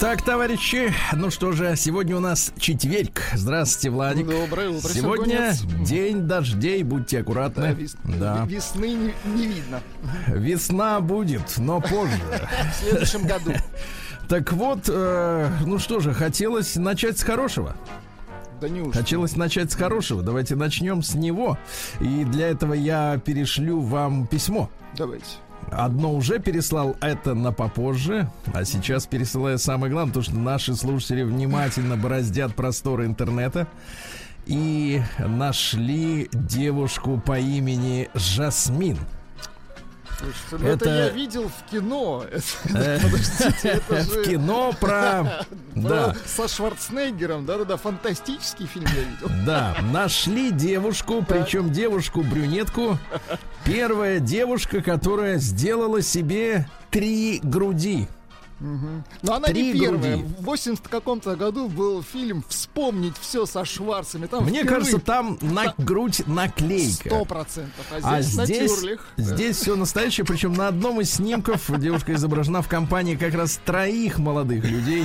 Так, товарищи, ну что же, сегодня у нас четверг. Здравствуйте, Владик. Доброе утро. Сегодня Сегодня день дождей, будьте аккуратны. Да, вес- Да. Весны не, не видно Весна будет, но позже. в следующем году. Так вот, э, ну что же, хотелось начать с хорошего. Да неужто? Хотелось начать с хорошего. Давайте начнем с него. И для этого я перешлю вам письмо. Давайте. Одно уже переслал, это на попозже, а сейчас пересылаю самое главное, потому что наши слушатели внимательно бороздят просторы интернета и нашли девушку по имени Жасмин. Слушайте, ну это... Это- я видел в кино. Э, Подождите, это В кино про... Да, со Шварценеггером. Да-да-да, фантастический фильм я видел. да, нашли девушку, причем девушку-брюнетку. Первая девушка, которая сделала себе три груди. Но она Три не первая. груди. В 80 каком-то году был фильм «Вспомнить все со Шварцами». Там Мне кажется, там на грудь наклейка. Сто процентов. А А здесь, здесь, натюрлих. здесь все настоящее, причем на одном из снимков девушка изображена в компании как раз троих молодых людей,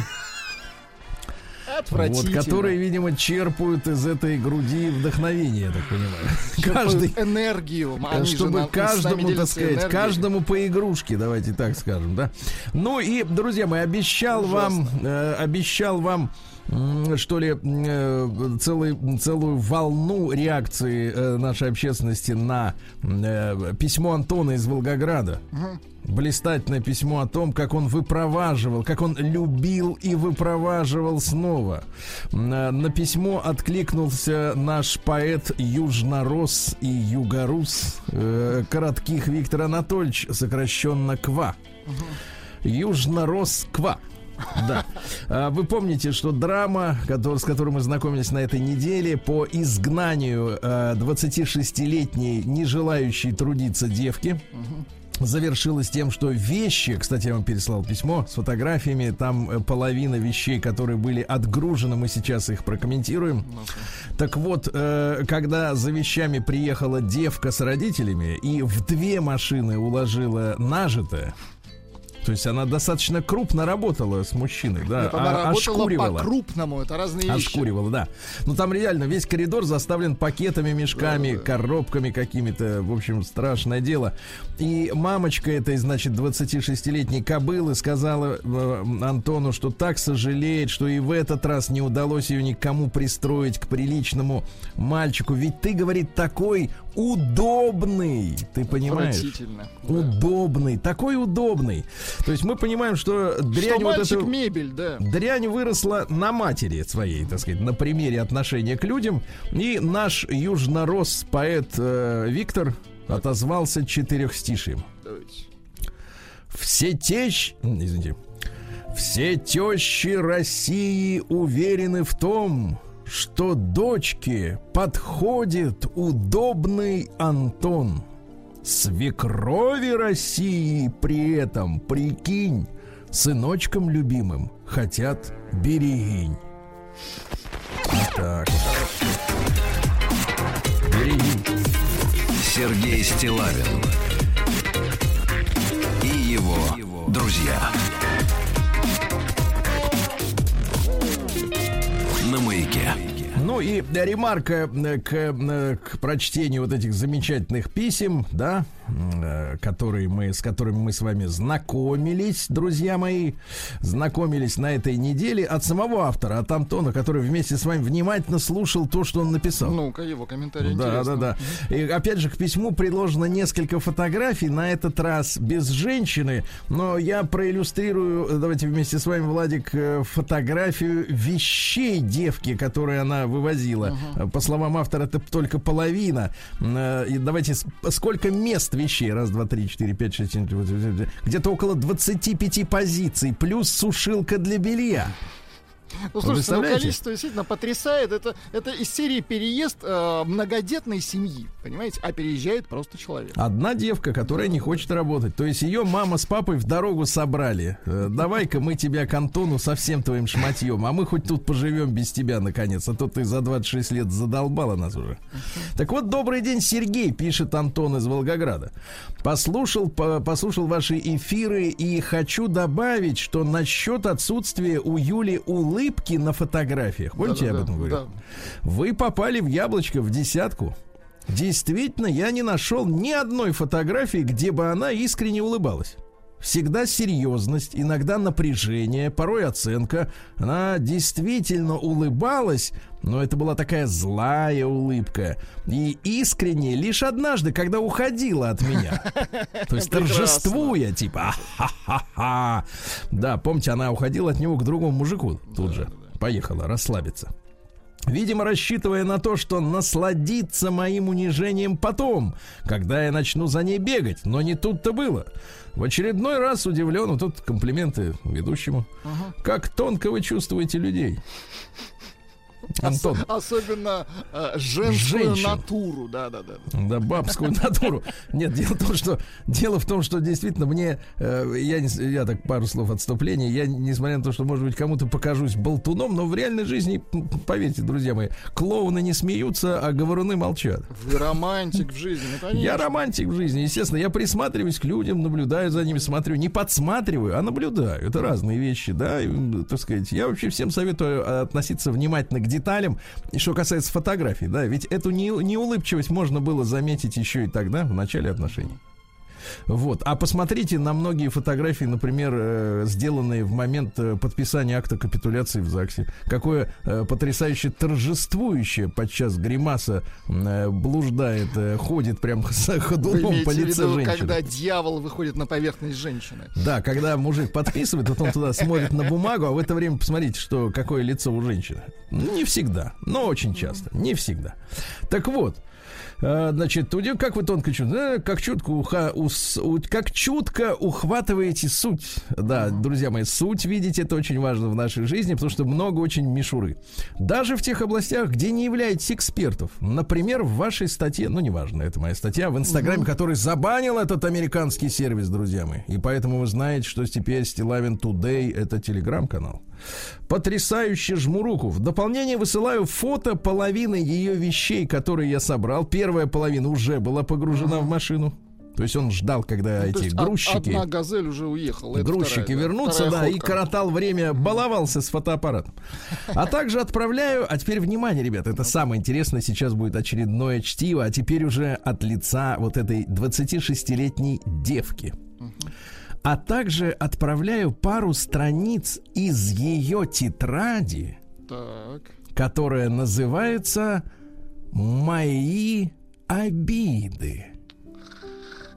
вот, которые, видимо, черпают из этой груди вдохновение, я так понимаю. Черпают Каждый, энергию. Они чтобы нами каждому, так сказать, энергией. каждому по игрушке, давайте так скажем, да. Ну и, друзья мои, обещал вам, э, обещал вам что ли, э, целый, целую волну реакции э, нашей общественности на э, письмо Антона из Волгограда. Блистательное письмо о том, как он выпроваживал, как он любил и выпроваживал снова. На письмо откликнулся наш поэт Южнорос и Югорус Коротких Виктор Анатольевич, сокращенно КВА. Южнорос КВА. Да. А Вы помните, что драма, с которой мы знакомились на этой неделе, по изгнанию э, 26-летней, не желающей трудиться девки, завершилась тем, что вещи, кстати, я вам переслал письмо с фотографиями, там э, половина вещей, которые были отгружены, мы сейчас их прокомментируем. Так вот, э, когда за вещами приехала девка с родителями и в две машины уложила нажитое, то есть она достаточно крупно работала с мужчиной, да, Это она а- работала ошкуривала. по-крупному, это разные вещи. Ошкуривала, да. Ну там реально весь коридор заставлен пакетами, мешками, коробками какими-то. В общем, страшное дело. И мамочка этой, значит, 26-летней кобылы сказала э, Антону, что так сожалеет, что и в этот раз не удалось ее никому пристроить к приличному мальчику. Ведь ты, говорит, такой удобный. Ты понимаешь? Удобный, такой удобный. То есть мы понимаем, что дрянь Что вот эту- мебель, да. Дрянь выросла на матери своей, так сказать, на примере отношения к людям. И наш южнорос поэт э, Виктор отозвался четырехстишием. Давайте. Все тещ... Извините. Все тещи России уверены в том, что дочке подходит удобный Антон. Свекрови России при этом, прикинь, сыночкам любимым хотят берегинь. Так. Берегинь. Сергей Стилавин и его друзья. На маяке. Ну и ремарка э, к, э, к прочтению вот этих замечательных писем, да, которые мы, с которыми мы с вами знакомились, друзья мои, знакомились на этой неделе от самого автора, от Антона, который вместе с вами внимательно слушал то, что он написал. Ну-ка, его комментарий Да, да, интересный. да. И опять же, к письму предложено несколько фотографий, на этот раз без женщины, но я проиллюстрирую, э, давайте вместе с вами, Владик, э, фотографию вещей девки, которые она вывозила. Э, По словам автора, это только половина. Э, И давайте, сколько мест вещей? Раз, два, три, четыре, пять, шесть, семь, восемь, где-то около 25 позиций, плюс сушилка для белья. Ну, слушайте, ну, количество действительно потрясает. Это, это из серии переезд э, многодетной семьи, понимаете? А переезжает просто человек. Одна девка, которая не хочет работать. То есть ее мама с папой в дорогу собрали. Э, Давай-ка мы тебя к Антону со всем твоим шматьем, а мы хоть тут поживем без тебя, наконец. А то ты за 26 лет задолбала нас уже. Так вот, добрый день, Сергей, пишет Антон из Волгограда. Послушал, по, послушал ваши эфиры и хочу добавить, что насчет отсутствия у Юли улыбки на фотографиях. Помните, да, я об этом да, говорю? Да. Вы попали в яблочко в десятку. Действительно, я не нашел ни одной фотографии, где бы она искренне улыбалась. Всегда серьезность, иногда напряжение, порой оценка. Она действительно улыбалась, но это была такая злая улыбка. И искренне лишь однажды, когда уходила от меня. То есть торжествуя, типа. Да, помните, она уходила от него к другому мужику тут же. Поехала расслабиться. Видимо, рассчитывая на то, что насладиться моим унижением потом, когда я начну за ней бегать. Но не тут-то было. В очередной раз удивлен, вот тут комплименты ведущему. Ага. Как тонко вы чувствуете людей. Антон. Ос- особенно э, женскую Женщин. натуру, да, да, да. Да, бабскую натуру. Нет, дело в том, что дело в том, что действительно мне э, я не, я так пару слов отступления. Я несмотря на то, что может быть кому-то покажусь болтуном, но в реальной жизни, поверьте, друзья мои, клоуны не смеются, а говоруны молчат. Вы романтик в жизни, ну, конечно. Я романтик в жизни, естественно. Я присматриваюсь к людям, наблюдаю за ними, смотрю, не подсматриваю, а наблюдаю. Это разные вещи, да. И, так сказать, я вообще всем советую относиться внимательно к деталям. И что касается фотографий, да, ведь эту неулыбчивость можно было заметить еще и тогда, в начале отношений. Вот. А посмотрите на многие фотографии, например, э, сделанные в момент э, подписания акта капитуляции в ЗАГСе. Какое э, потрясающе торжествующее подчас гримаса блуждает, ходит прям с ходуном по лицу женщины. когда дьявол выходит на поверхность женщины. Да, когда мужик подписывает, вот он туда смотрит на бумагу, а в это время посмотрите, что какое лицо у женщины. Не всегда, но очень часто. Не всегда. Так вот, а, значит, как вы тонко чувствуете? Как чутко, уха, ус, как чутко ухватываете суть. Да, друзья мои, суть, видите, это очень важно в нашей жизни, потому что много очень мишуры. Даже в тех областях, где не являетесь экспертов. Например, в вашей статье, ну, неважно, это моя статья, в Инстаграме, угу. который забанил этот американский сервис, друзья мои. И поэтому вы знаете, что теперь Стилавин Today это телеграм-канал. Потрясающе жму руку. В дополнение высылаю фото половины ее вещей, которые я собрал. Первая половина уже была погружена в машину. То есть он ждал, когда ну, эти грузчики... Одна газель уже уехала. Грузчики вторая, вернутся, да, и коротал время, баловался с фотоаппаратом. А также отправляю... А теперь внимание, ребята, это самое интересное. Сейчас будет очередное чтиво. А теперь уже от лица вот этой 26-летней девки а также отправляю пару страниц из ее тетради, так. которая называется «Мои обиды».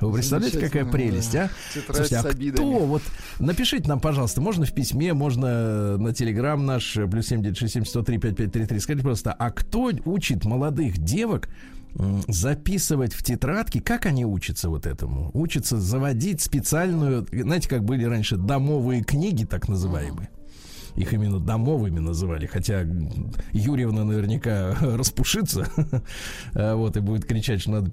Вы представляете, какая прелесть, а? Слушайте, а кто вот... Напишите нам, пожалуйста, можно в письме, можно на телеграм наш, плюс семь девять шесть семь сто три пять пять три три. Скажите, просто, а кто учит молодых девок записывать в тетрадки, как они учатся вот этому? Учатся заводить специальную, знаете, как были раньше домовые книги, так называемые. Их именно домовыми называли, хотя Юрьевна наверняка распушится, вот, и будет кричать, что надо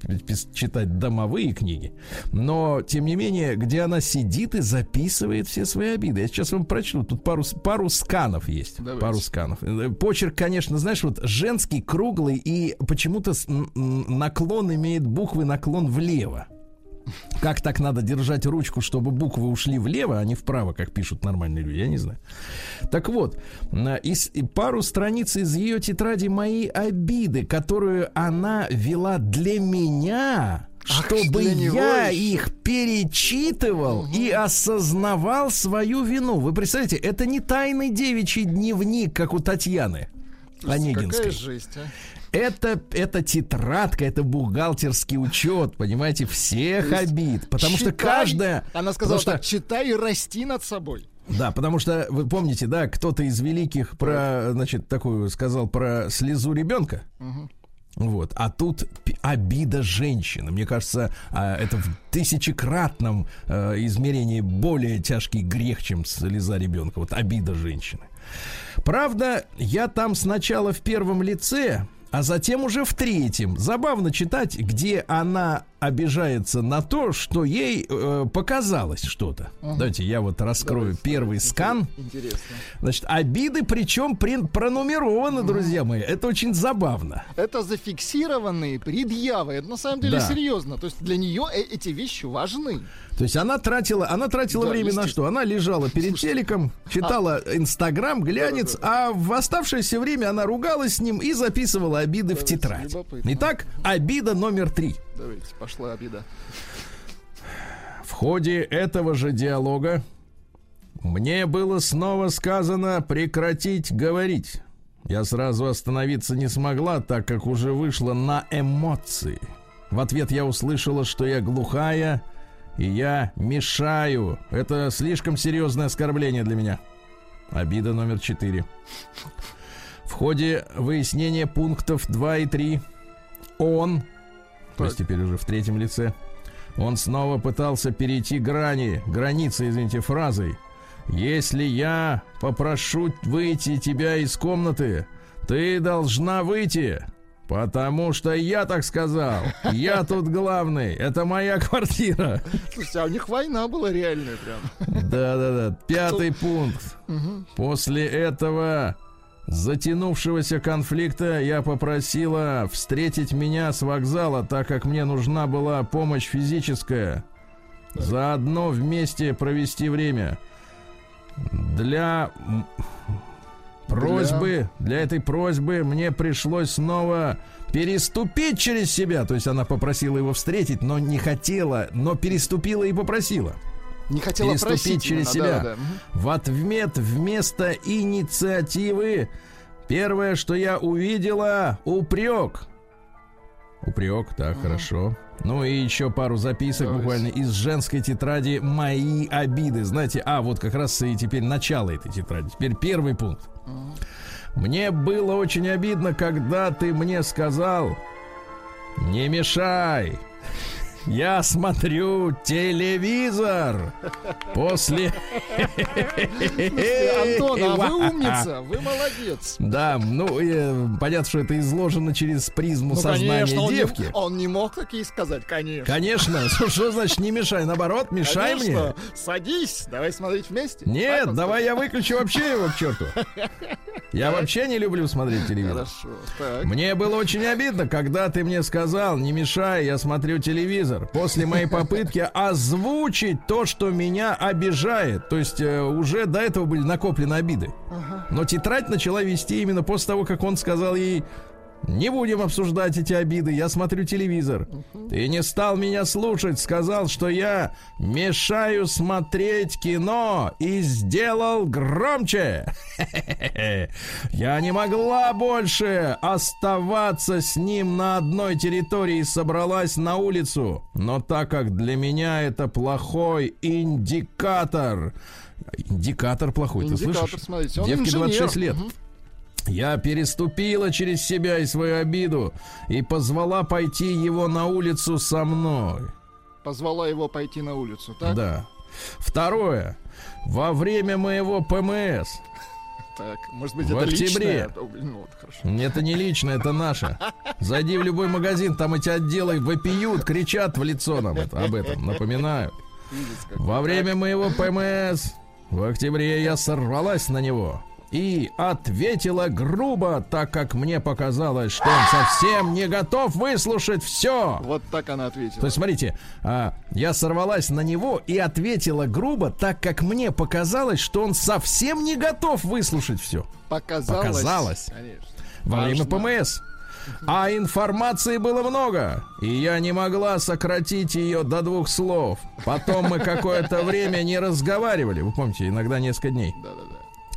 читать домовые книги. Но, тем не менее, где она сидит и записывает все свои обиды. Я сейчас вам прочту, тут пару, пару сканов есть. Давайте. Пару сканов. Почерк, конечно, знаешь, вот женский, круглый, и почему-то наклон имеет буквы наклон влево. Как так надо держать ручку, чтобы буквы ушли влево, а не вправо, как пишут нормальные люди, я не знаю. Так вот, из, пару страниц из ее тетради «Мои обиды», которую она вела для меня, Ах, чтобы я их перечитывал угу. и осознавал свою вину. Вы представляете, это не тайный девичий дневник, как у Татьяны Онегинской. Какая жесть, а? это, это тетрадка, это бухгалтерский учет, понимаете, всех обид. Потому читай, что каждая... Она сказала что, так, читай и расти над собой. Да, потому что вы помните, да, кто-то из великих про, значит, такую сказал про слезу ребенка. Угу. Вот. А тут обида женщины. Мне кажется, а, это в тысячекратном э, измерении более тяжкий грех, чем слеза ребенка. Вот обида женщины. Правда, я там сначала в первом лице, а затем уже в третьем. Забавно читать, где она обижается на то, что ей э, показалось что-то. Угу. Давайте я вот раскрою Давай, первый скан. Интересно. Значит, обиды причем при, пронумерованы, угу. друзья мои. Это очень забавно. Это зафиксированные предъявы. Это на самом деле да. серьезно. То есть для нее э эти вещи важны. То есть она тратила, она тратила да, время на что? Она лежала перед Слушай, телеком, читала а... Инстаграм, глянец, да, да, да. а в оставшееся время она ругалась с ним и записывала обиды Давайте, в тетрадь. Итак, обида номер три. Давайте, пошла обида. В ходе этого же диалога мне было снова сказано прекратить говорить. Я сразу остановиться не смогла, так как уже вышла на эмоции. В ответ я услышала, что я глухая, и я мешаю. Это слишком серьезное оскорбление для меня. Обида номер четыре. В ходе выяснения пунктов 2 и 3 он. То есть теперь уже в третьем лице, он снова пытался перейти грани, границы, извините, фразой. Если я попрошу выйти тебя из комнаты, ты должна выйти. Потому что я так сказал. Я тут главный. Это моя квартира. Слушайте, а у них война была реальная прям. Да-да-да. Пятый пункт. После этого затянувшегося конфликта я попросила встретить меня с вокзала, так как мне нужна была помощь физическая. Заодно вместе провести время. Для просьбы, для этой просьбы мне пришлось снова переступить через себя. То есть она попросила его встретить, но не хотела, но переступила и попросила. Не хотела переступить просить через именно, себя. Да, да. В ответ вместо инициативы первое, что я увидела, упрек. Упрек, так, угу. хорошо. Ну и еще пару записок Давайте. буквально из женской тетради «Мои обиды». Знаете, а вот как раз и теперь начало этой тетради. Теперь первый пункт. Мне было очень обидно, когда ты мне сказал «Не мешай». Я смотрю телевизор. После... Антон, а вы умница, вы молодец. Да, ну, э, понятно, что это изложено через призму ну, сознания конечно, девки. Он не, он не мог такие сказать, конечно. Конечно. Что, что значит не мешай? Наоборот, мешай конечно. мне. Садись, давай смотреть вместе. Нет, так, давай я выключу вообще его к черту. Я вообще не люблю смотреть телевизор. Хорошо, так. Мне было очень обидно, когда ты мне сказал, не мешай, я смотрю телевизор телевизор после моей попытки озвучить то, что меня обижает. То есть э, уже до этого были накоплены обиды. Но тетрадь начала вести именно после того, как он сказал ей не будем обсуждать эти обиды, я смотрю телевизор. Ты не стал меня слушать, сказал, что я мешаю смотреть кино и сделал громче. Я не могла больше оставаться с ним на одной территории и собралась на улицу. Но так как для меня это плохой индикатор, Индикатор плохой, Индикатор, ты слышишь? Смотрите, Девке инженер. 26 лет. Угу. Я переступила через себя и свою обиду и позвала пойти его на улицу со мной. Позвала его пойти на улицу, так? Да. Второе. Во время моего ПМС. Так, может быть, в это октябре. Личное? Ну, вот, хорошо. Это не личное, это наше. Зайди в любой магазин, там эти отделы вопиют, кричат в лицо нам это, об этом, напоминаю. Во время моего ПМС в октябре я сорвалась на него и ответила грубо, так как мне показалось, что он совсем не готов выслушать все. Вот так она ответила. То есть, смотрите, а, я сорвалась на него и ответила грубо, так как мне показалось, что он совсем не готов выслушать все. Показалось. Показалось. Конечно. Во время ПМС. А информации было много, и я не могла сократить ее до двух слов. Потом мы какое-то время не разговаривали. Вы помните, иногда несколько дней. Да-да-да.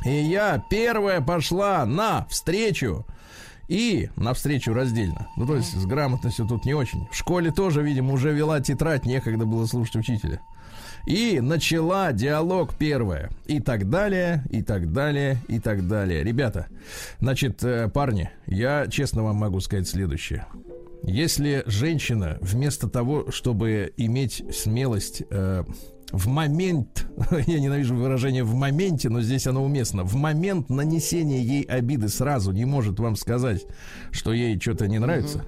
И я первая пошла на встречу. И на встречу раздельно. Ну, то есть с грамотностью тут не очень. В школе тоже, видимо, уже вела тетрадь, некогда было слушать учителя. И начала диалог первое. И так далее, и так далее, и так далее. Ребята, значит, э, парни, я честно вам могу сказать следующее. Если женщина вместо того, чтобы иметь смелость э, в момент, я ненавижу выражение в моменте, но здесь оно уместно, в момент нанесения ей обиды сразу не может вам сказать, что ей что-то не нравится.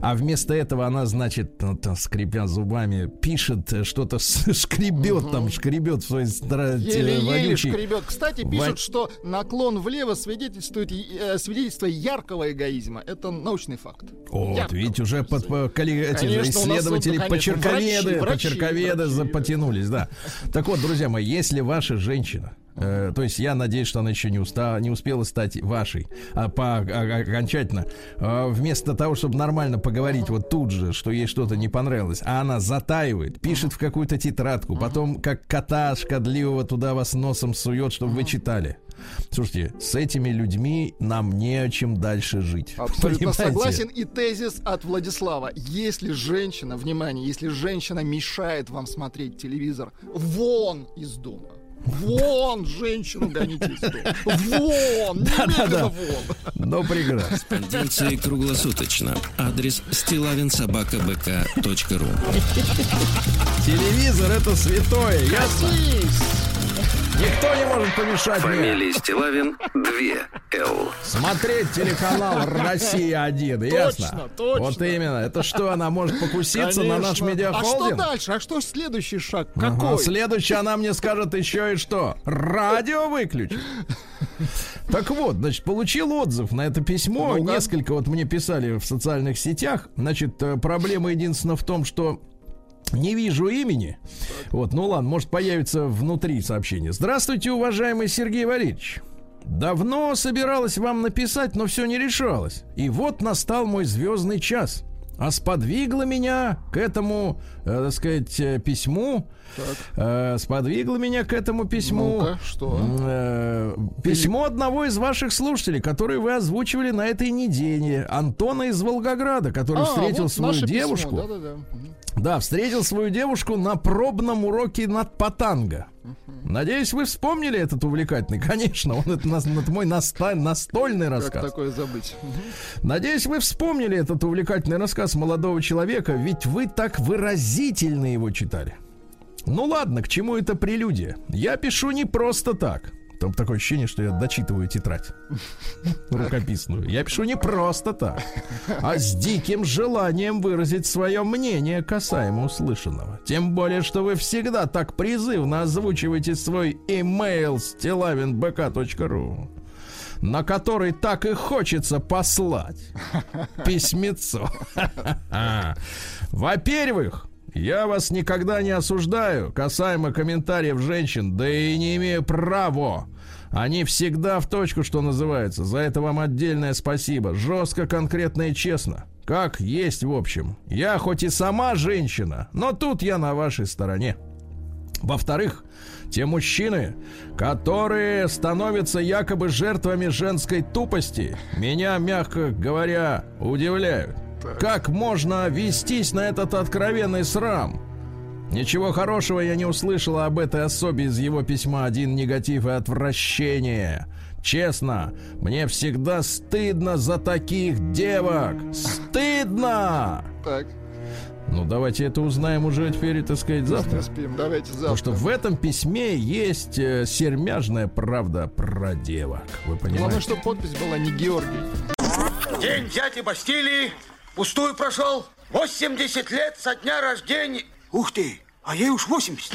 А вместо этого она, значит, ну, там, скрипя зубами, пишет э, что-то, шкребет там, шкребет в своей стра- Еле-еле шкребет. Кстати, Во- пишут, что наклон влево свидетельствует э, свидетельство яркого эгоизма. Это научный факт. Вот, Яркого. видите, уже под, по- коллеги- эти Конечно, исследователи, вот, конечно, почерковеды, врачи, почерковеды врачи, потянулись, да. Так вот, друзья мои, если ваша женщина, э, то есть я надеюсь, что она еще не, уста, не успела стать вашей, а по, а- окончательно, э, вместо того, чтобы нормально поговорить вот тут же, что ей что-то не понравилось, а она затаивает, пишет в какую-то тетрадку, потом как кота шкодливого туда вас носом сует, чтобы вы читали. Слушайте, с этими людьми нам не о чем дальше жить. Абсолютно Понимаете? согласен. И тезис от Владислава. Если женщина, внимание, если женщина мешает вам смотреть телевизор, вон из дома. Вон женщину гоните из дома. Вон! Немедленно вон! Ну, прекрасно. Корреспонденция круглосуточно. Адрес стилавинсобакабк.ру Телевизор это святое, ясно? Никто не может помешать мне Фамилия Стилавин 2 Л. смотреть телеканал Россия-1, ясно? точно. Вот именно. Это что, она может покуситься на наш Конечно. А что медиахолдинг? дальше? А что следующий шаг? Ага, Какой? следующее она мне скажет еще и что? Радио выключить. Так вот, значит, получил отзыв на это письмо. Ну-ка. Несколько вот мне писали в социальных сетях. Значит, э, проблема единственная в том, что не вижу имени. Вот, ну ладно, может появится внутри сообщение. Здравствуйте, уважаемый Сергей Валерьевич. Давно собиралась вам написать, но все не решалось. И вот настал мой звездный час. А сподвигло меня к этому, э, так сказать, э, письму. э, сподвигло меня к этому письму. Ну-ка, что? Э, письмо одного из ваших слушателей, который вы озвучивали на этой неделе. Антона из Волгограда, который А, встретил вот свою письмо, девушку. Мгм. Да, встретил свою девушку на пробном уроке над патанго. Надеюсь, вы вспомнили этот увлекательный. Конечно, он это, это мой наста- настольный Как рассказ. такое забыть? Надеюсь, вы вспомнили этот увлекательный рассказ молодого человека, ведь вы так выразительно его читали. Ну ладно, к чему это прелюдия? Я пишу не просто так. Там такое ощущение, что я дочитываю тетрадь рукописную. Я пишу не просто так, а с диким желанием выразить свое мнение касаемо услышанного. Тем более, что вы всегда так призывно озвучиваете свой имейл stilavinbk.ru на который так и хочется послать письмецо. Во-первых, я вас никогда не осуждаю касаемо комментариев женщин, да и не имею права. Они всегда в точку, что называется. За это вам отдельное спасибо. Жестко, конкретно и честно. Как есть, в общем. Я хоть и сама женщина, но тут я на вашей стороне. Во-вторых, те мужчины, которые становятся якобы жертвами женской тупости, меня, мягко говоря, удивляют. Как можно вестись на этот откровенный срам? Ничего хорошего я не услышала об этой особе из его письма. Один негатив и отвращение. Честно, мне всегда стыдно за таких девок. Стыдно! Так, Ну, давайте это узнаем уже теперь, так сказать, завтра. спим. Давайте Потому что завтра. в этом письме есть э, сермяжная правда про девок. Вы Главное, понимаете? чтобы подпись была не Георгий. День дяди Бастилии пустую прошел. 80 лет со дня рождения. Ух ты, а ей уж 80.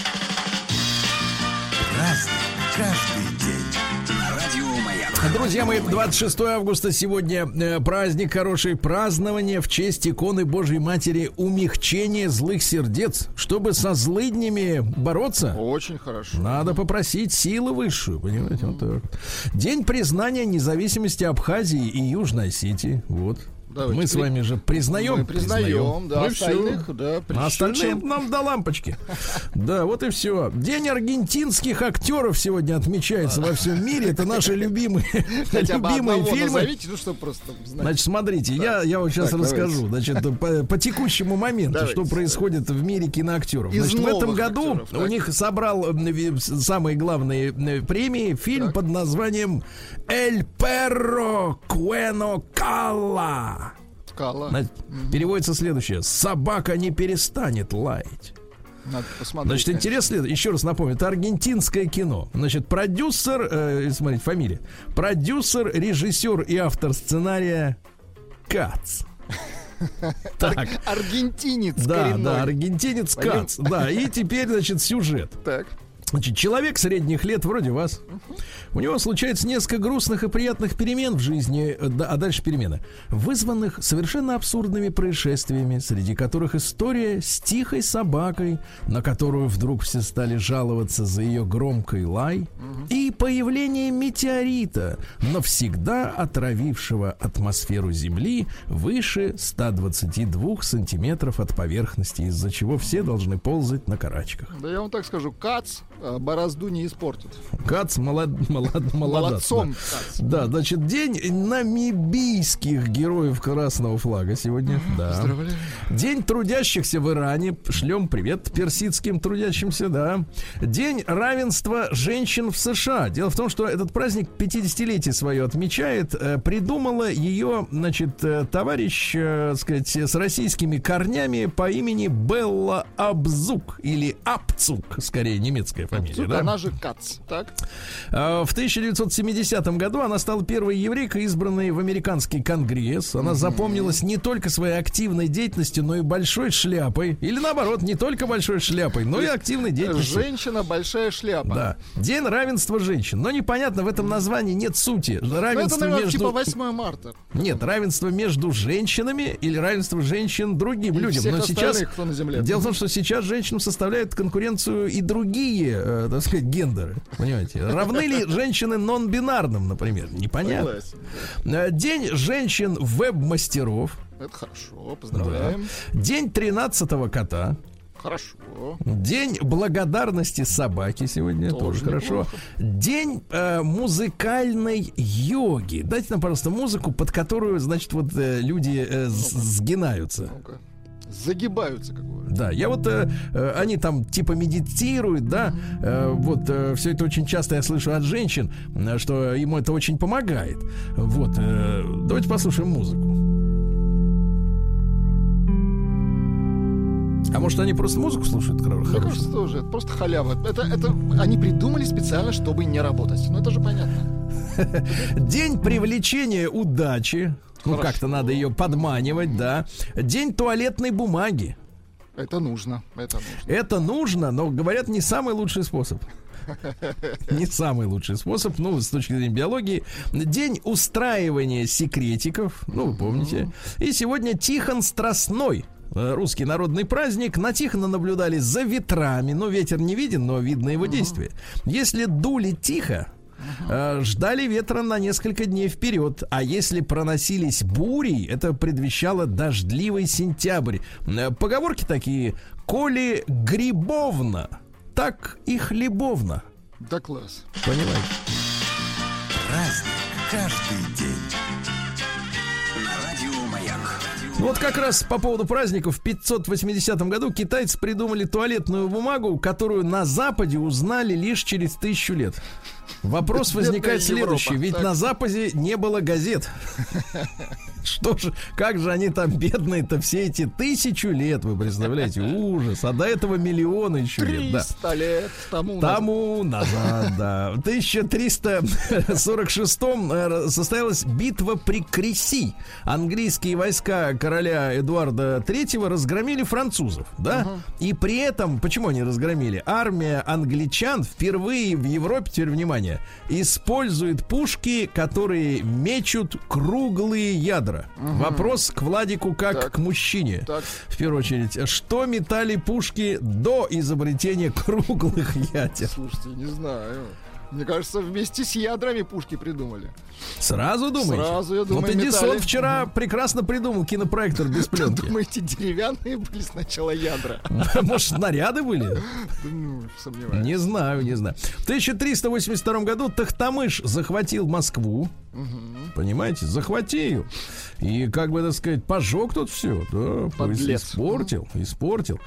Друзья мои, 26 августа сегодня э, праздник хороший. Празднование в честь иконы Божьей Матери умягчения злых сердец. Чтобы со злыднями бороться, Очень хорошо. Надо попросить силы высшую, понимаете, вот так. День признания независимости Абхазии и Южной Осетии. Вот. Давайте Мы с вами же признаем. Мы признаем, да, Ну и всё. остальных, да, А остальные прищучим. нам до лампочки. Да, вот и все. День аргентинских актеров сегодня отмечается во всем мире. Это наши любимые, Хотя любимые фильмы. назовите, ну, чтобы просто знать. Значит, смотрите, я, я вот сейчас Так, расскажу. Значит, по, по текущему моменту, Давайте. что происходит в мире киноактеров. Из Значит, в этом году актеров, у так. них собрал самые главные премии фильм Так. под названием «Эль Перро Куэно Калла». Скала. Знаете, Переводится следующее. «Собака не перестанет лаять». Надо посмотреть. Значит, конечно. интересно, еще раз напомню, это аргентинское кино. Значит, продюсер, э, смотрите, фамилия. Продюсер, режиссер и автор сценария Кац. Так, Аргентинец да, коренной. да, аргентинец Кац. Да, и теперь, значит, сюжет. Так. Значит, человек средних лет, вроде вас, у него случается несколько грустных и приятных перемен в жизни, э, а дальше перемены, вызванных совершенно абсурдными происшествиями, среди которых история с тихой собакой, на которую вдруг все стали жаловаться за ее громкий лай, и появление метеорита, навсегда отравившего атмосферу Земли выше 122 сантиметров от поверхности, из-за чего все должны ползать на карачках. Да я вам так скажу, Кац борозду не испортит. Кац молод, молод, молодец, Молодцом, да. Да, значит, день намибийских героев красного флага сегодня. Да. Поздравляю. День трудящихся в Иране. Шлем привет персидским трудящимся, да. День равенства женщин в США. Дело в том, что этот праздник 50-летие свое отмечает. Э, Придумала ее, значит, э, товарищ, э, сказать, с российскими корнями по имени Белла Абзук. Или Апцук, скорее, немецкая фамилия. Тут да? Она же Кац, так? А, В 1970 году она стала первой еврейкой, избранной в американский конгресс. Она запомнилась не только своей активной деятельностью, но и большой шляпой. Или наоборот, не только большой шляпой, но и активной деятельностью. Женщина большая шляпа. Да. День равенства женщин. Но непонятно, в этом названии нет сути. Ну, это, Равенство наверное, между... типа 8 марта. Нет, равенство между женщинами или равенство женщин другим И людям. Но сейчас. Дело в том, что сейчас женщинам составляют конкуренцию и другие, э, так сказать, гендеры. Понимаете? Равны ли женщины нон-бинарным, например? Непонятно. Э, День женщин веб-мастеров. Это хорошо, поздравляем. День 13-го кота. Хорошо. День благодарности собаки сегодня тоже, Тоже хорошо. неплохо. День э, музыкальной йоги. Дайте нам, пожалуйста, музыку, под которую, значит, вот э, люди э, сгинаются. Ну-ка. Загибаются, как говорят. Да, я вот э, э, они там типа медитируют, да, э, вот все это очень часто я слышу от женщин, э, что ему это очень помогает. Вот, э, давайте послушаем музыку. А может они просто музыку слушают хоро- Мне кажется, тоже. Это просто халява. Это, это они придумали специально, чтобы не работать. Ну, это же понятно. День привлечения удачи. Ну, как-то надо ее подманивать, да. День туалетной бумаги. Это нужно. Это нужно. Это нужно, но, говорят, не самый лучший способ. Не самый лучший способ, ну, с точки зрения биологии. День устраивания секретиков, ну, вы помните. И сегодня Тихон Страстной. э, Русский народный праздник. На Тихона наблюдали за ветрами. Ну, ветер не виден, но видно его действие. Если дули тихо, э, ждали ветра на несколько дней вперед. А если проносились бури, это предвещало дождливый сентябрь. Э, Поговорки такие. Коли грибовно, так и хлебовно. Да класс. Понимаете? Праздник каждый день. Вот как раз по поводу праздников в 580 году китайцы придумали туалетную бумагу, которую на Западе узнали лишь через тысячу лет. Вопрос возникает следующий. Ведь на Западе не было газет. Что же, как же они там бедные-то все эти тысячу лет, вы представляете? Ужас. А до этого миллионы еще лет. Да. 300 лет тому назад. Тому назад, да. В 1346 э, состоялась битва при Креси. Английские войска короля Эдуарда III разгромили французов, да? И при этом, почему они разгромили? Армия англичан впервые в Европе, теперь внимание, использует пушки, которые мечут круглые ядра. Вопрос к Владику как Так. к мужчине. Так. В первую очередь, что метали пушки до изобретения круглых ядер? Слушайте, не знаю. Мне кажется, вместе с ядрами пушки придумали. Сразу думаете? Сразу, я думаю, Вот Эдисон метали. вчера прекрасно придумал кинопроектор без пленки. Думаете, деревянные были сначала ядра? Может, снаряды были? Ну, сомневаюсь. Не знаю, не знаю. В 1382 году Тахтамыш захватил Москву. Понимаете? Захватил. И, как бы так сказать, пожег тут все. Да, Подлец. испортил, испортил.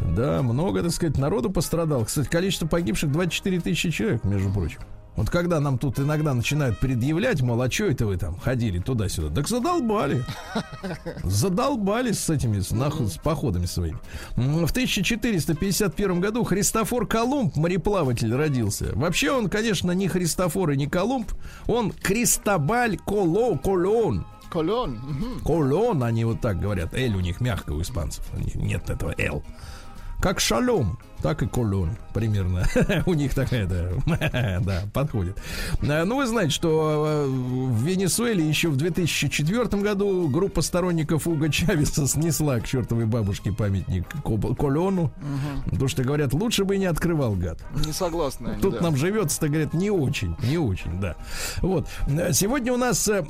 Да, много, так сказать, народу пострадал. Кстати, количество погибших 24 тысячи человек, между прочим. Вот когда нам тут иногда начинают предъявлять, мол, а что это вы там ходили туда-сюда? Так задолбали. Задолбали с этими, с, нахуй, с походами своими. В 1451 году Христофор Колумб, мореплаватель, родился. Вообще он, конечно, не Христофор и не Колумб. Он Кристобаль Коло, Колон. Колон. Колон, они вот так говорят. Эль у них мягко у испанцев. Нет этого Л. Как шалом, так и колон примерно. У них такая, да, да, подходит. Ну, вы знаете, что э, в Венесуэле еще в 2004 году группа сторонников Уга Чавеса снесла к чертовой бабушке памятник Колону. Потому что, говорят, лучше бы и не открывал гад. Не согласны они, Тут да. нам живется, так говорят, не очень, не очень, да. Вот. Э, Сегодня у нас э,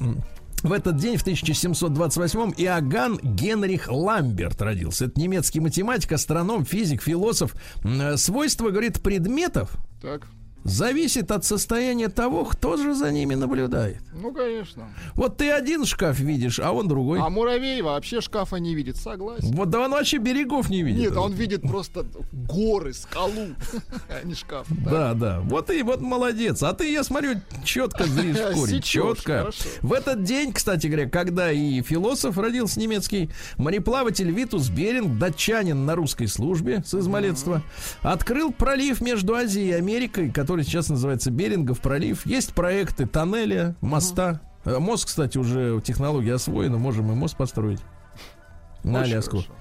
в этот день, в 1728-м, Иоганн Генрих Ламберт родился. Это немецкий математик, астроном, физик, философ. Э, Свойства, говорит, предметов Так. Зависит от состояния того, кто же за ними наблюдает. Ну, конечно. Вот ты один шкаф видишь, а он другой. А муравей вообще шкафа не видит, согласен. Вот да он вообще берегов не видит. Нет, он видит просто горы, скалу, а не шкаф. Да, да. Вот и вот молодец. А ты, я смотрю, четко зришь. Сечёшь, Четко. В этот день, кстати говоря, когда и философ родился немецкий, мореплаватель Витус Беринг, датчанин на русской службе с измалетства, открыл пролив между Азией и Америкой, который сейчас называется Берингов пролив. Есть проекты тоннеля, моста. Э, Мост, кстати, уже технология освоена, можем и мост построить. На Очень Аляску. хорошо.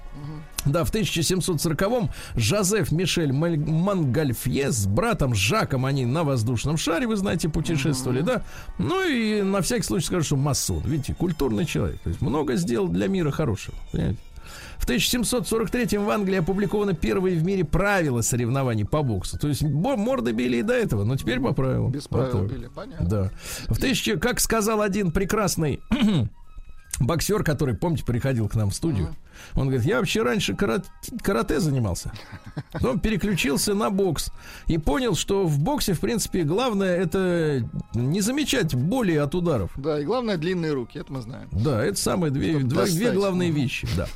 Да, в 1740-м Жозеф Мишель Монгольфье с братом Жаком они на воздушном шаре, вы знаете, путешествовали, да? Ну и на всякий случай скажу, что масон. Видите, культурный человек. То есть много сделал для мира хорошего. Понимаете? В 1743 в Англии опубликовано первые в мире правила соревнований по боксу. То есть морды били и до этого, но теперь по правилам. Без правил так. били, понятно. Да. В тысяче, как сказал один прекрасный боксер, который, помните, приходил к нам в студию, он говорит, я вообще раньше карат- карате занимался. Потом переключился на бокс и понял, что в боксе, в принципе, главное это не замечать боли от ударов. Да, и главное длинные руки, это мы знаем. Да, это самые две, два- две главные вещи, да.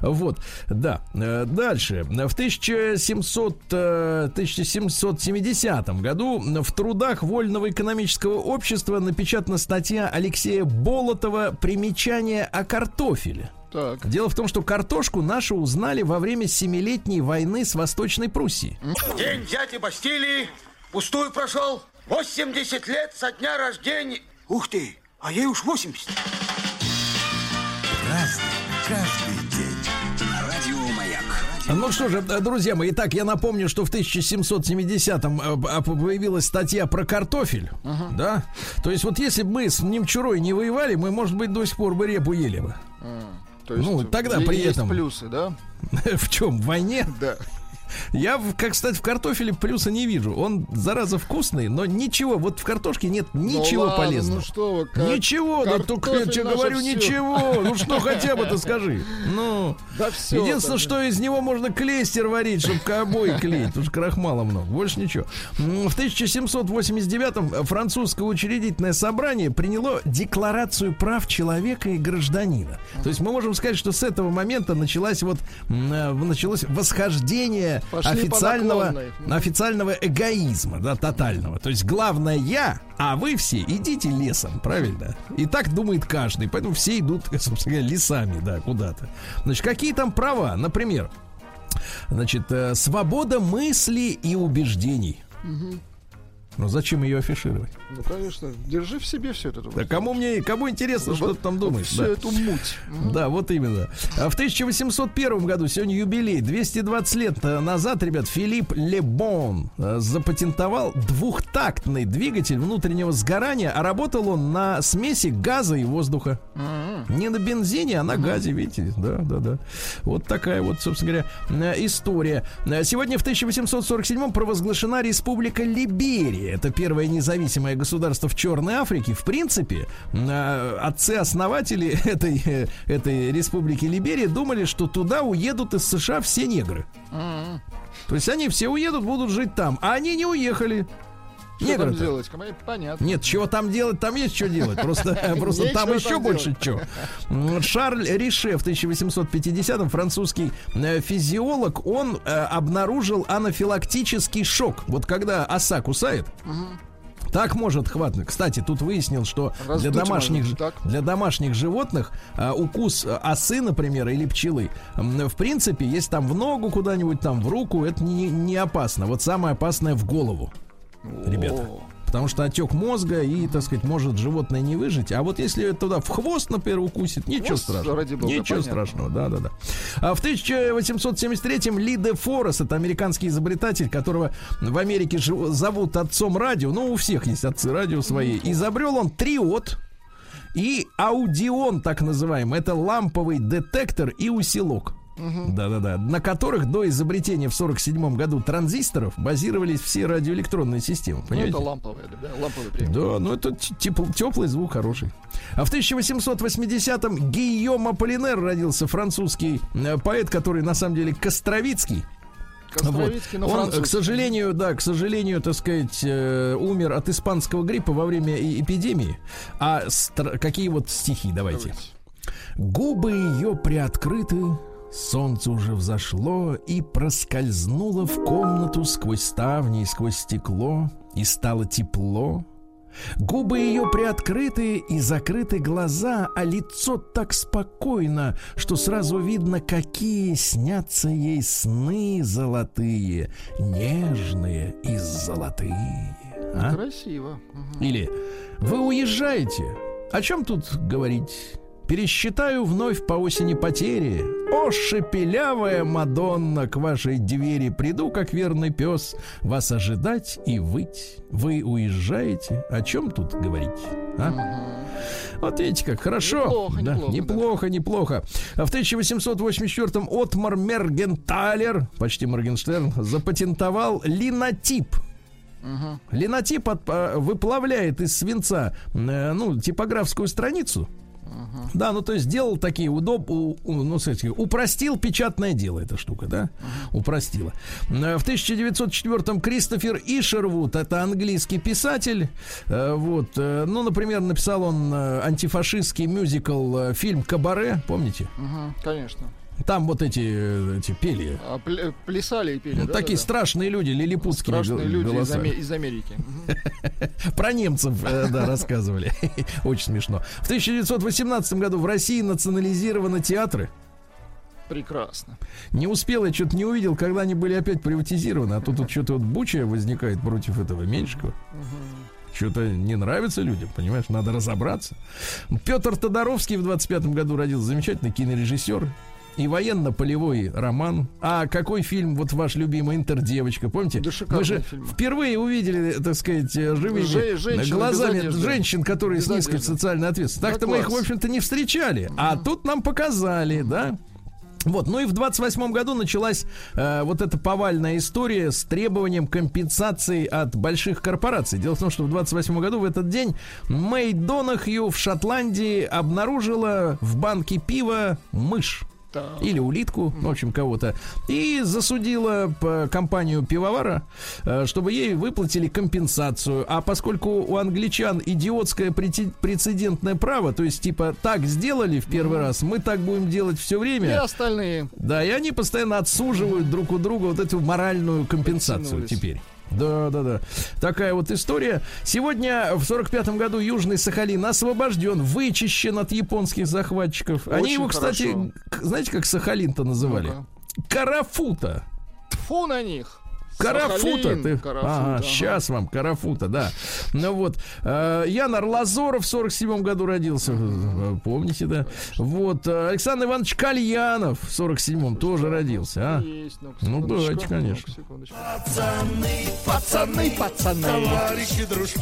Вот, да. Э, Дальше. В 1700, э, 1770 году в трудах Вольного экономического общества напечатана статья Алексея Болотова «Примечание о картофеле». Так. Дело в том, что картошку нашу узнали во время Семилетней войны с Восточной Пруссией. День дяди Бастилии пустую прошел. 80 лет со дня рождения. Ух ты, а ей уж 80. Разный, каждый день. Ну что же, друзья мои, итак, я напомню, что в 1770-м э, появилась статья про картофель, да? То есть вот если бы мы с Немчурой не воевали, мы, может быть, до сих пор бы репу ели бы. То есть, Ну, тогда при есть этом- плюсы, да? В чем? В войне? Да. Я, как кстати, в картофеле плюса не вижу. Он, зараза, вкусный, но ничего, вот в картошке нет ничего Ну ладно, полезного. Ну что вы, как- Ничего, да только я тебе говорю, всё. ничего. Ну что хотя бы ты скажи. Ну, Да все. единственное, что из него можно клейстер варить, чтобы обои клеить, потому что крахмала много. Больше ничего. В 1789-м французское учредительное собрание приняло Декларацию прав человека и гражданина. То есть мы можем сказать, что с этого момента началась вот э, началось восхождение Пошли по официального, официального эгоизма, да, тотального. То есть главное я, а вы все идите лесом, правильно? И так думает каждый, поэтому все идут, собственно говоря, лесами, да, куда-то. Значит, какие там права? Например, значит, э, свобода мысли и убеждений. Ну зачем ее афишировать? Ну, конечно, держи в себе все это. Да кому мне, кому интересно, что ты там думаешь? Всю да. эту муть. Да, вот именно. А В 1801 году, сегодня юбилей, 220 лет назад, ребят, Филипп Лебон э, запатентовал двухтактный двигатель внутреннего сгорания, а работал он на смеси газа и воздуха. Не на бензине, а на газе, видите? Да, да, да. Вот такая вот, собственно говоря, э, история. Э, Сегодня в 1847 провозглашена Республика Либерия. Это первое независимое государство в Черной Африке. В принципе, э, отцы-основатели этой, этой Республики Либерия думали, что туда уедут из США все негры. То есть они все уедут, будут жить там. А они не уехали. Что там делать? Понятно. Нет, чего там делать, там есть что делать. Просто, просто там еще больше чего. Шарль Рише в 1850-м, французский э, физиолог, он э, обнаружил анафилактический шок. Вот когда оса кусает, Так может хватно. Кстати, тут выяснил, что для домашних, можно, для домашних животных а, укус осы, например, или пчелы, в принципе, если там в ногу куда-нибудь, там в руку, это не, не опасно. Вот самое опасное в голову, ребята. Потому что отек мозга и, так сказать, может животное не выжить. А вот если туда в хвост, например, укусит, ничего Хвост, страшного. ради бога, ничего понятно. страшного, да, да, да. А в 1873-м Ли де Форес, это американский изобретатель, которого в Америке зовут отцом радио, ну, у всех есть отцы радио свои, изобрел он триод и аудион, так называемый. Это ламповый детектор и усилок. Да-да-да. На которых до изобретения в 47 году транзисторов базировались все радиоэлектронные системы. ну, Понимаете? это ламповые, да, ламповый прием. Да, ну это теплый звук хороший. А в 1880-м Гийом Аполлинер родился французский э, поэт, который на самом деле Костровицкий. Но Он, к сожалению, да, к сожалению, так сказать, э, умер от испанского гриппа во время эпидемии. А какие вот стихи, давайте. Давайте. Губы ее приоткрыты, солнце уже взошло и проскользнуло в комнату сквозь ставни и сквозь стекло, и стало тепло. Губы ее приоткрыты и закрыты глаза, а лицо так спокойно, что сразу видно, какие снятся ей сны золотые, нежные и золотые. А? Красиво. Мгм. Или «Вы уезжаете? О чем тут говорить? Пересчитаю вновь по осени потери. О, шепелявая Мадонна, к вашей двери приду, как верный пес, вас ожидать и выть. Вы уезжаете? О чем тут говорить? А? Вот видите, как хорошо. Неплохо, Да, неплохо, неплохо, неплохо. А В 1884-м Отмар Мергенталер, почти Моргенштерн, запатентовал линотип. Линотип от- а, выплавляет из свинца, э, ну, типографскую страницу. Да, ну то есть сделал такие удоб, у- у- ну, кстати, упростил печатное дело эта штука, да, упростила. Э, В 1904-м Кристофер Ишервуд, это английский писатель, э, вот, э, ну, например, написал он антифашистский мюзикл фильм «Кабаре», помните? Мгм, Конечно. Там вот эти, эти пели, А, пл- плясали и пели, ну, да, такие да, да. страшные люди, лилипутские Страшные люди из. Аме- из Америки. Про немцев, э, да, рассказывали. Очень смешно. В 1918 году в России национализированы театры. Прекрасно. Не успел, я что-то не увидел, когда они были опять приватизированы. А тут что-то вот буча возникает против этого Меньшикова. Что-то не нравится людям, понимаешь, надо разобраться. Петр Тодоровский в 25 году родился, замечательный кинорежиссер. И военно-полевой роман. А какой фильм, вот ваш любимый «Интердевочка», помните? Да Мы же фильм. впервые увидели, так сказать, э, живыми Же- женщины глазами женщин, которые Без с низкой одежды. социальной ответственностью. Да, Так-то мы их, в общем-то, не встречали. А тут нам показали, да? Вот, ну и в 28 году началась э, вот эта повальная история с требованием компенсации от больших корпораций. Дело в том, что в 28 году в этот день Мэй Донахью в Шотландии обнаружила в банке пива мышь. Так. Или улитку, в общем, кого-то. И засудила по компанию пивовара, э, чтобы ей выплатили компенсацию. А поскольку у англичан идиотское прецедентное право, то есть, типа, так сделали в первый раз, мы так будем делать все И время. остальные. Да, и они постоянно отсуживают друг у друга вот эту моральную компенсацию теперь. Да, да, да. Такая вот история. Сегодня в 45-м году Южный Сахалин освобожден, вычищен от японских захватчиков. Они Очень его, кстати, хорошо. знаете, как Сахалин-то называли? Ну-ка. Карафута. Тьфу на них. Карафута. Ты... Карафута, ага, ага. сейчас вам Карафута, да. Ну вот. э, Ян Арлазоров в 47 году родился. э, Помните, да? Вот. э, Александр Иванович Кальянов в 47-м тоже родился, а? Есть, ну, Ну, давайте, конечно. Ну, секундочку. Пацаны, пацаны. товарищи, дружки.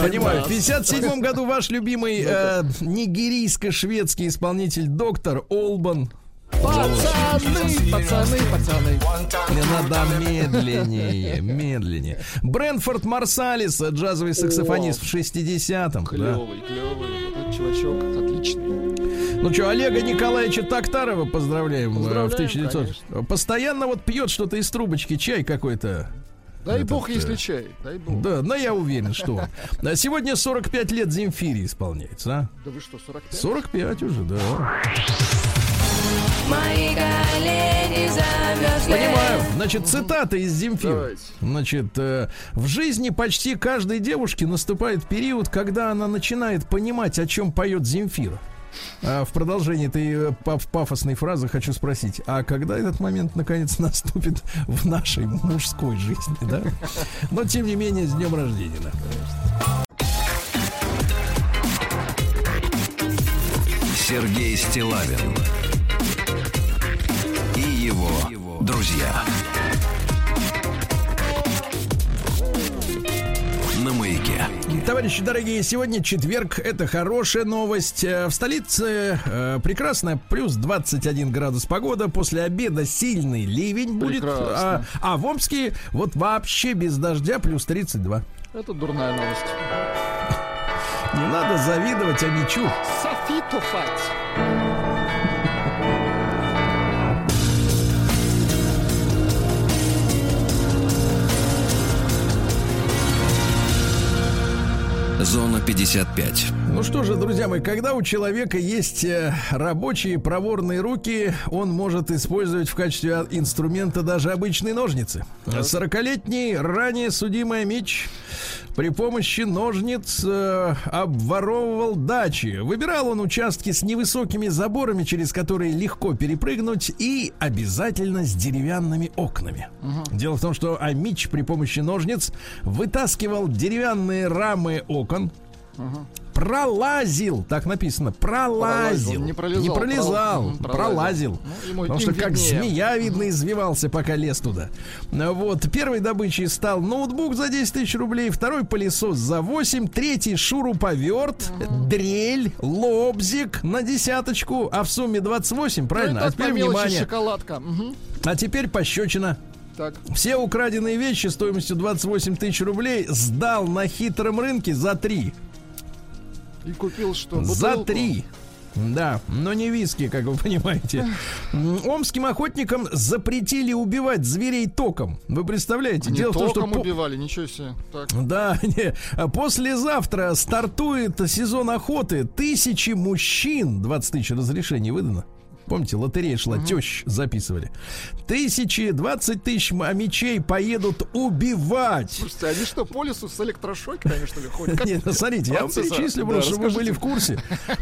Понимаю. В 57 году ваш любимый э, нигерийско-шведский исполнитель доктор Олбан. Пацаны, пацаны, пацаны. Не надо медленнее, медленнее. Брэнфорд Марсалис, джазовый саксофонист в 60-м. да. Клевый, клевый. Вот этот чувачок отличный. Ну что, Олега Николаевича Токтарова поздравляем, э, Поздравляем, в 1900. конечно. Постоянно вот пьет что-то из трубочки, чай какой-то. Дай Этот, бог, э, если чай. Дай бог. Да, но я уверен, что он. А Сегодня 45 лет Земфире исполняется, а? Да вы что, 45? 45 уже, да. Мои колени замерзли. Понимаю. Значит, цитата из Земфира. Значит, э, в жизни почти каждой девушки наступает период, когда она начинает понимать, о чем поет Земфира. А в продолжении этой э, паф- пафосной фразы хочу спросить, а когда этот момент наконец наступит в нашей мужской жизни, да? Но тем не менее, с днем рождения, да. Сергей Стилавин его друзья. На маяке. Товарищи дорогие, сегодня четверг, это хорошая новость. Э, В столице э, прекрасная, плюс 21 градус погода. После обеда сильный ливень будет. А, Прекрасно. а в Омске вот вообще без дождя плюс 32. Это дурная новость. Не надо завидовать Амичу. Софиту фать. Зона 55. Ну что же, друзья мои, когда у человека есть э, рабочие проворные руки, он может использовать в качестве а- инструмента даже обычные ножницы. 40-летний ранее судимый Мич при помощи ножниц э, обворовывал дачи. Выбирал он участки с невысокими заборами, через которые легко перепрыгнуть, и обязательно с деревянными окнами. Дело в том, что Амич при помощи ножниц вытаскивал деревянные рамы окон, пролазил, так написано, пролазил, Пролазил, не пролезал, не пролезал, прол- пролазил, пролазил. Ну, потому что как виднее. змея, видно, извивался, пока лез туда. Ну, Вот, первой добычей стал ноутбук за 10 тысяч рублей, второй пылесос за 8, третий шуруповерт, дрель, лобзик на десяточку, а в сумме 28, правильно? Ну, а теперь внимание, шоколадка. Мгм. а теперь пощечина. Так. Все украденные вещи стоимостью 28 тысяч рублей сдал на хитром рынке за 3. И купил что? За Бутылку? три. Да, но не виски, как вы понимаете. Омским охотникам запретили убивать зверей током. Вы представляете? Не Дело в том, что током убивали, ничего себе. Так. да, не. Послезавтра стартует сезон охоты. Тысячи мужчин, 20 тысяч разрешений выдано. Помните, лотерея шла, тещ записывали. Тысячи, 20 тысяч мечей поедут убивать. Слушайте, они что, по лесу с электрошокерами, что ли, ходят? Как Нет, ну, смотрите, я вам перечислю, Да, чтобы вы были в курсе.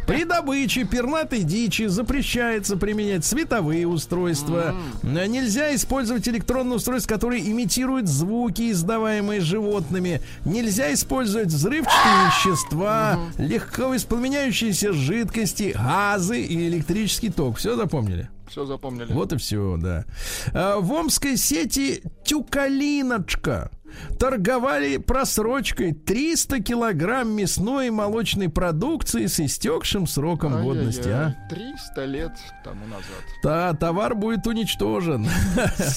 При добыче пернатой дичи запрещается применять световые устройства. Э, Нельзя использовать электронные устройства, которые имитируют звуки, издаваемые животными. Нельзя использовать взрывчатые вещества, легко воспламеняющиеся жидкости, газы и электрический ток. Все запомнили? Все запомнили. Вот и все, да. А, В омской сети Тюкалиночка торговали просрочкой 300 килограмм мясной и молочной продукции с истекшим сроком годности. А? Ай-яй-яй. 300 лет тому назад. Да, товар будет уничтожен.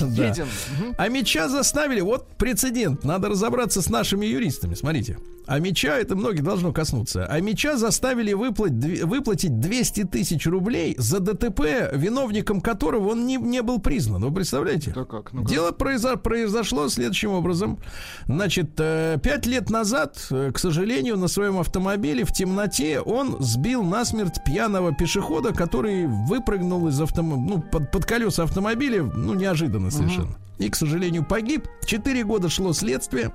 Да. А меча заставили, вот прецедент, надо разобраться с нашими юристами, смотрите. А меча, это многие должно коснуться, а меча заставили выплатить, дв- выплатить 200 тысяч рублей за ДТП, виновником которого он не, не был признан. Вы представляете? Да как? Ну-ка. Дело произо- произошло следующим образом. Значит, э, пять лет назад, э, к сожалению, на своем автомобиле в темноте он сбил насмерть пьяного пешехода, который выпрыгнул из автом... ну, под, под колеса автомобиля, ну, неожиданно совершенно. И, к сожалению, погиб. Четыре года шло следствие.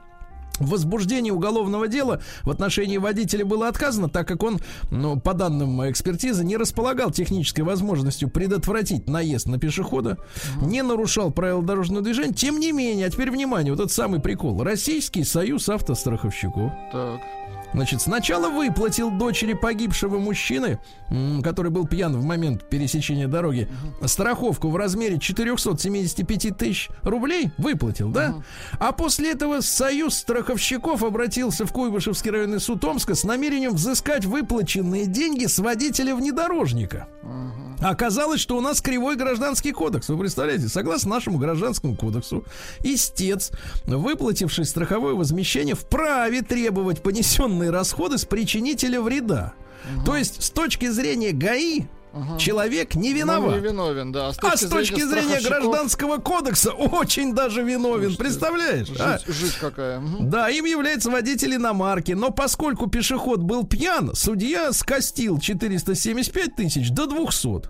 В возбуждении уголовного дела в отношении водителя было отказано, так как он, ну, по данным экспертизы, не располагал технической возможностью предотвратить наезд на пешехода, не нарушал правила дорожного движения. Тем не менее, а теперь внимание, вот этот самый прикол. Российский союз автостраховщиков Так. Значит, сначала выплатил дочери погибшего мужчины, который был пьян в момент пересечения дороги, страховку в размере 475 тысяч рублей выплатил, да? А после этого Союз страховщиков обратился в Куйбышевский районный суд Омска с намерением взыскать выплаченные деньги с водителя внедорожника. Оказалось, что у нас кривой гражданский кодекс. Вы представляете, согласно нашему гражданскому кодексу, истец, выплативший страховое возмещение, вправе требовать понесенные расходы с причинителя вреда. То есть, с точки зрения ГАИ, человек не Ну, виноват. не виновен, да. С А с точки зрения страховщиков, гражданского кодекса очень даже виновен, представляешь? а? Жизнь, жизнь какая. Мгм. Да, им является водитель иномарки, но поскольку пешеход был пьян, судья скостил 475 тысяч до 200.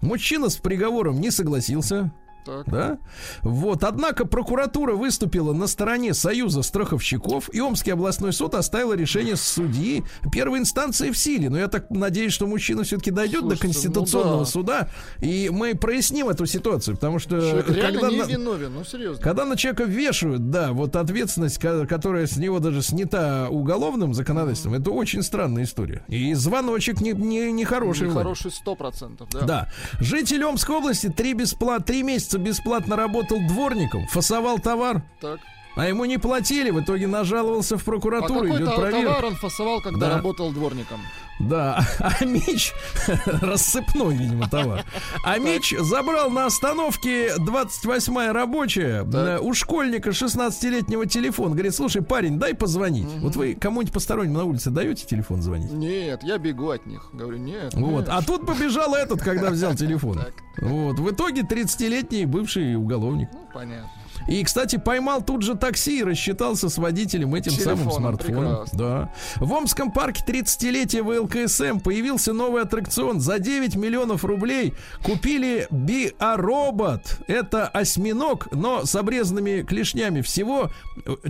Мужчина с приговором не согласился. Так. Да? Вот, однако прокуратура выступила на стороне Союза страховщиков, и Омский областной суд оставил решение судьи первой инстанции в силе. Но я так надеюсь, что мужчина все-таки дойдет Слушайте, до Конституционного ну да. суда, и мы проясним эту ситуацию, потому что Человек когда не на- виновен, ну серьезно. когда на человека вешают, да, вот ответственность, ко- которая с него даже снята уголовным законодательством, это очень странная история. И звоночек не, не, не хороший. Владик. Хороший сто процентов, да. Да. Житель Омской области три, бесплат, три месяца бесплатно работал дворником, фасовал товар, Так. А ему не платили, в итоге нажаловался в А прокуратуру, какой идет проверка. товар он фасовал, когда Да. работал дворником? Да, а Мич, рассыпной, видимо, товар. А Мич забрал на остановке 28-я рабочая э, у школьника 16-летнего телефон. Говорит, слушай, парень, дай позвонить. Вот вы кому-нибудь постороннему на улице даете телефон звонить? Нет, я бегу от них. Говорю, нет. Вот. нет. А тут побежал этот, когда взял телефон. Так. Вот. В итоге 30-летний бывший уголовник. Ну, понятно. И, кстати, поймал тут же такси и рассчитался с водителем этим самым Телефоном, смартфоном. прекрасно. Да. В Омском парке 30-летия ВЛКСМ появился новый аттракцион. За 9 миллионов рублей купили биоробот. Это осьминог, но с обрезанными клешнями. Всего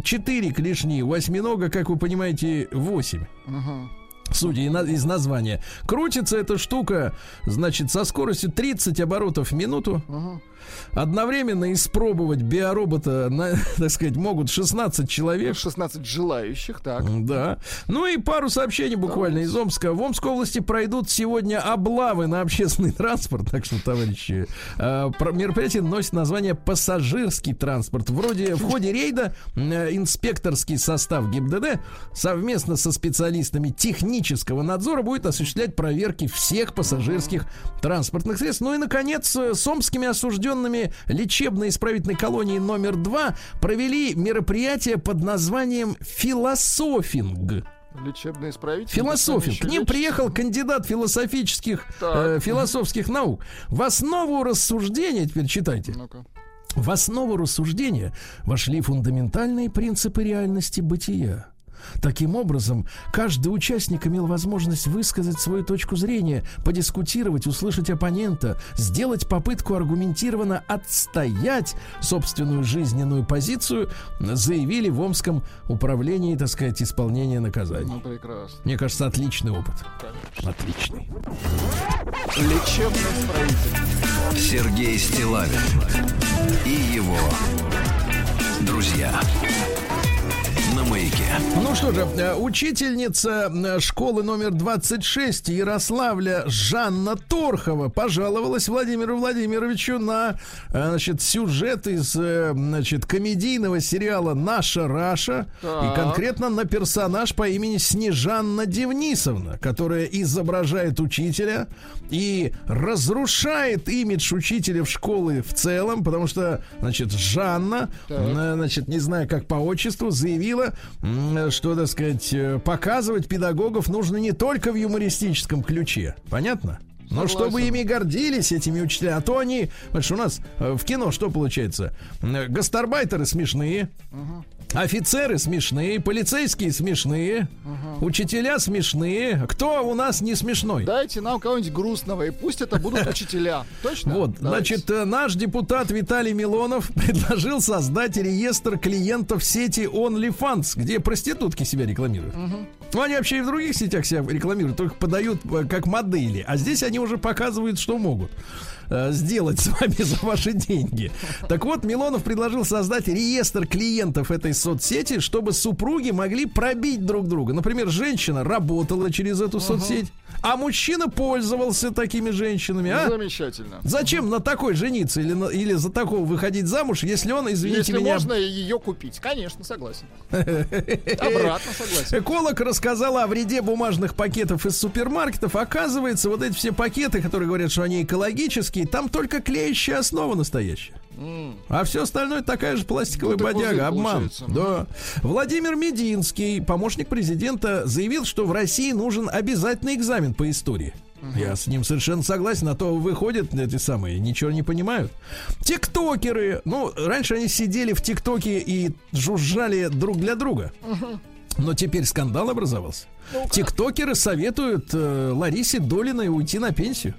4 клешни. У осьминога, как вы понимаете, 8 судя из названия. Крутится эта штука, значит, со скоростью 30 оборотов в минуту. Одновременно испробовать биоробота, на, так сказать, могут 16 человек. 16 желающих, так. Да. Ну и пару сообщений буквально из Омска. В Омской области пройдут сегодня облавы на общественный транспорт. Так что, товарищи, э, мероприятие носит название пассажирский транспорт. Вроде в ходе рейда э, инспекторский состав ГИБДД совместно со специалистами технического надзора будет осуществлять проверки всех пассажирских транспортных средств. Ну и, наконец, э, с омскими осужденными лечебно-исправительной колонии номер два провели мероприятие под названием «Философинг». Лечебный исправитель. Философинг. К ним Лечится. приехал кандидат философических, Так. э, философских наук. В основу рассуждения, теперь читайте, Ну-ка. в основу рассуждения вошли фундаментальные принципы реальности бытия. Таким образом, каждый участник имел возможность высказать свою точку зрения, подискутировать, услышать оппонента, сделать попытку аргументированно отстоять собственную жизненную позицию, заявили в Омском управлении, так сказать, исполнения наказаний. Ну, прекрасно. Мне кажется, отличный опыт. Отличный. Лечебный исправитель. Сергей Стилавин и его друзья на маяке. Ну что же, э, учительница э, школы номер 26 Ярославля Жанна Торхова пожаловалась Владимиру Владимировичу на э, значит, сюжет из значит, комедийного сериала «Наша Раша» и Так. конкретно на персонаж по имени Снежанна Девнисовна, которая изображает учителя и разрушает имидж учителя в школы в целом, потому что, значит, Жанна, Так. значит, не знаю, как по отчеству, заявила, что, так сказать, э, показывать педагогов нужно не только в юмористическом ключе. Понятно? Но Согласен. чтобы ими гордились этими учителя, а то они, что у нас э, в кино что получается? Гастарбайтеры смешные, офицеры смешные, полицейские смешные, учителя смешные. Кто у нас не смешной? Дайте нам кого-нибудь грустного, и пусть это будут учителя. Точно? Вот, Давайте. значит, э, наш депутат Виталий Милонов предложил создать реестр клиентов сети OnlyFans, где проститутки себя рекламируют. Ну, они вообще и в других сетях себя рекламируют, только подают э, как модели. А здесь они уже показывают, что могут э, сделать с вами за ваши деньги. Так вот, Милонов предложил создать реестр клиентов этой соцсети, чтобы супруги могли пробить друг друга. Например, женщина работала через эту соцсеть, а мужчина пользовался такими женщинами. А? Замечательно. Зачем на такой жениться или, на- или за такого выходить замуж, если он, извините Если меня, можно ее купить. Конечно, согласен. Обратно согласен. Эколог рассказал о вреде бумажных пакетов из супермаркетов. Оказывается, вот эти все пакеты, которые говорят, что они экологические, там только клеящая основа настоящая. А все остальное такая же пластиковая Ну, бодяга, обман. получается. Да. Владимир Мединский, помощник президента, заявил, что в России нужен обязательный экзамен по истории. Я с ним совершенно согласен, а то выходят эти самые, ничего не понимают. Тиктокеры, ну, раньше они сидели в ТикТоке и жужжали друг для друга. Но теперь скандал образовался. Тиктокеры советуют э, Ларисе Долиной уйти на пенсию.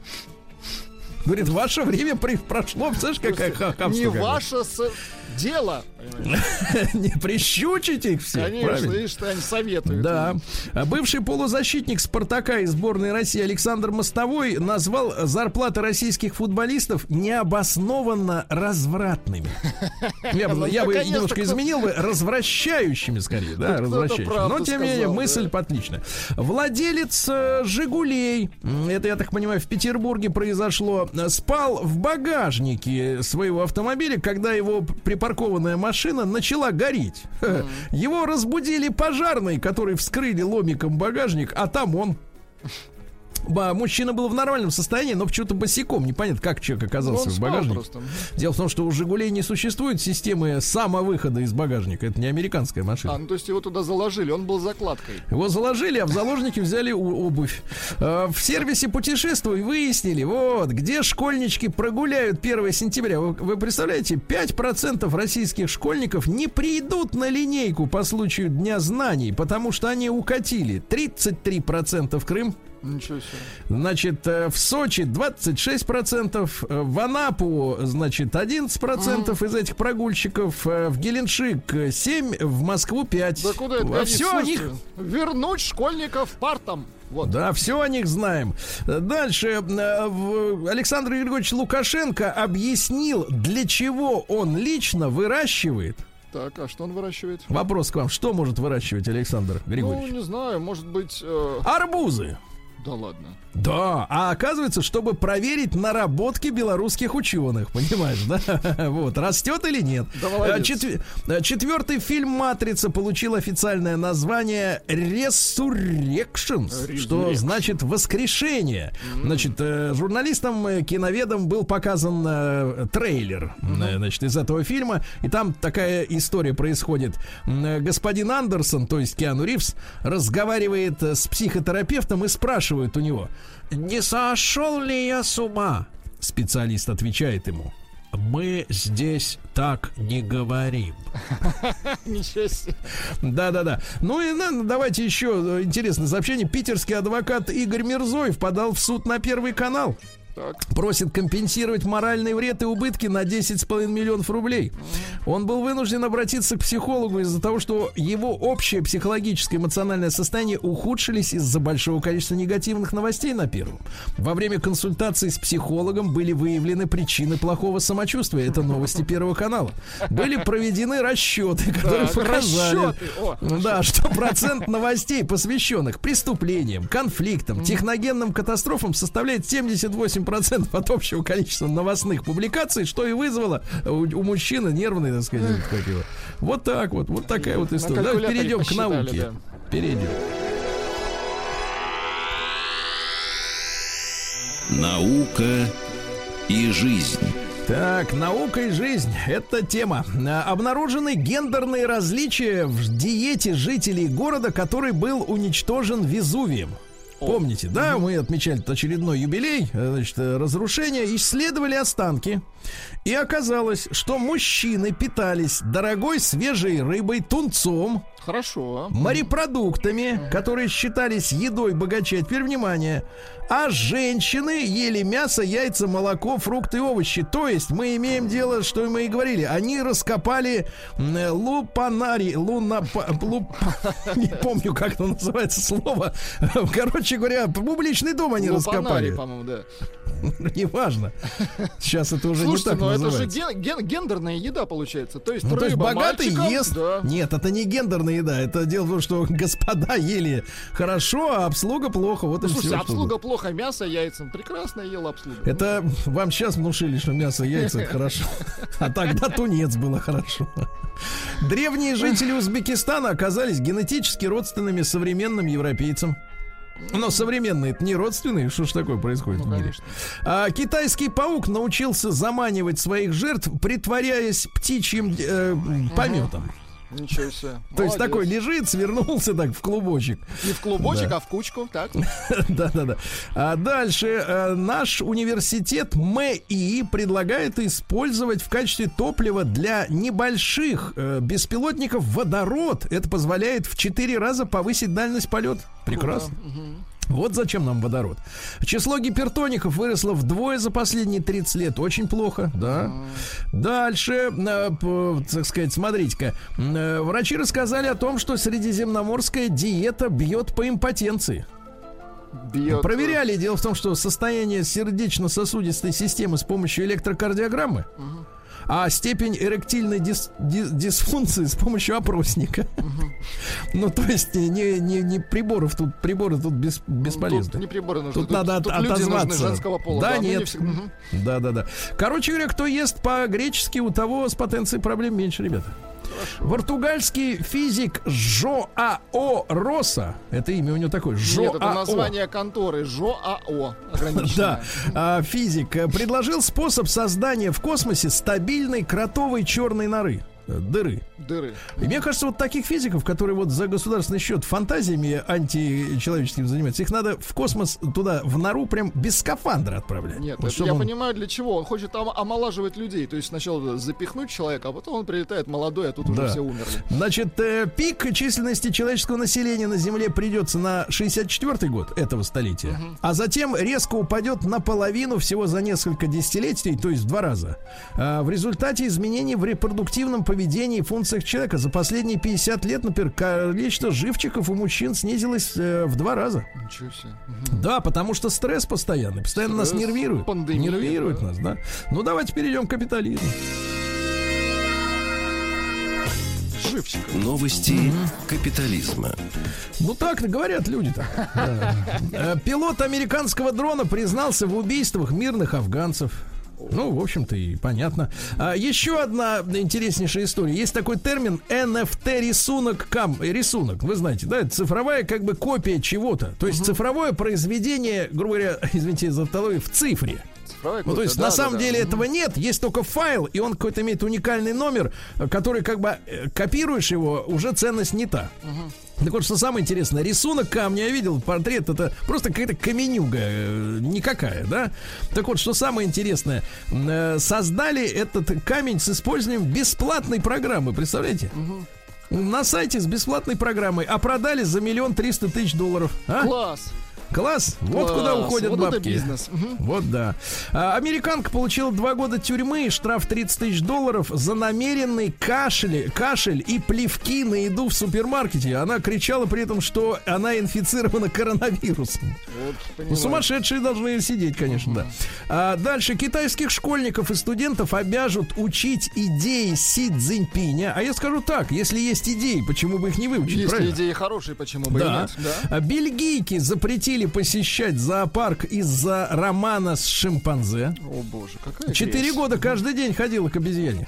Говорит, ваше время при- прошло, представляешь, какая ха- хамство Не ваше с- дело. Не прищучите их всех, Конечно, видишь, что они советуют. Да. А Бывший полузащитник Спартака из сборной России Александр Мостовой назвал зарплаты российских футболистов необоснованно развратными. Я бы, я бы немножко изменил бы, развращающими скорее, да, развращающими. Но, тем не менее, мысль отличная. Владелец э, «Жигулей», это, я так понимаю, в Петербурге произошло, э, спал в багажнике своего автомобиля, когда его припаркованная машина начала гореть. Его разбудили пожарные, которые вскрыли ломиком багажник, а там он. Мужчина был в нормальном состоянии, но почему-то босиком. Непонятно, как человек Ну, оказался он в багажнике. просто. Дело в том, что у «Жигулей» не существует системы самовыхода из багажника. Это не американская машина. А, ну то есть его туда заложили, он был закладкой. Его заложили, а в заложники взяли обувь. Э, В сервисе путешествуй выяснили, вот, где школьнички прогуляют 1 сентября. Вы, вы представляете, 5% российских школьников не придут на линейку по случаю Дня знаний, потому что они укатили. 33% в Крым, Ничего себе. Значит, э, в Сочи 26%, э, в Анапу, значит, 11% из этих прогульщиков, э, в Геленджик э, 7, в Москву 5. Да куда это а все о них Слушайте, Вернуть школьников партам. Вот. да, все о них знаем. Дальше Александр Григорьевич Лукашенко объяснил, для чего он лично выращивает. Так, а что он выращивает? Вопрос к вам: что может выращивать Александр Ну, Григорьевич? не знаю, может быть... э, Арбузы. Да ладно. Да, а оказывается, чтобы проверить наработки белорусских ученых, понимаешь, да? Вот, растет или нет. Да. А, четвер- а, Четвертый фильм «Матрица» получил официальное название «Resurrections», что значит «воскрешение». Значит, э, журналистам, э, киноведам был показан э, трейлер, э, значит, из этого фильма, и там такая история происходит. Э, Господин Андерсон, то есть Киану Ривз, разговаривает э, с психотерапевтом и спрашивает у него, не сошел ли я с ума? Специалист отвечает ему, мы здесь так не говорим. Ничего себе. Да-да-да. Ну и на- давайте еще э, интересное сообщение. Питерский адвокат Игорь Мирзоев подал в суд на Первый канал. Так. Просит компенсировать моральный вред и убытки на 10,5 миллионов рублей. Он был вынужден обратиться к психологу из-за того, что его общее психологическое эмоциональное состояние ухудшились из-за большого количества негативных новостей на первом. Во время консультации с психологом были выявлены причины плохого самочувствия. Это новости Первого канала. Были проведены расчеты, которые Так, показали. О, да, что процент новостей, посвященных преступлениям, конфликтам, техногенным катастрофам, составляет 78% от общего количества новостных публикаций, что и вызвало у, у мужчины нервный, так сказать, этот, как его. Вот так вот, вот такая вот история. Давайте перейдем к науке. да. Перейдем. Наука и жизнь. Так, наука и жизнь – это тема. А, Обнаружены гендерные различия в диете жителей города, который был уничтожен Везувием. Помните, да, мы отмечали очередной юбилей, э, значит, э, разрушения, исследовали останки, и оказалось, что мужчины питались дорогой свежей рыбой, тунцом, Хорошо. морепродуктами, которые считались едой богачей. А Теперь внимание. А женщины ели мясо, яйца, молоко, фрукты и овощи. То есть мы имеем дело, что мы и говорили. Они раскопали э, лупанари, луна, луп, не помню, как это называется слово. Короче говоря, публичный дом они Лупанари, раскопали. по-моему, да. Неважно. Сейчас это уже Слушайте, не так ну это же называется. ген- ген- гендерная еда получается. То есть Ну, то есть рыба богатый мальчикам, ест. да. Нет, это не гендерная еда. Это дело в том, что господа ели хорошо, а обслуга плохо. Вот и Ну, слушайте, все. обслуга плохо, мясо, яйцам. Прекрасно ела обслуга. Это вам сейчас внушили, что мясо, яйца хорошо. А тогда тунец было хорошо. Древние жители Узбекистана оказались генетически родственными современным европейцам. Но современные это не родственные, что ж такое происходит в мире? конечно. А, китайский паук научился заманивать своих жертв, притворяясь птичьим э, пометом. Ничего себе. То есть Молодец. такой лежит, свернулся так в клубочек. Не в клубочек, Да. а в кучку, так? Да, да, да. А дальше э, наш университет МИ предлагает использовать в качестве топлива для небольших э, беспилотников водород. Это позволяет в 4 раза повысить дальность полета. Прекрасно. Вот зачем нам водород. Число гипертоников выросло вдвое за последние 30 лет. Очень плохо, да. Дальше, э, так сказать, смотрите-ка. Э, Врачи рассказали о том, что средиземноморская диета бьет по импотенции. Бьет. Проверяли. Дело в том, что состояние сердечно-сосудистой системы с помощью электрокардиограммы, а степень эректильной дис- ди- дисфункции с помощью опросника. Ну, то есть не, не, не приборов тут, приборы тут бес- бесполезны. Тут не приборы нужны. Тут надо от- тут люди отозваться. женского пола. Да, не нет. всегда-. Да, да, да. Короче говоря, кто ест по-гречески, у того с потенцией проблем меньше, ребята. Португальский физик Жоао Роса, это имя у него такое, Жоао. Нет, это название конторы ЖОАО. Да, а, физик э, предложил способ создания в космосе стабильной кротовой черной норы. Дыры. Дыры. И мне кажется, вот таких физиков, которые вот за государственный счет фантазиями античеловеческими занимаются, их надо в космос туда, в нору, прям без скафандра отправлять. Нет, Вот я он- понимаю для чего. Он хочет ом- омолаживать людей. То есть сначала запихнуть человека, а потом он прилетает молодой, а тут уже Да. все умерли. Значит, э, пик численности человеческого населения на Земле придется на 64 год этого столетия, а затем резко упадет наполовину всего за несколько десятилетий, то есть в два раза. А, в результате изменений в репродуктивном поведении и функциях человека за последние 50 лет, например, количество живчиков у мужчин снизилось э, в два раза. Ничего себе. Да, потому что стресс постоянный, постоянно нас Стресс, нервирует. пандемия, нервирует да. нас, да. Ну, давайте перейдем к капитализму. Новости капитализма. Ну так говорят люди-то. Да. Э, Пилот американского дрона признался в убийствах мирных афганцев. Ну, в общем-то, и понятно. А, еще одна интереснейшая история. Есть такой термин NFT рисунок кам рисунок. Вы знаете, да, это цифровая как бы копия чего-то. То есть цифровое произведение, грубо говоря, извините за тавтологию, в цифре. Цифровая Ну, то есть, да, на да, самом да. деле Мгм. этого нет, есть только файл, и он какой-то имеет уникальный номер, который как бы э, копируешь его, уже ценность не та. Так вот, что самое интересное, рисунок камня, я видел, портрет, это просто какая-то каменюга, э, никакая, да? Так вот, что самое интересное, э, создали этот камень с использованием бесплатной программы, представляете? На сайте с бесплатной программой, а продали за миллион триста тысяч долларов. А? Класс. Класс! Вот Класс. куда уходят вот это бабки. бизнес. Мгм. Вот да. А, американка получила два года тюрьмы и штраф 30 тысяч долларов за намеренный кашель, кашель и плевки на еду в супермаркете. Она кричала при этом, что она инфицирована коронавирусом. Вот, Ну, сумасшедшие должны сидеть, конечно, да. А дальше китайских школьников и студентов обяжут учить идеи Си Цзиньпиня. А я скажу так, если есть идеи, почему бы их не выучить, Если правильно? идеи хорошие, почему бы и Да. нет? Да. А Бельгийки запретили посещать зоопарк из-за романа с шимпанзе. О боже, какая Четыре года каждый день ходила к обезьяне.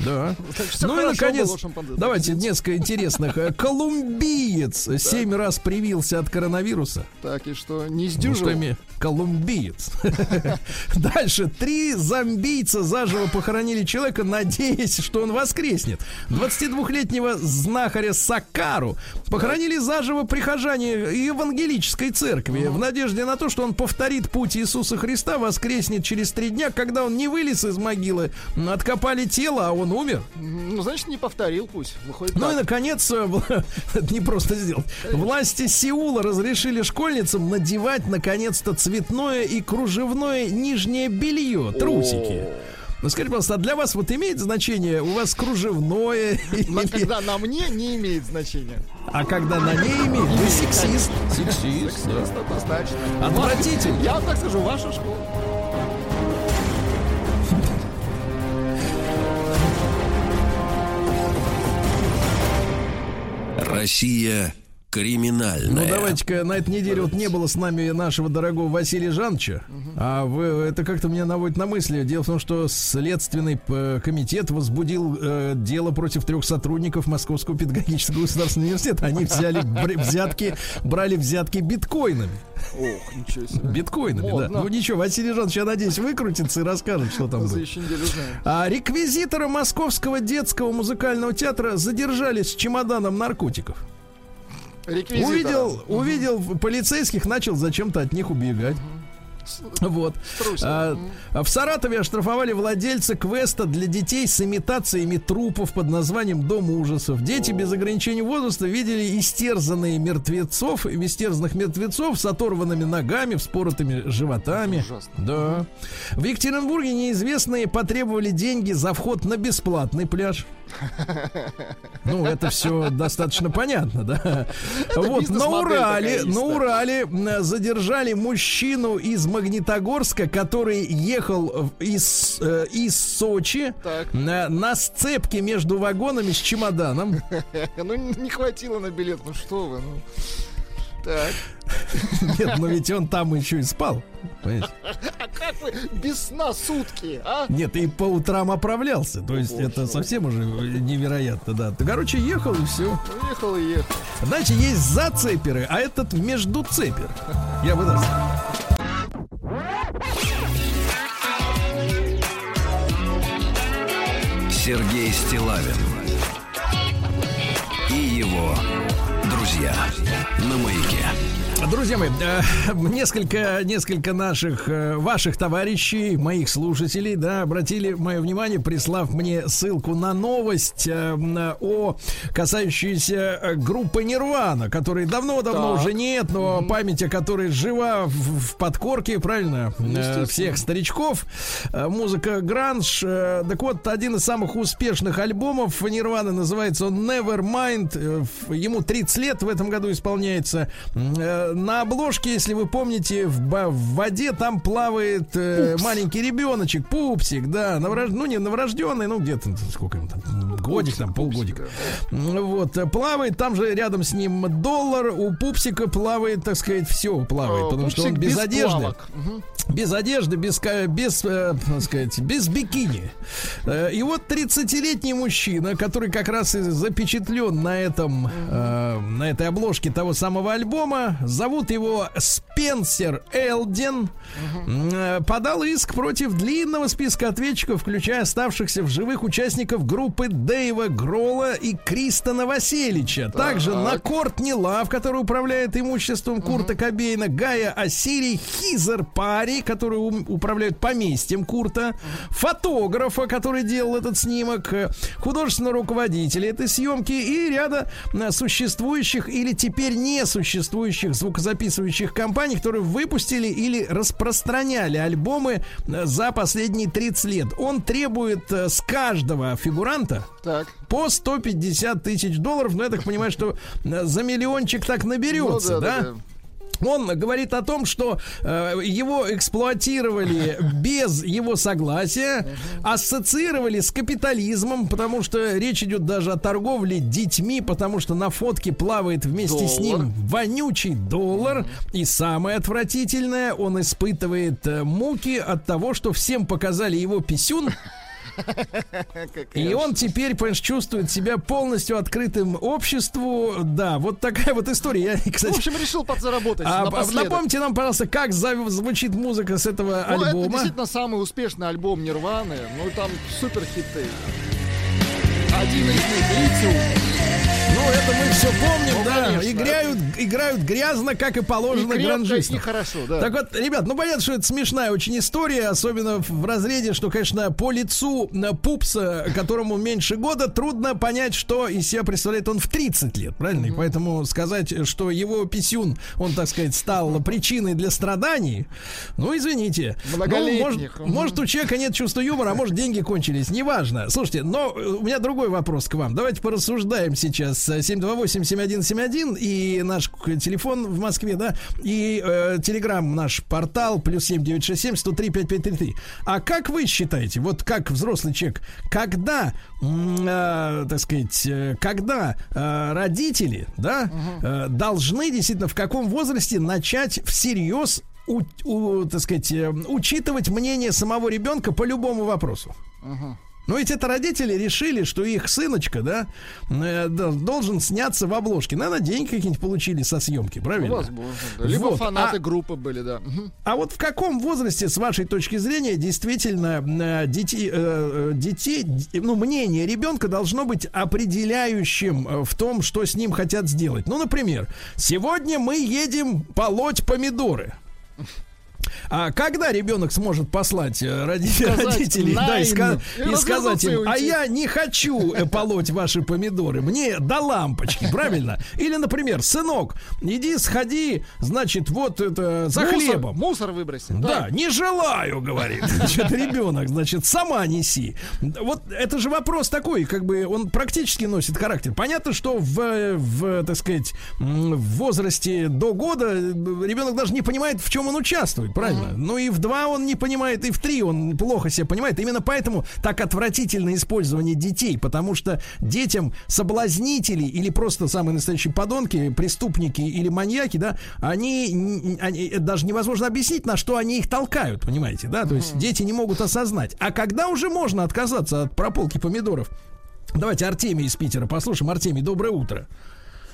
Да. Ну и наконец, давайте несколько интересных. Э, Колумбиец семь раз привился от коронавируса. Так, и что, не Ну, сдюжил? Колумбиец. Дальше. Три зомбийца заживо похоронили человека, надеясь, что он воскреснет. 22-летнего знахаря Сакару похоронили заживо прихожане евангелической церкви в надежде на то, что он повторит путь Иисуса Христа, воскреснет через три дня, когда он не вылез из могилы, откопали тело, а он умер. Ну, значит, не повторил пусть. Выходит Ну и так. наконец, э, это не просто сделать. Власти Сеула разрешили школьницам надевать наконец-то цветное и кружевное нижнее белье, трусики. Ну скажите, пожалуйста, а для вас вот имеет значение у вас кружевное, Но или- когда на мне не имеет значения. а когда на ней имеет, вы сексист. Сексист, да. Просто однозначно. Отвратительно. Я вам так скажу, ваша школа. Россия Криминальное. Ну, давайте-ка, на этой неделе вот не было с нами нашего дорогого Василия Жановича. А вы, это как-то меня наводит на мысли. Дело в том, что Следственный э, комитет возбудил э, дело против трех сотрудников Московского педагогического государственного университета. Они взяли бр- взятки, брали взятки биткоинами. Ох, ничего себе. Биткоинами, да. Модно. Ну ничего, Василий Жанович, я надеюсь, выкрутится и расскажет, что там было. А реквизитора Московского детского музыкального театра задержали с чемоданом наркотиков. Реквизитора. Увидел, увидел полицейских, начал зачем-то от них убегать. Вот. А, в Саратове оштрафовали владельца квеста для детей с имитациями трупов под названием Дом ужасов. Дети без ограничений возраста видели истерзанные мертвецов, истерзанных мертвецов с оторванными ногами, вспоротыми животами. Ужасно. Да. В Екатеринбурге неизвестные потребовали деньги за вход на бесплатный пляж. Ну, это все достаточно понятно, да. Вот, на Урале, на. Урале м, задержали мужчину из Магнитогорска, который ехал из, э, из Сочи Так. на, на сцепке между вагонами с чемоданом. Ну, не хватило на билет, ну что вы, ну. Так. Нет, но ведь он там еще и спал. А как вы без сна сутки, а? Нет, и по утрам оправлялся. То есть Боже это совсем уже невероятно, да. Короче, ехал и все. Ехал и ехал. Знаете, есть зацеперы, а этот междуцепер. Я сказал. Сергей Стилавин друзья на маяке. Друзья мои, э, несколько, несколько наших, э, ваших товарищей, моих слушателей, да, обратили мое внимание, прислав мне ссылку на новость э, о касающейся группы Нирвана, которой давно-давно уже нет, но память о которой жива в, в подкорке, правильно, всех старичков. Музыка гранж. Так вот, один из самых успешных альбомов Нирваны называется он Nevermind. Ему 30 лет в этом году исполняется. Э, На обложке, если вы помните, в, в воде там плавает э, маленький ребеночек, пупсик, да, новорож- ну не новорожденный, ну где-то сколько ему там, годик там, полгодика. Вот, э, плавает, там же рядом с ним доллар, у пупсика плавает, так сказать, все плавает, О, потому что он без, одежды. Без одежды, без, без, э, так сказать, без бикини. Э, И вот 30-летний мужчина, который как раз и запечатлен на этом, э, на этой обложке того самого альбома, зовут его Спенсер Элден, э, подал иск против длинного списка ответчиков, включая оставшихся в живых участников группы Дэйва Гролла и Кристона Васильевича. Также на Кортни Лав, который управляет имуществом Курта Кобейна, Гая Ассирий, Хизер Пари, который управляет поместьем Курта, фотографа, который делал этот снимок, э, художественного руководителя этой съемки и ряда э, существующих или теперь не существующих звукозаписывающих компаний, которые выпустили или распространяли альбомы э, за последние 30 лет. Он требует э, с каждого фигуранта Так. по 150 тысяч долларов. Но я так понимаю, что э, за миллиончик так наберется, Ну да? да, да. Он говорит о том, что э, его эксплуатировали без его согласия, ассоциировали с капитализмом, потому что речь идет даже о торговле детьми, потому что на фотке плавает вместе с Доллар. ним вонючий доллар. И самое отвратительное, он испытывает э, муки от того, что всем показали его писюн. И он теперь, понимаешь, чувствует себя полностью открытым обществу. Да, вот такая вот история. Я, В кстати, общем, решил подзаработать а, напоследок. напомните нам, пожалуйста, как звучит музыка с этого Ну, это альбома. действительно самый успешный альбом Нирваны. Ну, там супер хиты. Один из них «Литиум». Ну, это мы все помним, Ну, да. конечно. Играют, играют грязно, как и положено и гранжистам. хорошо, да. Так вот, ребят, ну понятно, что это смешная очень история, особенно в разрезе, что, конечно, по лицу пупса, которому меньше года, трудно понять, что из себя представляет он в 30 лет, правильно? И поэтому сказать, что его писюн, он, так сказать, стал причиной для страданий, ну, извините. Ну, может. Мгм. может, у человека нет чувства юмора, а может, деньги кончились, неважно. Слушайте, но э, у меня другой вопрос к вам. Давайте порассуждаем сейчас. Э, 925-48-7171 и наш телефон в Москве, да, и э, телеграм наш портал плюс 7967-103-5533. А как вы считаете, вот как взрослый человек, когда, э, так сказать, э, когда э, родители, да, э, должны действительно в каком возрасте начать всерьез у, у, так сказать, э, учитывать мнение самого ребенка по любому вопросу? Ну ведь это родители решили, что их сыночка, да, э, должен сняться в обложке. Наверное, деньги какие-нибудь получили со съемки, правильно? Возможно, да. Либо Вот, фанаты а- группы были, да. А вот в каком возрасте, с вашей точки зрения, действительно э, детей, э, э, детей, д- ну, мнение ребенка должно быть определяющим в том, что с ним хотят сделать? Ну, например, сегодня мы едем полоть помидоры. А когда ребенок сможет послать э, роди- Сказать родителей да, и, ска- и и сказать им, а уйти». я не хочу э, полоть ваши помидоры, мне до лампочки, правильно? Или, например, сынок, иди сходи, значит, вот это за Мусор- хлебом. Мусор выбросить. Да, не желаю, говорит. Значит, ребенок, значит, сама неси. Вот это же вопрос такой, как бы он практически носит характер. Понятно, что в, в так сказать, в возрасте до года э, ребенок даже не понимает, в чем он участвует, правильно? Ну и в два он не понимает, и в три он плохо себя понимает. Именно поэтому так отвратительно использование детей, потому что детям соблазнители или просто самые настоящие подонки, преступники или маньяки, да, они, они это даже невозможно объяснить, на что они их толкают, понимаете, да, то есть дети не могут осознать. А когда уже можно отказаться от прополки помидоров? Давайте Артемий из Питера послушаем. Артемий, доброе утро.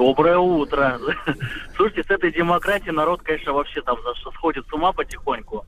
Доброе утро. Слушайте, с этой демократией народ, конечно, вообще там сходит с ума потихоньку.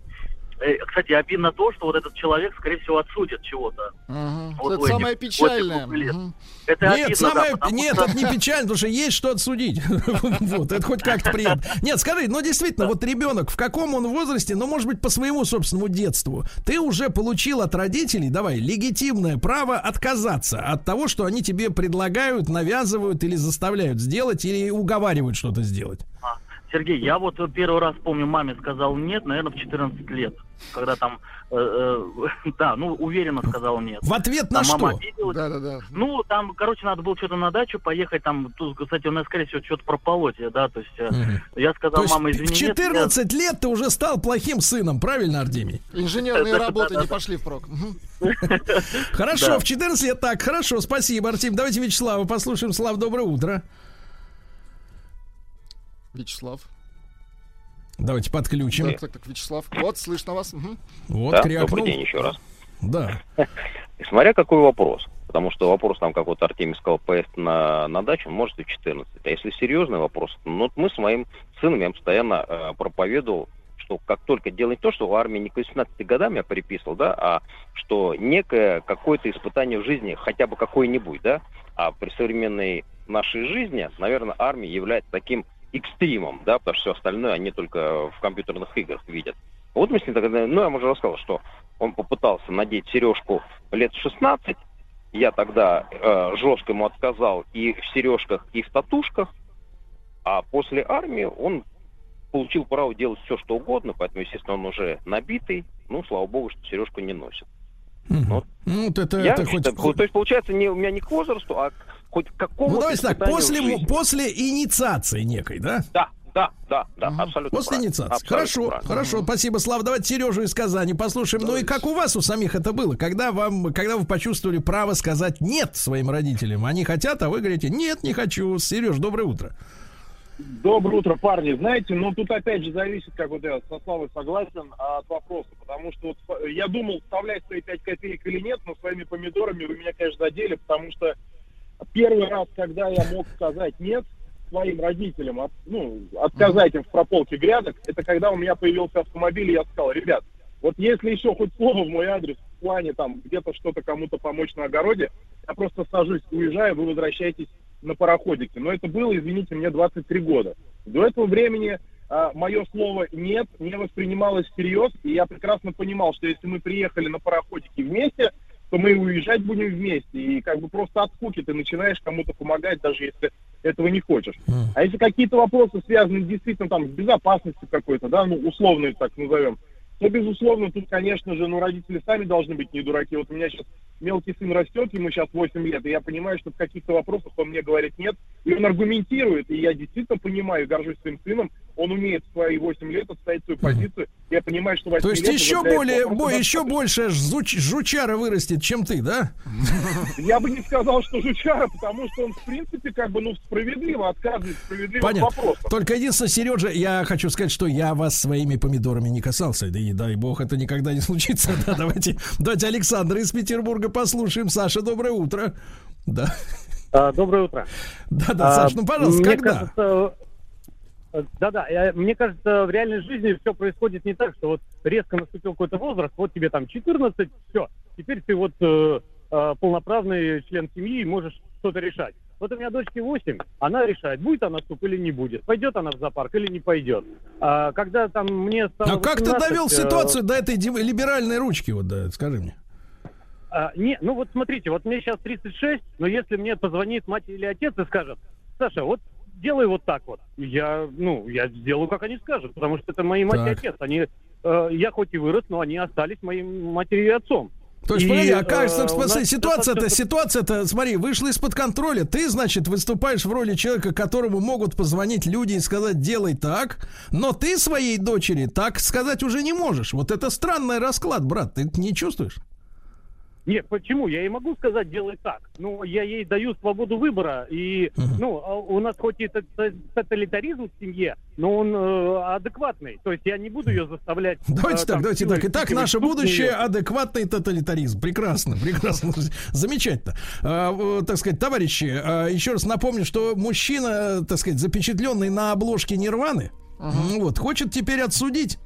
Э, Кстати, обидно то, что вот этот человек, скорее всего, отсудит чего-то. Мгм. Вот Это самое этих печальное. Мгм. Это Нет, обидно, да, самое, потому нет, что- это не печально, потому что есть что отсудить. Вот, это хоть как-то приятно. Нет, скажи, ну действительно, вот ребенок, в каком он возрасте, ну, может быть, по своему собственному детству, ты уже получил от родителей, давай, легитимное право отказаться от того, что они тебе предлагают, навязывают или заставляют сделать, или уговаривают что-то сделать. А, Сергей, я вот первый раз помню, маме сказал нет, наверное, в 14 лет. Когда там, э, э, да, ну, уверенно сказал нет. В ответ на Там мама что? обиделась. Да-да-да. Ну, там, короче, надо было что-то на дачу поехать, там, тут, кстати, у нас, скорее всего, что-то прополоть, да, то есть, э, я сказал, мама, в извини, нет, я- 14 лет ты уже стал плохим сыном, правильно, Артемий? Инженерные работы не пошли впрок. Хорошо, Да. в 14 лет так, хорошо, спасибо, Артем. Давайте Вячеслава послушаем. Слав, доброе утро. Вячеслав. Давайте подключим. Так, так, так, Вячеслав. Вот, слышно вас. Мгм. Вот, Да, крякнул. добрый день еще раз. Да. И смотря какой вопрос. Потому что вопрос, там, как вот Артемий сказал, поезд на, на дачу, он может и в 14. А если серьезный вопрос, ну, вот мы с моим сыном, я постоянно э, проповедовал, что как только делать то, что в армии не к 18 годам я приписывал, да, а что некое какое-то испытание в жизни, хотя бы какое-нибудь, да, а при современной нашей жизни, наверное, армия является таким экстримом, да, потому что все остальное они только в компьютерных играх видят. Вот мы с ним тогда, ну, я вам уже рассказал, что он попытался надеть сережку лет в 16, я тогда э, жестко ему отказал и в сережках, и в татушках, а после армии он получил право делать все, что угодно, поэтому, естественно, он уже набитый, ну, слава богу, что сережку не носит. Вот. Ну, вот это, Я это хоть... То есть, получается, не, у меня не к возрасту, а к хоть какому-то Ну, давайте так, после, жизни. после инициации некой, да? Да, да, да, да, абсолютно После правильно, инициации. абсолютно Хорошо, правильно. хорошо, спасибо, Слава. Давайте Сережу из Казани послушаем. Ну и как у вас у самих это было? Когда вам, когда вы почувствовали право сказать нет своим родителям? Они хотят, а вы говорите, нет, не хочу. Сереж, доброе утро. Доброе утро, парни. Знаете, ну тут опять же зависит, как вот я со Славой согласен, от вопроса. Потому что вот я думал, вставлять свои 5 копеек или нет, но своими помидорами вы меня, конечно, задели, потому что первый раз, когда я мог сказать нет своим родителям, от- ну, отказать им в прополке грядок, это когда у меня появился автомобиль, и я сказал, ребят, вот если еще хоть слово в мой адрес в плане там где-то что-то кому-то помочь на огороде, я просто сажусь, уезжаю, вы возвращаетесь на пароходике. Но это было, извините, мне 23 года. До этого времени мое слово «нет» не воспринималось всерьез, и я прекрасно понимал, что если мы приехали на пароходике вместе, то мы уезжать будем вместе. И как бы просто от скуки ты начинаешь кому-то помогать, даже если этого не хочешь. А если какие-то вопросы связаны действительно там с безопасностью какой-то, да, ну, условно так назовем, то, безусловно, тут, конечно же, ну, родители сами должны быть не дураки. Вот у меня сейчас мелкий сын растет, ему сейчас 8 лет, и я понимаю, что в каких-то вопросах он мне говорит нет, и он аргументирует, и я действительно понимаю, горжусь своим сыном, он умеет в свои 8 лет отстоять свою позицию. Я понимаю, что 8 То есть лет еще более, бо- еще больше жуч- жучара вырастет, чем ты, да? Я бы не сказал, что жучара, потому что он, в принципе, как бы, ну, справедливо отказывает в справедливых Понятно. вопросах. Только единственное, Сережа, я хочу сказать, что я вас своими помидорами не касался. Да и дай бог, это никогда не случится. Да, давайте, давайте Александра из Петербурга послушаем. Саша, доброе утро. Да. А, Доброе утро. Да, да, Саш, ну пожалуйста, мне когда? кажется, да-да, мне кажется, в реальной жизни все происходит не так, что вот резко наступил какой-то возраст, вот тебе там 14, все, теперь ты вот э, э, полноправный член семьи и можешь что-то решать. Вот у меня дочке 8, она решает, будет она суп или не будет, пойдет она в зоопарк или не пойдет. А когда там мне стало А как ты 18, довел э, ситуацию до этой либеральной ручки? Вот, да, скажи мне. А, не, ну вот смотрите, вот мне сейчас 36, но если мне позвонит мать или отец и скажет, Саша, вот делай вот так вот, я, ну, я сделаю, как они скажут, потому что это мои мать и Так. отец. Они, э, я хоть и вырос, но они остались моим матерью и отцом. То есть, И, погоди, а как, э, ситуация-то, ситуация-то, смотри, вышла из-под контроля. Ты, значит, выступаешь в роли человека, которому могут позвонить люди и сказать, делай так, но ты своей дочери так сказать уже не можешь. Вот это странный расклад, брат, ты не чувствуешь? Нет, почему? Я ей могу сказать, делай так. Ну, я ей даю свободу выбора. И, ну, а у нас хоть и тот- тоталитаризм в семье, но он э, адекватный. То есть я не буду ее заставлять... Давайте э, так, там, давайте силой так. Итак, наше будущее адекватный тоталитаризм. Прекрасно, прекрасно. Замечательно. А, э, так сказать, товарищи, а, еще раз напомню, что мужчина, э, так сказать, запечатленный на обложке Нирваны, м, вот, хочет теперь отсудить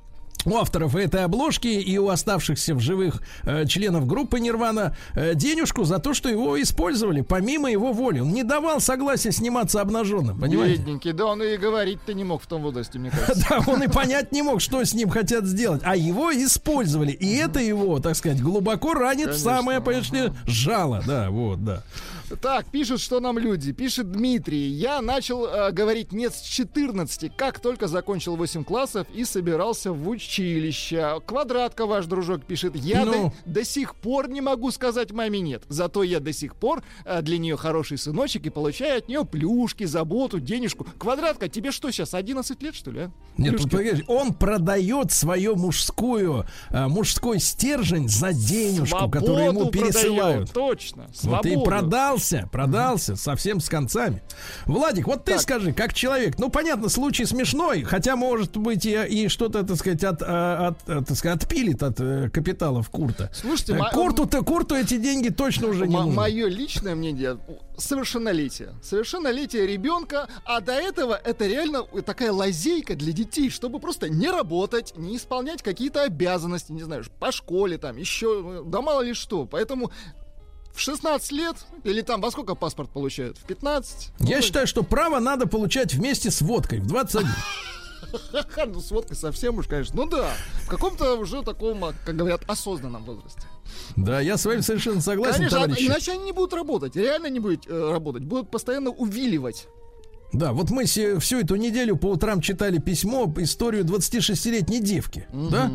у авторов этой обложки и у оставшихся в живых э, членов группы Нирвана э, денежку за то, что его использовали помимо его воли. Он не давал согласия сниматься обнаженным, понимаете? Бедненький, да он и говорить-то не мог в том возрасте, мне кажется. Да, он и понять не мог, что с ним хотят сделать. А его использовали. И это его, так сказать, глубоко ранит в самое, понимаешь, жало. Да, вот, да. Так, пишут, что нам люди. Пишет Дмитрий. Я начал э, говорить нет с 14, как только закончил 8 классов и собирался в училище. Квадратка ваш дружок пишет. Я Ну? до, до сих пор не могу сказать маме нет. Зато я до сих пор э, для нее хороший сыночек и получаю от нее плюшки, заботу, денежку. Квадратка, тебе что сейчас, 11 лет, что ли? а? Нет, Плюшки? погоди, он продает свою мужскую, а, мужской стержень за денежку, которую ему Свободу пересылают. продает, Точно. Вот и свободу. Продался, продался совсем с концами. Владик, вот ты Так. скажи, как человек, ну понятно, случай смешной, хотя может быть и, и что-то, так сказать, от, а, от, а, так сказать, отпилит от э, капиталов Курта. Слушайте, Э, Курту-то, Курту эти деньги точно уже не нужны. Мое личное мнение совершеннолетие. Совершеннолетие ребенка, а до этого это реально такая лазейка для детей, чтобы просто не работать, не исполнять какие-то обязанности, не знаю, по школе там, еще, да мало ли что. Поэтому в 16 лет, или там во сколько паспорт получают? В 15? Я считаю, что право надо получать вместе с водкой в 21. Ха-ха, ну с водкой совсем уж, конечно. Ну да, в каком-то уже таком, как говорят, осознанном возрасте. Да, я с вами совершенно согласен, Конечно, а- товарищи. иначе они не будут работать, реально не будут э, работать, будут постоянно увиливать. Да, вот мы всю эту неделю по утрам читали письмо, историю 26-летней девки, да,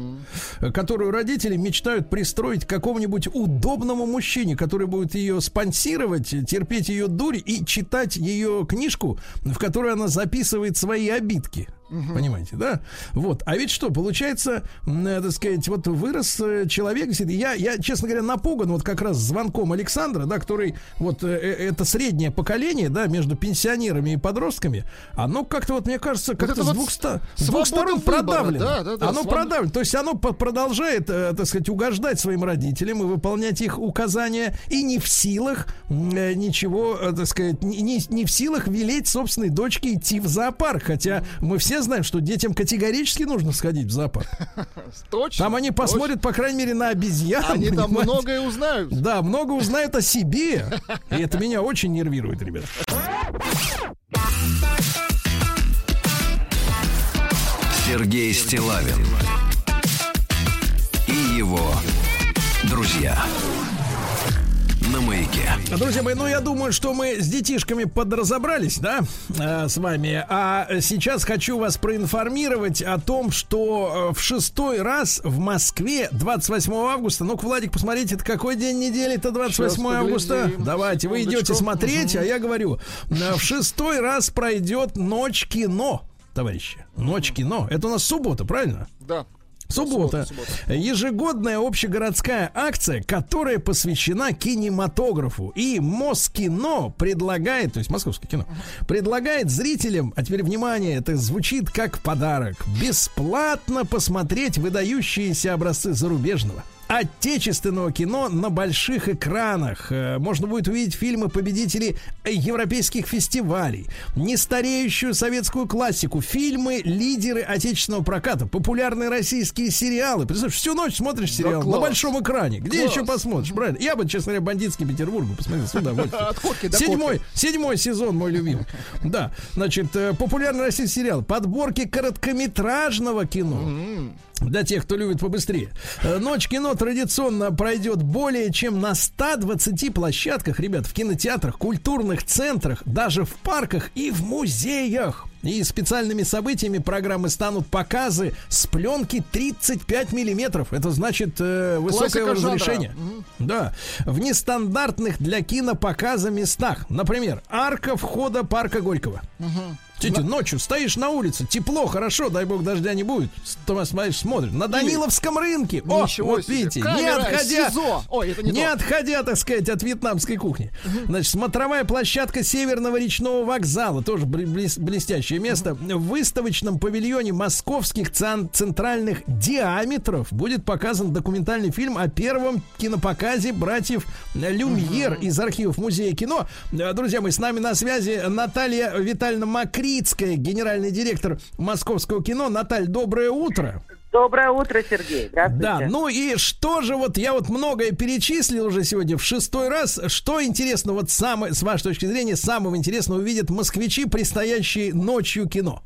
э, которую родители мечтают пристроить к какому-нибудь удобному мужчине, который будет ее спонсировать, терпеть ее дурь и читать ее книжку, в которой она записывает свои обидки. Понимаете, да? Вот. А ведь что, получается, м, э, так сказать, вот вырос э, человек, я, я, честно говоря, напуган вот как раз звонком Александра, да, который, вот, э, это среднее поколение, да, между пенсионерами и подростками, оно как-то, вот, мне кажется, как-то это с вот двух, ста- с двух сторон выбора, продавлено. да, да, да, оно свобода. продавлено. То есть оно продолжает, э, так сказать, угождать своим родителям и выполнять их указания, и не в силах э, ничего, э, так сказать, не- не в силах велеть собственной дочке идти в зоопарк. Хотя мы все знаем, что детям категорически нужно сходить в зоопарк. Точно. Там они посмотрят, по крайней мере, на обезьян. Они там многое узнают. Да, много узнают о себе. И это меня очень нервирует, ребят. Сергей Стилавин и его друзья. Друзья мои, ну я думаю, что мы с детишками подразобрались, да, э, с вами. А сейчас хочу вас проинформировать о том, что э, в шестой раз в Москве 28 августа, ну-ка, Владик, посмотрите, это какой день недели, это 28 Сейчас августа. поглядим. Давайте, вы идете смотреть, Мгм. а я говорю, э, в шестой раз пройдет ночь кино, товарищи. Ночь кино. Это у нас суббота, правильно? Да. Суббота. Суббота, Ежегодная общегородская акция, которая посвящена кинематографу. И Москино предлагает, то есть московское кино, предлагает зрителям, а теперь внимание, это звучит как подарок, бесплатно посмотреть выдающиеся образцы зарубежного. Отечественного кино на больших экранах. Э, Можно будет увидеть фильмы победителей европейских фестивалей, нестареющую советскую классику, фильмы лидеры отечественного проката, популярные российские сериалы. Представляешь, всю ночь смотришь сериал класс. на большом экране. Где Класс. еще посмотришь, правильно? Я бы, честно говоря, бандитский Петербург бы посмотрел с удовольствием. От Ходки до Седьмой, седьмой сезон мой любимый. Да, значит, э, популярный российский сериал, подборки короткометражного кино. Для тех, кто любит побыстрее. Э, Ночь кино традиционно пройдет более чем на 120 площадках, ребят, в кинотеатрах, культурных центрах, даже в парках и в музеях. И специальными событиями программы станут показы с пленки 35 миллиметров. Это значит э, высокое Классика жанра. разрешение. Мгм. Да. В нестандартных для кинопоказа местах. Например, арка входа парка Горького. Тетя, ночью стоишь на улице, тепло, хорошо, дай бог дождя не будет. Смотришь, смотришь. На Даниловском рынке. О, Ничего вот себе. видите, не Камера, отходя, СИЗО. Ой, это не то. отходя, так сказать, от вьетнамской кухни. Значит, смотровая площадка Северного речного вокзала, тоже блестящее место. В выставочном павильоне московских цен- центральных диаметров будет показан документальный фильм о первом кинопоказе братьев Люмьер из архивов Музея кино. Э, Друзья мои, с нами на связи Наталья Витальевна Макритская, генеральный директор Московского кино. Наталья, доброе утро. Доброе утро, Сергей. Здравствуйте. Да, ну и что же вот я вот многое перечислил уже сегодня в шестой раз. Что интересно вот самое, с вашей точки зрения, самого интересного увидят москвичи, предстоящие ночью кино?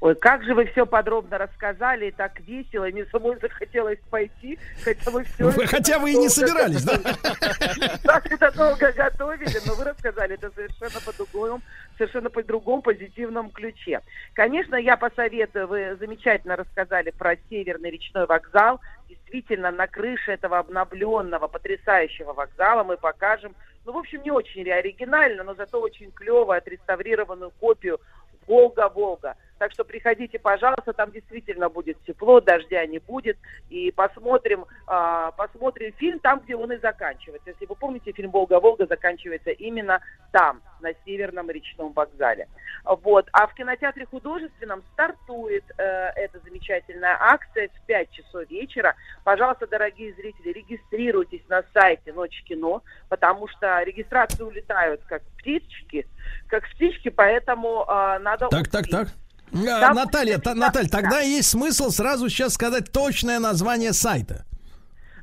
Ой, как же вы все подробно рассказали, и так весело, и мне самой захотелось пойти, хотя вы все... Вы- хотя вы и не собирались, да? Так это долго готовили, но вы рассказали это совершенно по-другому, совершенно по-другому позитивном ключе. Конечно, я посоветую, вы замечательно рассказали про Северный речной вокзал. Действительно, на крыше этого обновленного, потрясающего вокзала мы покажем, ну, в общем, не очень оригинально, но зато очень клево отреставрированную копию Волга-Волга. Так что приходите, пожалуйста, там действительно будет тепло, дождя не будет, и посмотрим, а, посмотрим фильм там, где он и заканчивается. Если вы помните, фильм «Волга-Волга» заканчивается именно там, на Северном речном вокзале. Вот. А в кинотеатре художественном стартует э, эта замечательная акция в 5 часов вечера. Пожалуйста, дорогие зрители, регистрируйтесь на сайте «Ночь кино», потому что регистрации улетают как птички, как птички, поэтому э, надо... Так, так, так. Там- Наталья, та- Наталья, тогда есть смысл сразу сейчас сказать точное название сайта.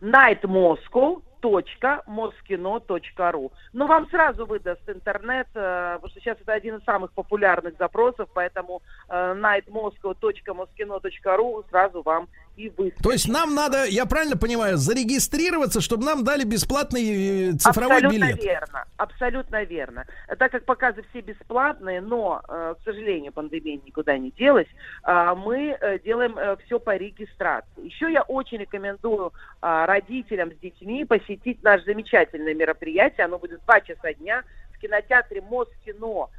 nightmoscow.moskino.ru Но вам сразу выдаст интернет, э, потому что сейчас это один из самых популярных запросов, поэтому э, nightmoscow.moskino.ru сразу вам и выставит. То есть нам надо, я правильно понимаю, зарегистрироваться, чтобы нам дали бесплатный э, цифровой абсолютно билет. верно, абсолютно верно. Так как показы все бесплатные, но, э, к сожалению, пандемия никуда не делась, э, мы э, делаем все по регистрации. Еще я очень рекомендую э, родителям с детьми посетить наше замечательное мероприятие. Оно будет два часа дня в кинотеатре Москино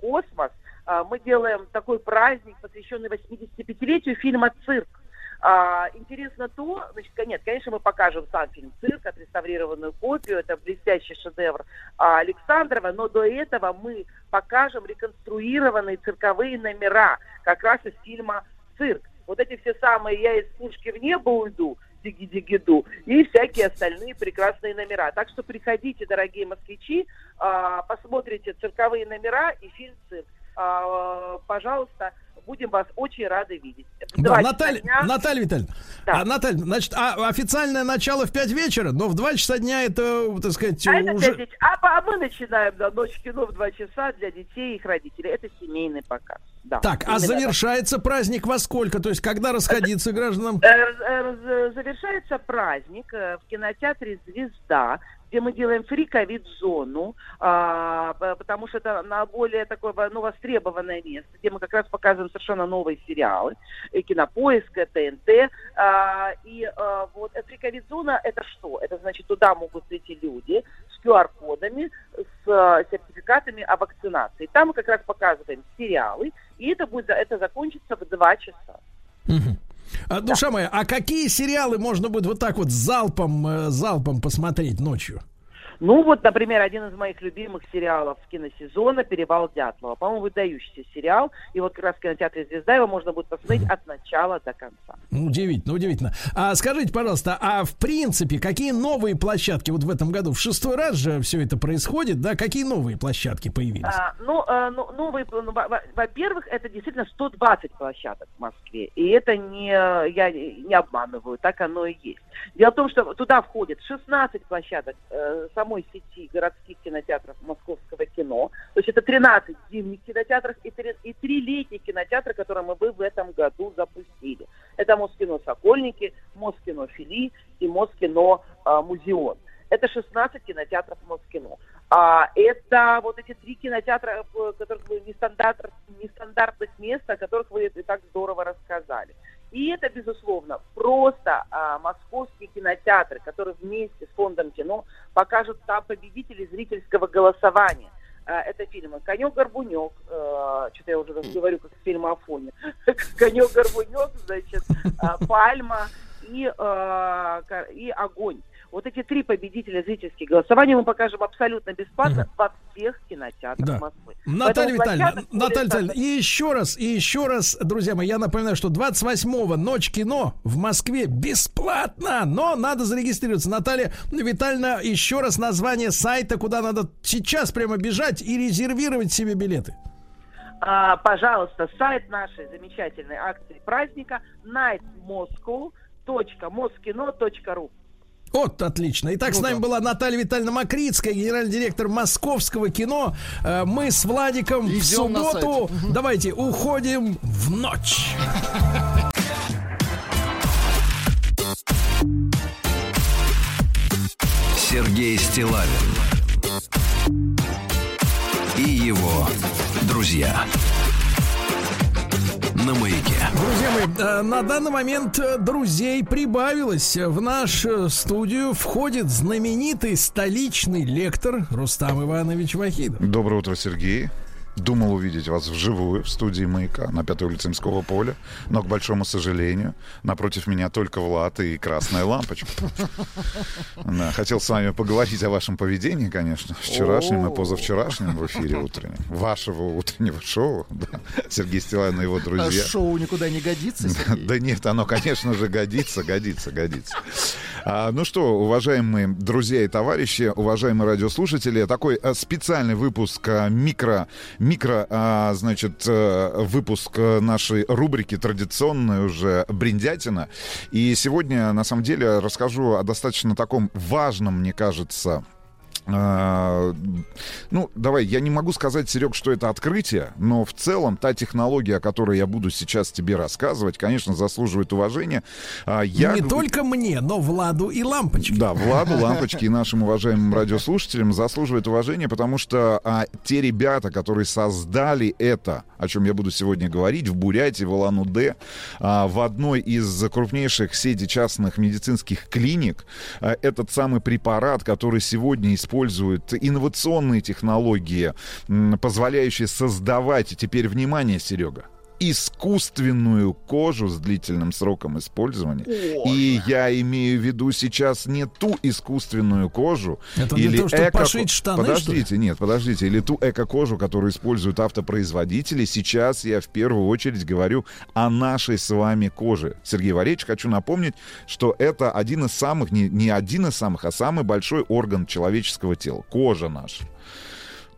«Космос». Э, Мы делаем такой праздник, посвященный 85-летию фильма «Цирк». А, интересно то, значит, нет, конечно, мы покажем сам фильм «Цирк», отреставрированную копию, это блестящий шедевр а, Александрова, но до этого мы покажем реконструированные цирковые номера как раз из фильма «Цирк». Вот эти все самые «Я из пушки в небо уйду», «Диги-диги-ду» и всякие остальные прекрасные номера. Так что приходите, дорогие москвичи, а, посмотрите цирковые номера и фильм «Цирк». А, пожалуйста, будем вас очень рады видеть. Да, Наталья, дня- Наталья Витальевна, а, Наталья, значит, а официальное начало в 5 вечера, но в 2 часа дня это, так сказать, А, это уже... детей. А, а мы начинаем да, ночь кино в два часа для детей и их родителей. Это семейный показ. Да, Так, а Именно так. завершается праздник во сколько? То есть, когда расходиться гражданам? Э, э, Завершается праздник э, в кинотеатре «Звезда» где мы делаем фри-ковид-зону, а, потому что это на более такое ну, востребованное место, где мы как раз показываем совершенно новые сериалы, и кинопоиск, и ТНТ. а, и а, вот э, фри-ковид-зона это что? Это значит, туда могут прийти люди с QR-кодами, с э, сертификатами о вакцинации. Там мы как раз показываем сериалы, и это будет, это закончится в 2 часа. А, душа моя, а какие сериалы можно будет вот так вот залпом, э, залпом посмотреть ночью? Ну вот, например, один из моих любимых сериалов киносезона «Перевал Дятлова». По-моему, выдающийся сериал. И вот как раз в кинотеатре «Звезда» его можно будет посмотреть от начала до конца. Ну, Удивительно, удивительно. А скажите, пожалуйста, а в принципе, какие новые площадки вот в этом году? В шестой раз же все это происходит, да? Какие новые площадки появились? А, ну, э, ну, новые, ну, во- во- во-первых, это действительно 120 площадок в Москве. И это не, я не обманываю, так оно и есть. Дело в том, что туда входит 16 площадок э, самой сети городских кинотеатров московского кино. То есть это 13 зимних кинотеатров и 3, и 3 летних кинотеатра, которые мы бы в этом году запустили. Это Москино Сокольники, Москино Фили и Москино э, Музеон. Это 16 кинотеатров Москино. А, это вот эти три кинотеатра, э, которых вы нестандарт, нестандартных мест, о которых вы и так здорово рассказали. И это, безусловно, просто а, московские кинотеатры, которые вместе с фондом кино покажут там победителей зрительского голосования. А, это фильмы «Конек-горбунек», э, что-то я уже говорю, как фильм о фоне. «Конек-горбунек», значит, а, «Пальма» и, ка- и «Огонь». Вот эти три победителя зрительских голосований мы покажем абсолютно бесплатно во всех кинотеатрах Да. Москвы. Наталья Поэтому Витальевна, Наталья 100. Витальевна, и еще раз, и еще раз, друзья мои, я напоминаю, что 28-го ночь кино в Москве бесплатно, но надо зарегистрироваться. Наталья Витальевна, еще раз название сайта, куда надо сейчас прямо бежать и резервировать себе билеты. А, пожалуйста, сайт нашей замечательной акции праздника nightmoscow.moskino.ru Вот, отлично. Итак, с нами была Наталья Витальевна Макритская, генеральный директор московского кино. Э, Мы с Владиком в Идем на субботу, давайте, уходим в ночь. Сергей Стилавин и его друзья на маяке. Друзья мои, э, на данный момент э, друзей прибавилось. В нашу студию входит знаменитый столичный лектор Рустам Иванович Вахидов. Доброе утро, Сергей. Думал увидеть вас вживую в студии «Маяка» на Пятой улице Имского поля, но, к большому сожалению, напротив меня только Влад и красная лампочка. Да, хотел с вами поговорить о вашем поведении, конечно, вчерашнем и позавчерашнем в эфире утреннем. Вашего утреннего шоу, да. Сергей Стилавин и его А друзья. шоу никуда не годится, Сергей? Да нет, оно, конечно же, годится, годится, годится. А, ну что, уважаемые друзья и товарищи, уважаемые радиослушатели, такой а, специальный выпуск а, микро, микро, а, значит, э, выпуск э, нашей рубрики традиционной уже «Бриндятина». И сегодня, на самом деле, расскажу о достаточно таком важном, мне кажется, ну, давай, я не могу сказать, Серег, что это открытие, но в целом та технология, о которой я буду сейчас тебе рассказывать, конечно, заслуживает уважения. А, Я Не только мне, но Владу и Лампочке. да, Владу, Лампочке и нашим уважаемым радиослушателям заслуживает уважения, потому что а, те ребята, которые создали это, о чем я буду сегодня говорить, в Бурятии, в Улан-Удэ, а, в одной из крупнейших сети частных медицинских клиник, а, этот самый препарат, который сегодня использует инновационные технологии, позволяющие создавать, теперь внимание, Серега, искусственную кожу с длительным сроком использования. И я имею в виду сейчас не ту искусственную кожу Это или того, чтобы эко- пошить штаны, Подождите, нет, подождите, или ту эко-кожу, которую используют автопроизводители. Сейчас я в первую очередь говорю о нашей с вами коже. Сергей Валерьевич, хочу напомнить, что это один из самых, не, не один из самых, а самый большой орган человеческого тела. Кожа наша.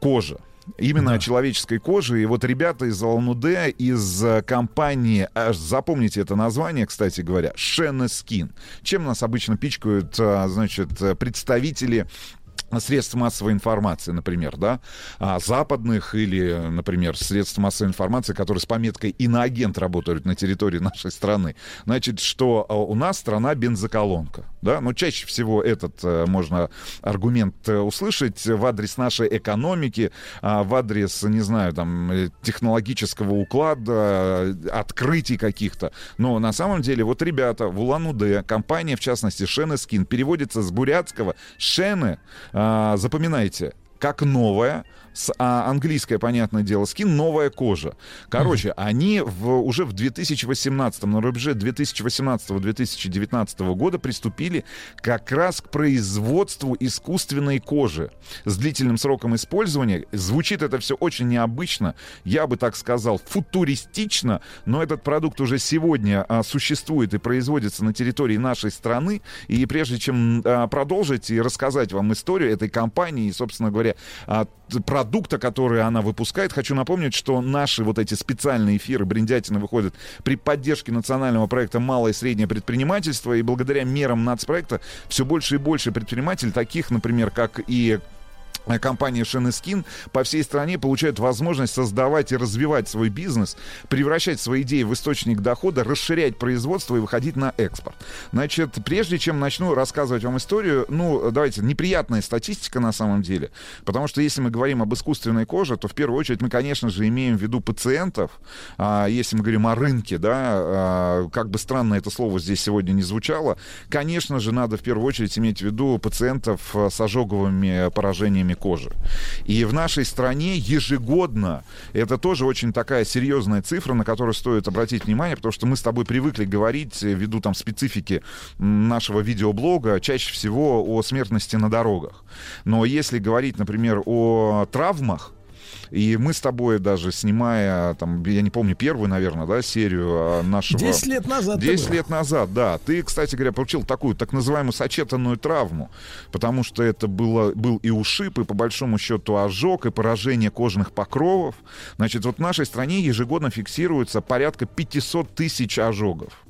Кожа. Именно о человеческой коже. И вот ребята из Улан-Удэ, из э, компании, аж запомните это название, кстати говоря, Шена Скин. Чем нас обычно пичкают, а, значит, э, представители средств массовой информации, например, да, а, западных или, например, средств массовой информации, которые с пометкой «иноагент» работают на территории нашей страны. Значит, что а, у нас страна бензоколонка, да, но чаще всего этот э, можно аргумент э, услышать в адрес нашей экономики, а, в адрес, не знаю, там, э, технологического уклада, открытий каких-то. Но на самом деле вот ребята в Улан-Удэ, компания, в частности, Шенескин, переводится с бурятского «шены», запоминайте, как новая, с, а, английское, понятное дело, скин, новая кожа. Короче, mm-hmm. они в, уже в 2018, на рубеже 2018-2019 года приступили как раз к производству искусственной кожи с длительным сроком использования. Звучит это все очень необычно, я бы так сказал, футуристично, но этот продукт уже сегодня а, существует и производится на территории нашей страны. И прежде чем а, продолжить и рассказать вам историю этой компании, и, собственно говоря, а, продукта, который она выпускает. Хочу напомнить, что наши вот эти специальные эфиры Бриндятина выходят при поддержке национального проекта «Малое и среднее предпринимательство», и благодаря мерам нацпроекта все больше и больше предпринимателей, таких, например, как и компания Skin по всей стране получают возможность создавать и развивать свой бизнес, превращать свои идеи в источник дохода, расширять производство и выходить на экспорт. Значит, прежде чем начну рассказывать вам историю, ну, давайте, неприятная статистика на самом деле, потому что если мы говорим об искусственной коже, то в первую очередь мы, конечно же, имеем в виду пациентов, а, если мы говорим о рынке, да, а, как бы странно это слово здесь сегодня не звучало, конечно же, надо в первую очередь иметь в виду пациентов с ожоговыми поражениями кожи. И в нашей стране ежегодно, это тоже очень такая серьезная цифра, на которую стоит обратить внимание, потому что мы с тобой привыкли говорить, э, ввиду там специфики нашего видеоблога, чаще всего о смертности на дорогах. Но если говорить, например, о травмах, и мы с тобой даже, снимая, там, я не помню, первую, наверное, да, серию а, нашего... Десять лет назад. Десять лет назад, да. Ты, кстати говоря, получил такую так называемую сочетанную травму, потому что это было, был и ушиб, и по большому счету ожог, и поражение кожных покровов. Значит, вот в нашей стране ежегодно фиксируется порядка 500 тысяч ожогов.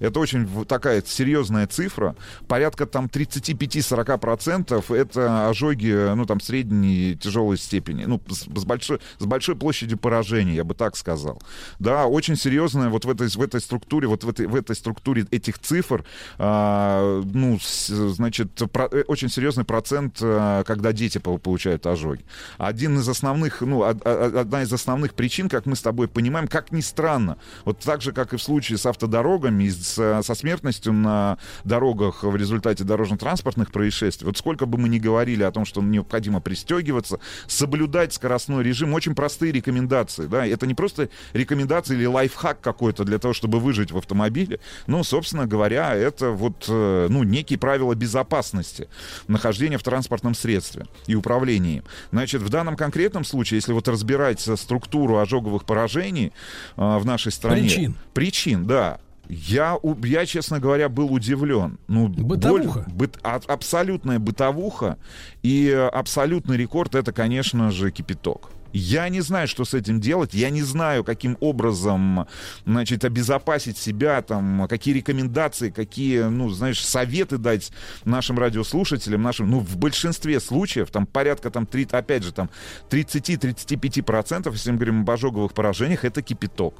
Это очень такая серьезная цифра. Порядка там 35-40% это ожоги, ну, там, средней тяжелой степени. Ну, с, с, большой, с большой площадью поражения, я бы так сказал. Да, очень серьезная вот в этой, в этой структуре, вот в этой, в этой структуре этих цифр, а, ну, с, значит, про, э, очень серьезный процент, а, когда дети получают ожоги. Один из основных, ну, од, одна из основных причин, как мы с тобой понимаем, как ни странно, вот так же, как и в случае с автодорогами, из с, со смертностью на дорогах в результате дорожно-транспортных происшествий. Вот сколько бы мы ни говорили о том, что необходимо пристегиваться, соблюдать скоростной режим, очень простые рекомендации. Да? Это не просто рекомендации или лайфхак какой-то для того, чтобы выжить в автомобиле. Ну, собственно говоря, это вот э, ну, некие правила безопасности нахождения в транспортном средстве и управления им. Значит, в данном конкретном случае, если вот разбирать структуру ожоговых поражений э, в нашей стране... Причин. Причин, да. Я, я, честно говоря, был удивлен. Ну, бытовуха. Боль, быт, а, абсолютная бытовуха. И абсолютный рекорд это, конечно же, кипяток. Я не знаю, что с этим делать. Я не знаю, каким образом, значит, обезопасить себя, там, какие рекомендации, какие, ну, знаешь, советы дать нашим радиослушателям, нашим, ну, в большинстве случаев, там, порядка, там, 3, опять же, там, 30-35%, если мы говорим об ожоговых поражениях, это кипяток.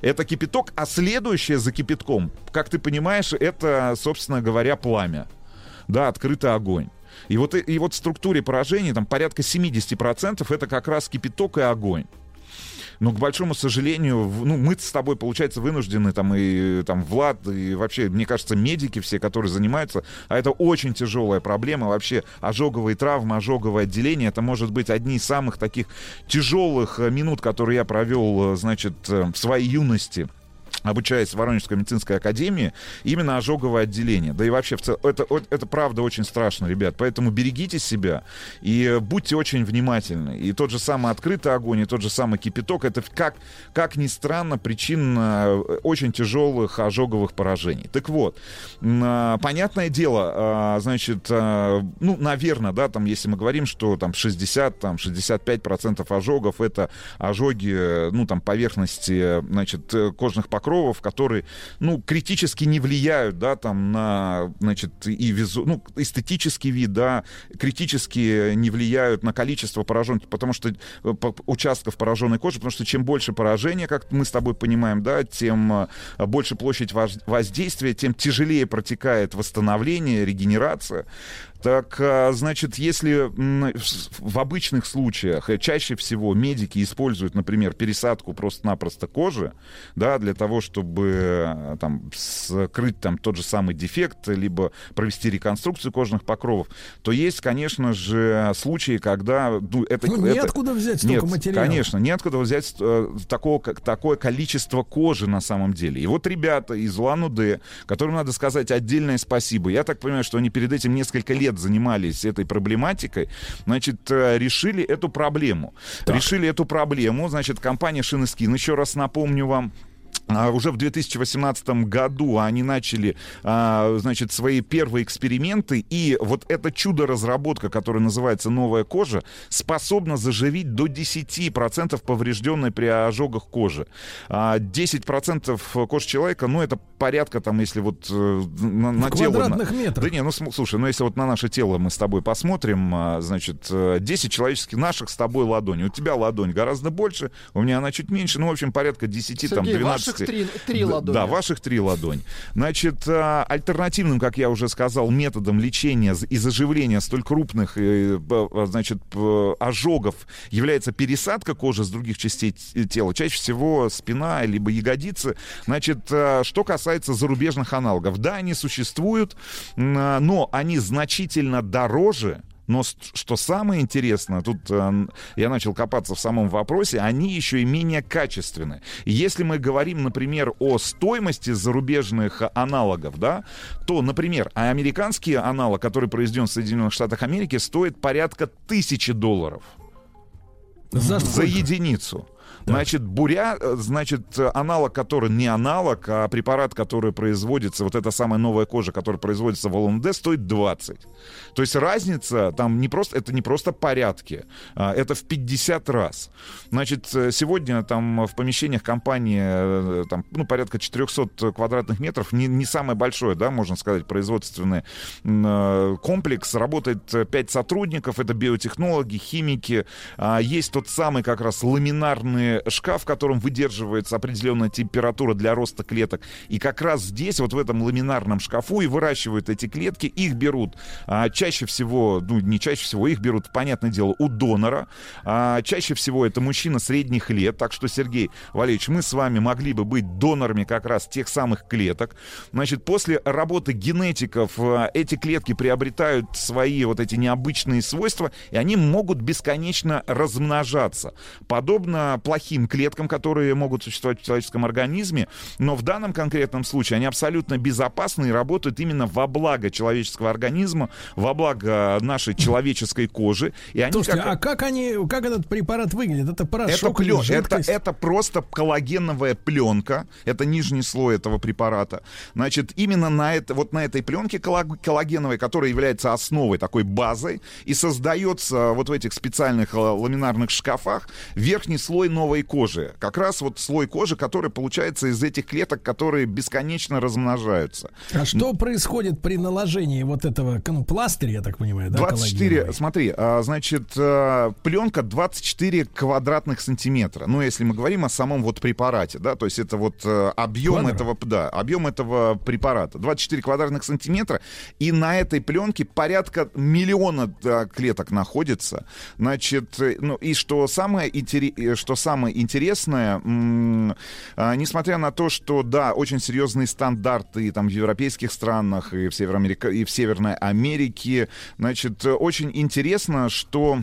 Это кипяток, а следующее за кипятком, как ты понимаешь, это, собственно говоря, пламя. Да, открытый огонь. И вот, и вот в структуре поражений там порядка 70% это как раз кипяток и огонь. Но, к большому сожалению, ну, мы с тобой, получается, вынуждены, там, и там, Влад, и вообще, мне кажется, медики все, которые занимаются, а это очень тяжелая проблема, вообще, ожоговые травмы, ожоговое отделение, это может быть одни из самых таких тяжелых э, минут, которые я провел, э, значит, э, в своей юности обучаясь в Воронежской медицинской академии, именно ожоговое отделение. Да и вообще, в цел... это, это правда очень страшно, ребят. Поэтому берегите себя и будьте очень внимательны. И тот же самый открытый огонь, и тот же самый кипяток, это, как, как ни странно, причина э, очень тяжелых ожоговых поражений. Так вот, а, понятное дело, а, значит, а, ну, наверное, да, там, если мы говорим, что там 60, там, 65% ожогов это ожоги, ну, там, поверхности, значит, кожных покровов, покровов, которые, ну, критически не влияют, да, там, на, значит, и визу, ну, эстетический вид, да, критически не влияют на количество пораженных, потому что э, участков пораженной кожи, потому что чем больше поражения, как мы с тобой понимаем, да, тем э, больше площадь воз- воздействия, тем тяжелее протекает восстановление, регенерация. Так, а, значит, если в обычных случаях э, чаще всего медики используют, например, пересадку просто-напросто кожи, да, для того, чтобы э, там скрыть там тот же самый дефект, либо провести реконструкцию кожных покровов, то есть, конечно же, случаи, когда ну, это, Ну, это- неоткуда взять Нет, столько материала. Конечно, неоткуда взять э, такого, как, такое количество кожи на самом деле. И вот ребята из Улан-Удэ, которым надо сказать отдельное спасибо. Я так понимаю, что они перед этим несколько лет занимались этой проблематикой. Значит, э, решили эту проблему. Решили эту проблему. Значит, компания Шинескин, еще раз напомню вам, Уже в 2018 году они начали, а, значит, свои первые эксперименты, и вот это чудо-разработка, которая называется «Новая кожа», способна заживить до 10% поврежденной при ожогах кожи. А 10% кожи человека, ну, это порядка, там, если вот э, на, на тело... квадратных метрах. Да не, ну, слушай, ну, если вот на наше тело мы с тобой посмотрим, а, значит, э, 10 человеческих наших с тобой ладоней. У тебя ладонь гораздо больше, у меня она чуть меньше, ну, в общем, порядка 10, там, Сергей, 12. Три- три ладони. Да, ваших три ладонь. Значит, а, альтернативным, как я уже сказал, методом лечения и заживления столь крупных, э, а, значит, ожогов является пересадка кожи с других частей тела. Чаще всего спина, либо ягодицы. Значит, что касается зарубежных аналогов. Да, они существуют, но они значительно дороже, но что самое интересное, тут э, я начал копаться в самом вопросе, они еще и менее качественны. Если мы говорим, например, о стоимости зарубежных аналогов, да, то, например, а американский аналог, который произведен в Соединенных Штатах Америки, стоит порядка тысячи долларов. За За единицу. Значит, буря, э, значит, э, аналог, который не аналог, а препарат, который производится, вот эта самая новая кожа, которая производится в ЛНД, стоит 20. То есть разница там не просто, это не просто порядки, а это в 50 раз. Значит, э, сегодня там в помещениях компании там, ну, порядка 400 квадратных метров, не, не самое большое, да, можно сказать, производственный комплекс, работает 5 сотрудников, это биотехнологи, химики, а, есть тот самый как раз ламинарный шкаф, в котором выдерживается определенная температура для роста клеток. И как раз здесь, вот в этом ламинарном шкафу, и выращивают эти клетки. Их берут а, чаще всего, ну не чаще всего, их берут, понятное дело, у донора. А, чаще всего это мужчина средних лет. Так что, Сергей Валерьевич, мы с вами могли бы быть донорами как раз тех самых клеток. Значит, после работы генетиков а, эти клетки приобретают свои вот эти необычные свойства, и они могут бесконечно размножаться. Подобно плохим клеткам, которые могут существовать в человеческом организме, но в данном конкретном случае они абсолютно безопасны и работают именно во благо человеческого организма, во благо нашей человеческой кожи. И они Слушайте, как- а как они, как этот препарат выглядит? Это это, порошок или плен- это, жидкость? это просто коллагеновая пленка. Это нижний слой этого препарата. Значит, именно на, это, вот на этой пленке коллаг- коллагеновой, которая является основой, такой базой, и создается вот в этих специальных э, ламинарных шкафах верхний слой новой кожи. Как раз вот слой кожи, который получается из этих клеток, которые бесконечно размножаются. А что происходит при наложении вот этого ну, пластыря, я так понимаю, да, 24, коллагеновой? смотри, а, значит, а, пленка 24 квадратных сантиметра. Ну, если мы говорим о самом вот препарате, да, то есть это вот э, объем Квадрат. этого, да, объем этого препарата. 24 квадратных сантиметра, и на этой пленке порядка миллиона клеток находится. Значит, э, ну, и что самое, интере- э, что самое интересное, м, а, несмотря на то, что, да, очень серьезные стандарты там в европейских странах, и в, Североамерика... и в Северной Америке, значит, очень интересно, что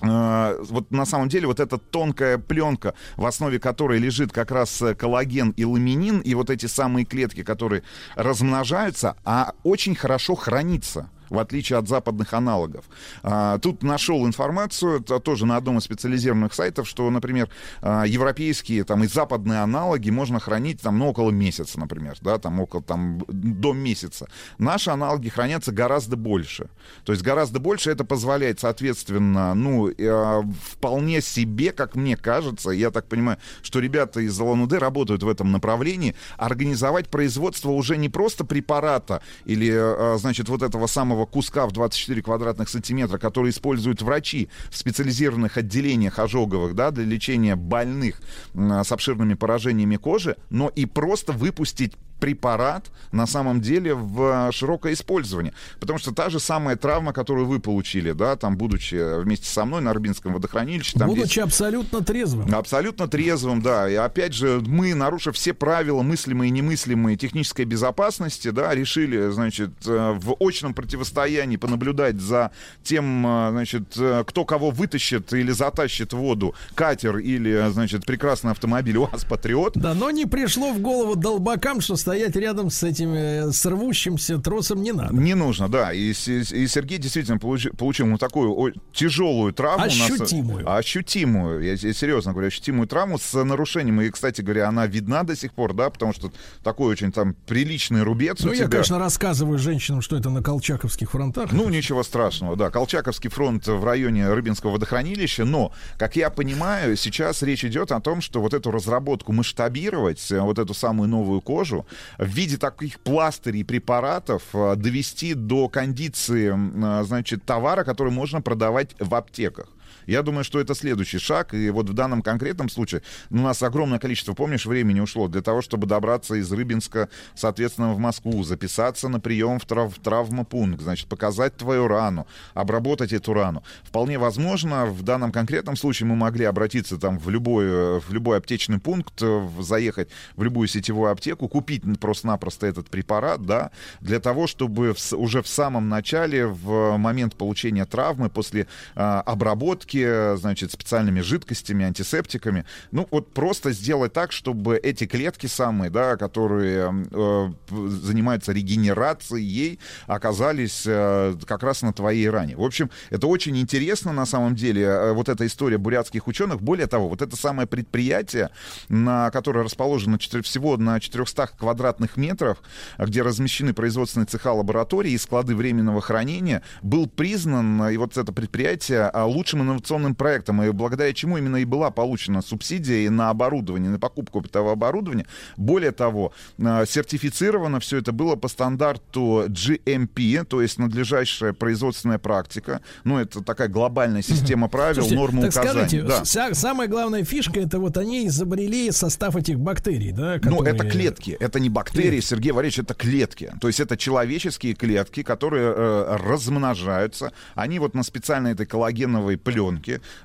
э, вот на самом деле вот эта тонкая пленка, в основе которой лежит как раз коллаген и ламинин, и вот эти самые клетки, которые размножаются, а очень хорошо хранится в отличие от западных аналогов. А, тут нашел информацию, это тоже на одном из специализированных сайтов, что, например, а, европейские там, и западные аналоги можно хранить там, ну, около месяца, например, да, там, около, там, до месяца. Наши аналоги хранятся гораздо больше. То есть гораздо больше это позволяет, соответственно, ну, э, вполне себе, как мне кажется, я так понимаю, что ребята из Улан-Удэ работают в этом направлении, организовать производство уже не просто препарата или, э, значит, вот этого самого куска в 24 квадратных сантиметра, который используют врачи в специализированных отделениях ожоговых, да, для лечения больных э, с обширными поражениями кожи, но и просто выпустить препарат на самом деле в широкое использование. Потому что та же самая травма, которую вы получили, да, там, будучи вместе со мной на Арбинском водохранилище. Там Будучи есть... абсолютно трезвым. Абсолютно трезвым, да. И опять же, мы, нарушив все правила мыслимые и немыслимые технической безопасности, да, решили, значит, э, в очном противостоянии понаблюдать за тем, э, значит, э, кто кого вытащит или затащит в воду, катер или, значит, прекрасный автомобиль УАЗ Патриот. Да, но не пришло в голову долбакам, что стоять рядом с этим э, с рвущимся тросом не надо. Не нужно, да. И, и Сергей действительно получил, получил ну, такую о, тяжелую травму. Ощутимую. Нас, ощутимую. Я, я серьезно говорю, ощутимую травму с нарушением. И, кстати говоря, она видна до сих пор, да, потому что такой очень там приличный рубец Ну, я, тебя. конечно, рассказываю женщинам, что это на Колчаковских фронтах. Ну, ничего страшного, да. Колчаковский фронт в районе Рыбинского водохранилища. Но, как я понимаю, сейчас речь идет о том, что вот эту разработку масштабировать, э, вот эту самую новую кожу, в виде таких пластырей препаратов э, довести до кондиции, э, значит, товара, который можно продавать в аптеках. Я думаю, что это следующий шаг. И вот в данном конкретном случае у нас огромное количество, помнишь, времени ушло для того, чтобы добраться из Рыбинска, соответственно, в Москву, записаться на прием в, трав в травмопункт, значит, показать твою рану, обработать эту рану. Вполне возможно, в данном конкретном случае мы могли обратиться там в любой, в любой аптечный пункт, заехать в любую сетевую аптеку, купить просто-напросто этот препарат, да, для того, чтобы в, уже в самом начале, в момент получения травмы, после э, обработки, обработки, значит, специальными жидкостями, антисептиками. Ну, вот просто сделать так, чтобы эти клетки самые, да, которые э, занимаются регенерацией, оказались э, как раз на твоей ране. В общем, это очень интересно на самом деле, э, вот эта история бурятских ученых. Более того, вот это самое предприятие, на которое расположено 4, всего на 400 квадратных метров, где размещены производственные цеха лаборатории и склады временного хранения, был признан, и вот это предприятие, а, лучшим инновационным проектом, и благодаря чему именно и была получена субсидия и на оборудование, на покупку этого оборудования. Более того, а, сертифицировано все это было по стандарту GMP, то есть надлежащая производственная практика. Ну, это такая глобальная система правил, Слушайте, нормы указаний. Скажите, да. вся, самая главная фишка это вот они изобрели состав этих бактерий, да? Которые... Ну, это клетки, это не бактерии, клетки. Сергей Валерьевич, это клетки. То есть это человеческие клетки, которые э, размножаются. Они вот на специальной этой коллагеновой пленке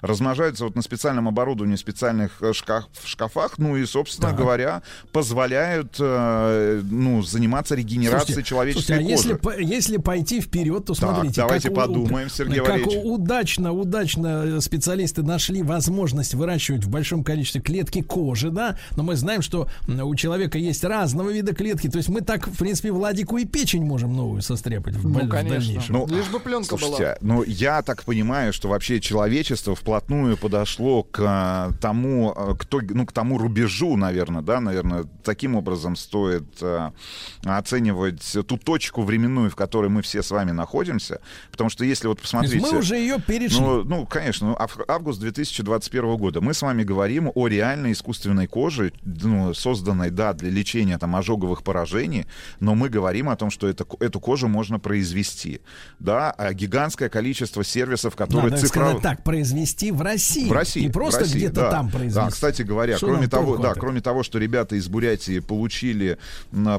размножаются вот на специальном оборудовании, в специальных э, шкаф, в шкафах, ну и, собственно Так. говоря, позволяют э, ну, заниматься регенерацией Слушайте, человеческой слушайте, а кожи. если, если пойти вперед, то Так, смотрите. давайте как у- подумаем, Сергей как Валерьевич. удачно, удачно специалисты нашли возможность выращивать в большом количестве клетки кожи, да, но мы знаем, что у человека есть разного вида клетки, то есть мы так, в принципе, Владику и печень можем новую состряпать в, Ну, в конечно. дальнейшем. Ну, Лишь бы пленка Слушайте, была. ну я так понимаю, что вообще человечество вплотную подошло к а, тому, а, к, той- ну, к тому рубежу, наверное, да, наверное, таким образом стоит а, оценивать ту точку временную, в которой мы все с вами находимся, потому что если вот посмотрите... мы уже ее перешли. Ну, ну, конечно, ну, ав- август 2021 года. Мы с вами говорим о реальной искусственной коже, ну, созданной, да, для лечения там ожоговых поражений, но мы говорим о том, что это, эту кожу можно произвести, да, а гигантское количество сервисов, которые Надо сказать так, произвести в России. в России. Не просто где-то да. там произвести. Да, кстати говоря, Что кроме того, да, этого? кроме того, что ребята из Бурятии получили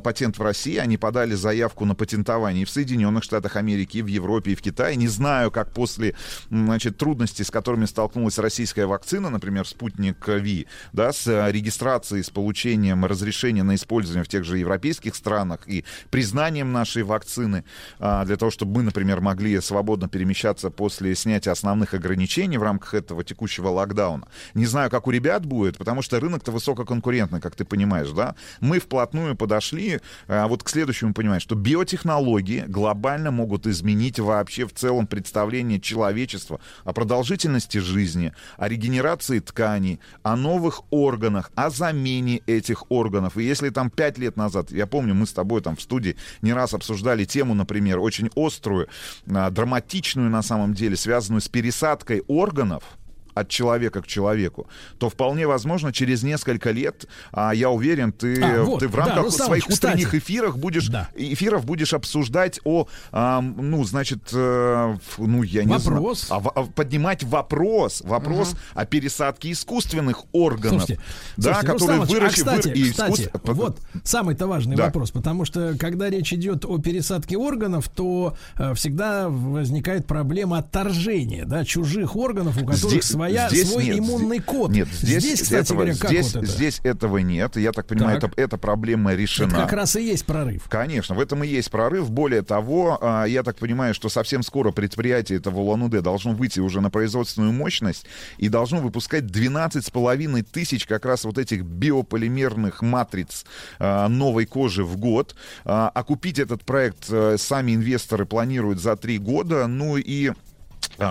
патент в России, они подали заявку на патентование и в Соединенных Штатах Америки, и в Европе, и в Китае. Не знаю, как после значит, трудностей, с которыми столкнулась российская вакцина, например, спутник Ви, да, с э, регистрацией, с получением разрешения на использование в тех же европейских странах и признанием нашей вакцины а, для того, чтобы мы, например, могли свободно перемещаться после снятия основных ограничений ограничений в рамках этого текущего локдауна. Не знаю, как у ребят будет, потому что рынок-то высококонкурентный, как ты понимаешь, да? Мы вплотную подошли а, вот к следующему пониманию, что биотехнологии глобально могут изменить вообще в целом представление человечества о продолжительности жизни, о регенерации тканей, о новых органах, о замене этих органов. И если там пять лет назад, я помню, мы с тобой там в студии не раз обсуждали тему, например, очень острую, а, драматичную на самом деле, связанную с пересадкой органов, от человека к человеку, то вполне возможно через несколько лет, а я уверен, ты, А, вот, ты в да, рамках Рустамович, своих утренних кстати. эфирах будешь Да. эфиров будешь обсуждать о, а, ну значит, э, ф- ну я не Вопрос. знаю, а а поднимать вопрос, вопрос о пересадке искусственных органов, Слушайте, да, слушайте, которые Рустамович, выращи- а, кстати, и кстати, искусств- вот самый-то важный Да. вопрос, потому что когда речь идет о пересадке органов, то э, всегда возникает проблема отторжения, да, чужих органов, у которых Здесь- своя, здесь свой нет, иммунный здесь- код. Нет, здесь, кстати этого, говоря, как здесь, вот это? здесь этого нет. Я так понимаю, Так. это, эта проблема решена. Это как раз и есть прорыв. Конечно, в этом и есть прорыв. Более того, а, я так понимаю, что совсем скоро предприятие этого Улан-Удэ должно выйти уже на производственную мощность и должно выпускать 12,5 тысяч как раз вот этих биополимерных матриц а, новой кожи в год. А купить этот проект э, сами инвесторы планируют за три года. Ну и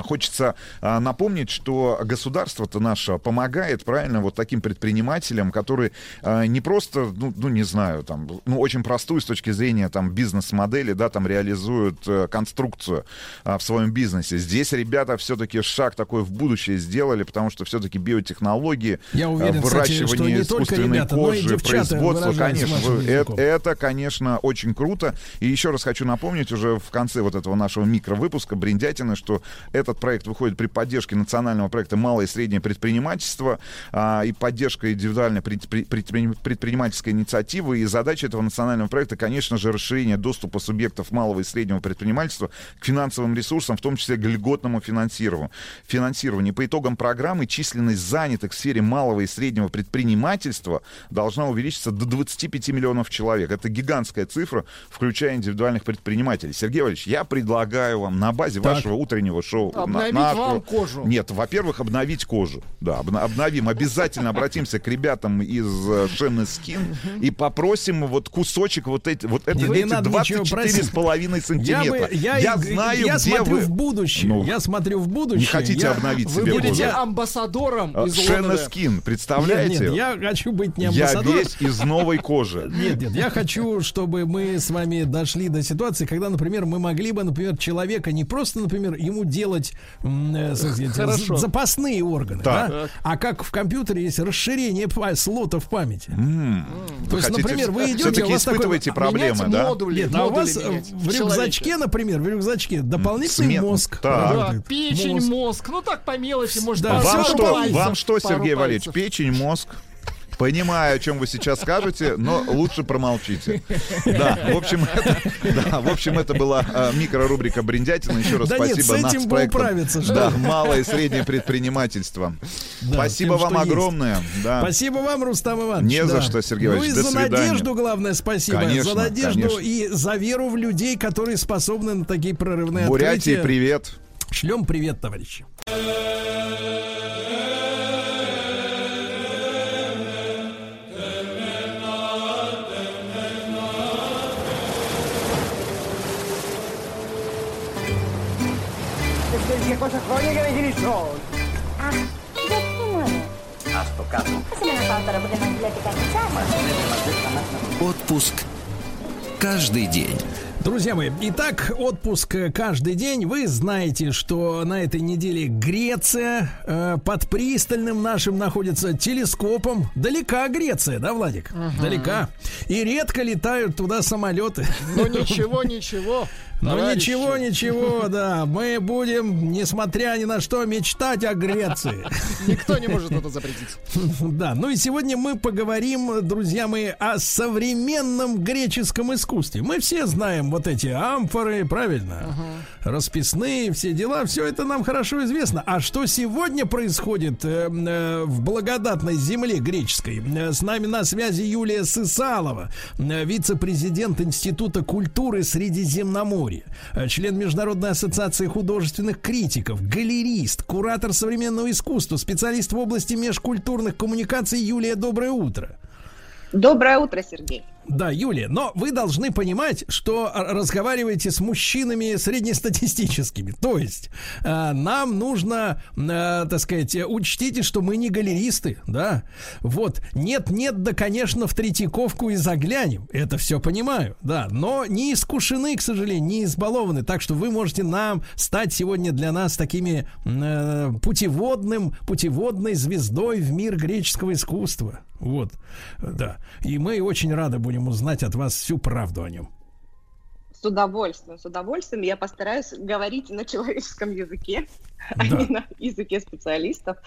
Хочется а, напомнить, что государство-то наше помогает, правильно, вот таким предпринимателям, которые а, не просто, ну, ну, не знаю, там, ну, очень простую с точки зрения там бизнес-модели, да, там реализуют э, конструкцию а, в своем бизнесе. Здесь ребята все-таки шаг такой в будущее сделали, потому что все-таки биотехнологии, Я уверен, а, кстати, что выращивание не искусственной ребята, кожи, производство, конечно, это, это, конечно, очень круто. И еще раз хочу напомнить уже в конце вот этого нашего микровыпуска Бриндятина, что этот проект выходит при поддержке национального проекта «Малое и среднее предпринимательство» а, и поддержка индивидуальной предпри- предпри- предпринимательской инициативы. И задача этого национального проекта, конечно же, расширение доступа субъектов малого и среднего предпринимательства к финансовым ресурсам, в том числе к льготному финансированию. финансированию. По итогам программы численность занятых в сфере малого и среднего предпринимательства должна увеличиться до 25 миллионов человек. Это гигантская цифра, включая индивидуальных предпринимателей. Сергей Валерьевич, я предлагаю вам на базе Так. вашего утреннего шоу... на- Обновить нашего- вам кожу. Нет, во-первых, обновить кожу. Да, обновим. Обязательно обратимся к ребятам из э, Шен Скин и попросим вот кусочек вот эти, вот это, эти надо ничего 24 просить. с половиной Я, сантиметра. бы, я, и- знаю, я где смотрю вы... в будущее. Ну, я смотрю в будущее. не хотите я- обновить Вы себе будете кожу? амбассадором А, из Шена Лондона. Скин, представляете? Нет, нет, я хочу быть не Я амбассадором. весь из новой кожи. Нет, нет, я хочу, чтобы мы с вами дошли до ситуации, когда, например, мы могли бы, например, человека не просто, например, ему делать э, сказать, запасные органы, Так. да? а как в компьютере есть расширение слотов памяти. М. То есть, хотите- например, вы идете, у вас такой- испытываете а, проблемы, да? модули, Нет, а у модули вас э, в рюкзачке, например, в рюкзачке дополнительный Смен- мозг. Да, работает. печень, Мозг. мозг. Ну так по мелочи, может, Да, пару Вам что, вам что, пару Сергей Валерьевич, печень, мозг? Понимаю, о чем вы сейчас скажете, но лучше промолчите. Да, в общем, это, да, в общем, это была а, микрорубрика Бриндятина. Еще раз Да нет, спасибо с нас этим проектом. управиться, Да, малое и среднее предпринимательство. Да, спасибо тем, вам есть. огромное. Да. Спасибо вам, Рустам Иванович. Не за да. что, Сергей Ну и Иванович, за свидания. надежду, главное, спасибо. Конечно, за надежду конечно. и за веру в людей, которые способны на такие прорывные Бурятии, открытия. привет. Шлем привет, товарищи. Che cosa voglio che vedi soldi? Ach, δεν θυμάμαι. Ας το κάτω. Άσε με να πάω τώρα που δεν μας βλέπει κανείς. Άσε. Отпуск каждый день. Друзья мои, итак, отпуск э, каждый день. Вы знаете, что на этой неделе Греция э, под пристальным нашим находится телескопом. Далека Греция, да, Владик? Далека. И редко летают туда самолеты. Ну ничего, ничего. Ну ничего, ничего, да. Мы будем, несмотря ни на что, мечтать о Греции. Никто не может это запретить. Да, ну и сегодня мы поговорим, друзья мои, о современном греческом искусстве. Мы все знаем вот эти амфоры, правильно? Расписные, все дела, все это нам хорошо известно. А что сегодня происходит э, э, в благодатной земле греческой? Э, С нами на связи Юлия Сысалова, вице-президент Института культуры Средиземноморья. История, э, член Международной ассоциации художественных критиков, галерист, куратор современного искусства, специалист в области межкультурных коммуникаций Юлия, доброе утро. Доброе утро, Сергей. Да, Юлия, но вы должны понимать, что разговариваете с мужчинами среднестатистическими. То есть э, нам нужно, э, так сказать, учтите, что мы не галеристы, да. Вот, нет-нет, да, конечно, в Третьяковку и заглянем. Это все понимаю, да. Но не искушены, к сожалению, не избалованы. Так что вы можете нам стать сегодня для нас такими э, путеводным, путеводной звездой в мир греческого искусства. Вот, да. И мы очень рады будем узнать от вас всю правду о нем. С удовольствием, с удовольствием. Я постараюсь говорить на человеческом языке, да. а не на языке специалистов.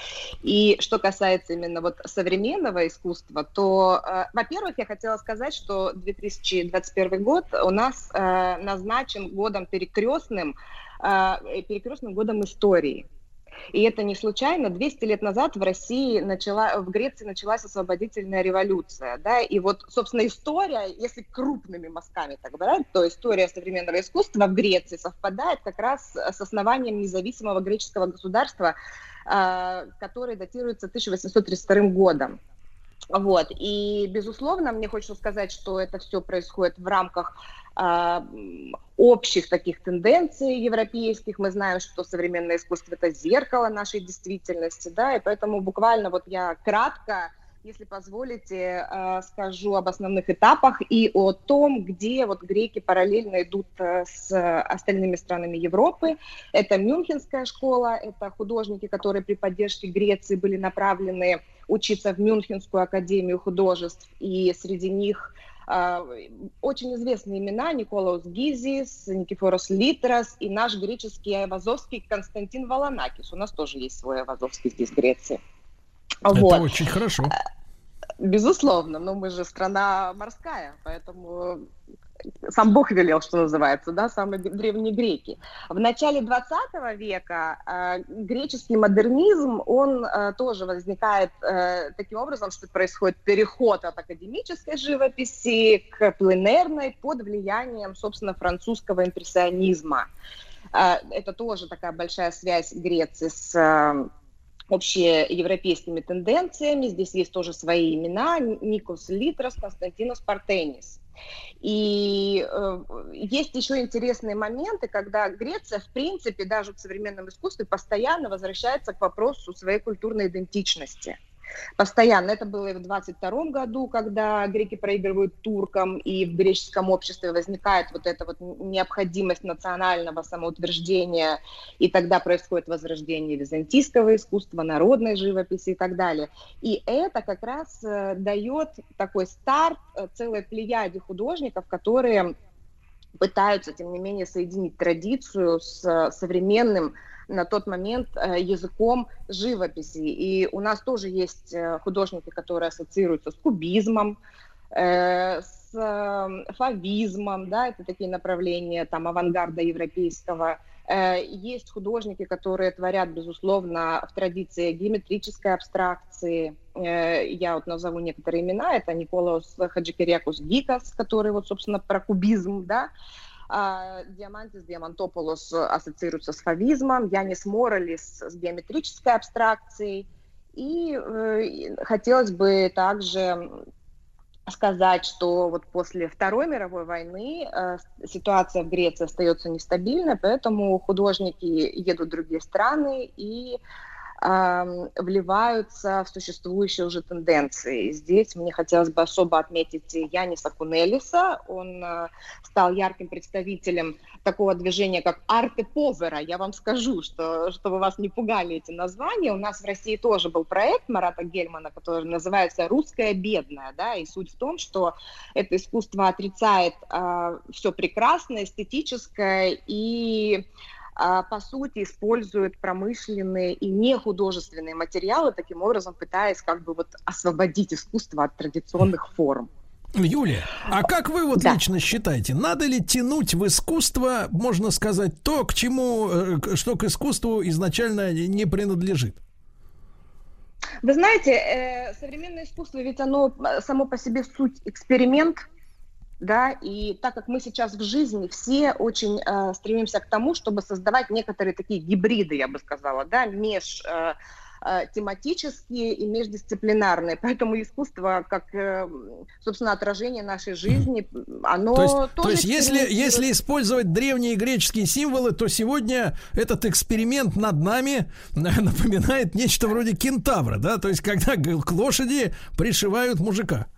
И что касается именно вот современного искусства, то, э, во-первых, я хотела сказать, что 2021 год у нас э, назначен годом перекрестным, э, перекрестным годом истории. И это не случайно. 200 лет назад в России начала, в Греции началась освободительная революция. Да? И вот, собственно, история, если крупными мазками так брать, то история современного искусства в Греции совпадает как раз с основанием независимого греческого государства, а, который датируется 1832 годом. Вот. И, безусловно, мне хочется сказать, что это все происходит в рамках общих таких тенденций европейских. Мы знаем, что современное искусство – это зеркало нашей действительности, да, и поэтому буквально вот я кратко если позволите, э, скажу об основных этапах и о том, где вот греки параллельно идут э, с остальными странами Европы. Это Мюнхенская школа, это художники, которые при поддержке Греции были направлены учиться в Мюнхенскую академию художеств, и среди них очень известные имена Николаус Гизис, Никифорос Литрас и наш греческий Айвазовский Константин Валанакис. У нас тоже есть свой Айвазовский здесь в Греции. Это вот. очень хорошо. Безусловно, но мы же страна морская, поэтому сам Бог велел, что называется, да, самые древние греки. В начале 20 века э, греческий модернизм, он э, тоже возникает э, таким образом, что происходит переход от академической живописи к пленерной под влиянием, собственно, французского импрессионизма. Э, это тоже такая большая связь Греции с э, общеевропейскими тенденциями. Здесь есть тоже свои имена. Никос Литрос, Константинос Партенис. И э, есть еще интересные моменты, когда Греция, в принципе, даже в современном искусстве постоянно возвращается к вопросу своей культурной идентичности постоянно. Это было и в 22 году, когда греки проигрывают туркам, и в греческом обществе возникает вот эта вот необходимость национального самоутверждения, и тогда происходит возрождение византийского искусства, народной живописи и так далее. И это как раз э, дает такой старт э, целой плеяде художников, которые пытаются, тем не менее, соединить традицию с э, современным на тот момент э, языком живописи. И у нас тоже есть э, художники, которые ассоциируются с кубизмом, э, фавизмом, да, это такие направления там авангарда европейского. Есть художники, которые творят, безусловно, в традиции геометрической абстракции. Я вот назову некоторые имена. Это Николаус Хаджикерякус Гикас, который вот, собственно, про кубизм, да, а, Диамантис Диамантополос ассоциируется с фавизмом, Янис Моралис с геометрической абстракцией. И э, хотелось бы также сказать, что вот после Второй мировой войны э, ситуация в Греции остается нестабильной, поэтому художники едут в другие страны и вливаются в существующие уже тенденции. Здесь мне хотелось бы особо отметить Яниса Кунелиса. Он э, стал ярким представителем такого движения, как арте повера. Я вам скажу, что, чтобы вас не пугали эти названия. У нас в России тоже был проект Марата Гельмана, который называется «Русская бедная». Да? И суть в том, что это искусство отрицает э, все прекрасное, эстетическое и а, по сути, используют промышленные и нехудожественные материалы, таким образом пытаясь как бы вот освободить искусство от традиционных форм. Юлия, а как вы вот да. лично считаете, надо ли тянуть в искусство, можно сказать, то, к чему, э, что к искусству изначально не принадлежит? Вы знаете, э, современное искусство, ведь оно э, само по себе суть эксперимент, да, и так как мы сейчас в жизни все очень э, стремимся к тому, чтобы создавать некоторые такие гибриды, я бы сказала, да, меж э, э, тематические и междисциплинарные. Поэтому искусство, как, э, собственно, отражение нашей жизни, оно То есть, тоже то есть если, если использовать древние греческие символы, то сегодня этот эксперимент над нами напоминает нечто вроде кентавра, да? То есть когда к лошади пришивают мужика.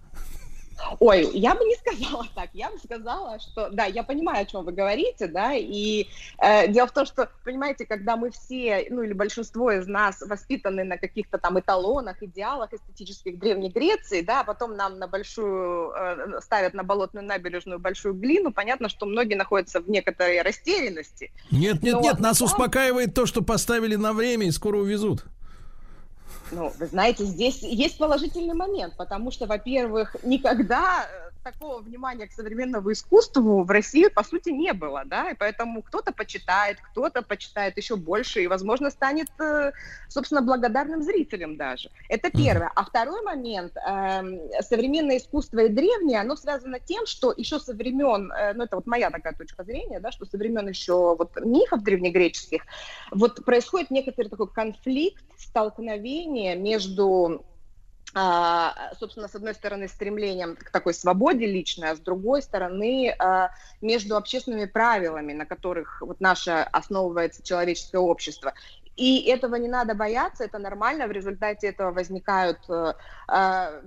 Ой, я бы не сказала так. Я бы сказала, что да, я понимаю, о чем вы говорите, да, и э, дело в том, что, понимаете, когда мы все, ну или большинство из нас воспитаны на каких-то там эталонах, идеалах эстетических Древней Греции, да, а потом нам на большую, э, ставят на болотную набережную большую глину, понятно, что многие находятся в некоторой растерянности. Нет, нет, Но нет, нас там- успокаивает то, что поставили на время и скоро увезут. Ну, вы знаете, здесь есть положительный момент, потому что, во-первых, никогда э, такого внимания к современному искусству в России, по сути, не было, да, и поэтому кто-то почитает, кто-то почитает еще больше и, возможно, станет, э, собственно, благодарным зрителем даже. Это первое. А второй момент, эм, современное искусство и древнее, оно связано тем, что еще со времен, э, ну, это вот моя такая точка зрения, да, что со времен еще вот мифов древнегреческих, вот происходит некоторый такой конфликт, столкновение между а, собственно, с одной стороны, стремлением к такой свободе личной, а с другой стороны, а, между общественными правилами, на которых вот наше основывается человеческое общество. И этого не надо бояться, это нормально, в результате этого возникают э, а,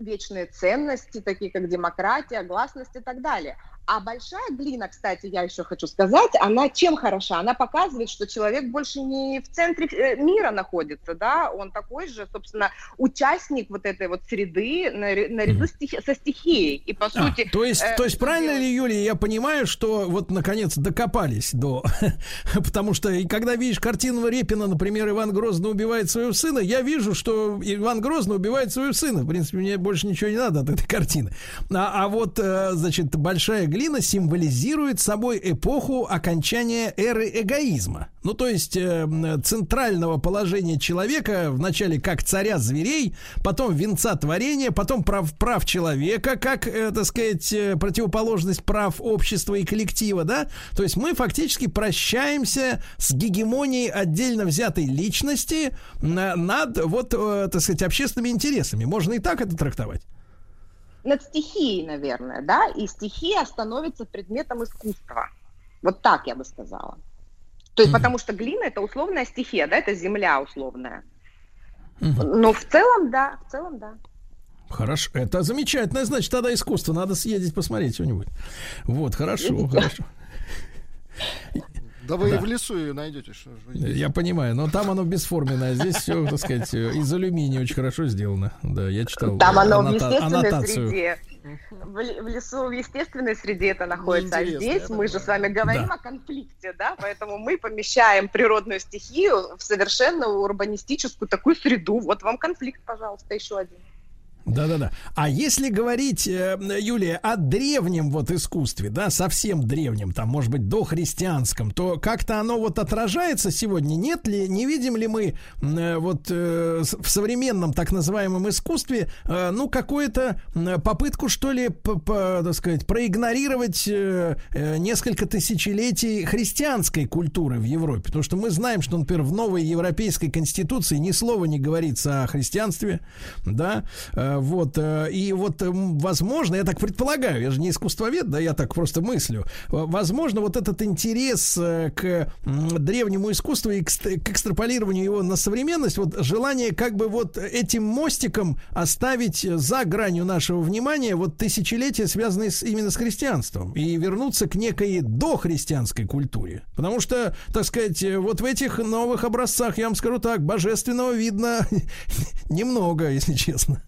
вечные ценности, такие как демократия, гласность и так далее. А большая глина, кстати, я еще хочу сказать, она чем хороша? Она показывает, что человек больше не в центре э, мира находится, да, он такой же, собственно, участник вот этой вот среды наряду стихи- со стихией. И по А, сути... то есть, э, то есть правильно ли, Юлия, я понимаю, что вот наконец докопались до, потому что когда видишь картину Репина, например, Иван Грозный убивает своего сына, я вижу, что Иван Грозный убивает своего сына. В принципе, мне больше ничего не надо от этой картины. А, а вот, э, значит, большая глина символизирует собой эпоху окончания эры эгоизма. Ну, то есть э, центрального положения человека вначале как царя зверей, потом венца творения, потом прав, прав человека, как, э, так сказать, э, противоположность прав общества и коллектива, да? То есть мы фактически прощаемся с гегемонией отдельно взятой личности на- над, вот, э, так сказать, общественными интересами. Можно и так это трактовать. Над стихией, наверное, да, и стихия становится предметом искусства. Вот так я бы сказала. То есть, потому что глина это условная стихия, да, это земля условная. Но в целом, да, в целом, да. Хорошо, это замечательно, значит, тогда искусство, надо съездить посмотреть что-нибудь. Вот, хорошо, хорошо. Да вы Да. и в лесу ее найдете. Что ж вы. Я понимаю, но там оно бесформенное, здесь все, так сказать, из алюминия очень хорошо сделано. Да, я читал Там оно в аннота- естественной аннотацию. среде. В, в лесу, в естественной среде это находится. А здесь мы же с вами говорим Да. о конфликте, да, поэтому мы помещаем природную стихию в совершенно урбанистическую такую среду. Вот вам конфликт, пожалуйста, еще один. Да-да-да. А если говорить, э, Юлия, о древнем вот искусстве, да, совсем древнем, там, может быть, дохристианском, то как-то оно вот отражается сегодня? Нет ли, не видим ли мы э, вот э, в современном так называемом искусстве, ну, какую-то попытку, что ли, п- п- так сказать, проигнорировать несколько тысячелетий христианской культуры в Европе? Потому что мы знаем, что, например, в новой европейской конституции ни слова не говорится о христианстве, да, вот, э, и вот, возможно, я так предполагаю, я же не искусствовед, да, я так просто мыслю, возможно, вот этот интерес э, к древнему искусству и к экстраполированию его на современность, вот желание как бы вот этим мостиком оставить за гранью нашего внимания вот тысячелетия, связанные с, именно с христианством, и вернуться к некой дохристианской культуре. Потому что, так сказать, э, вот в этих новых образцах, я вам скажу так, божественного видно немного, если честно.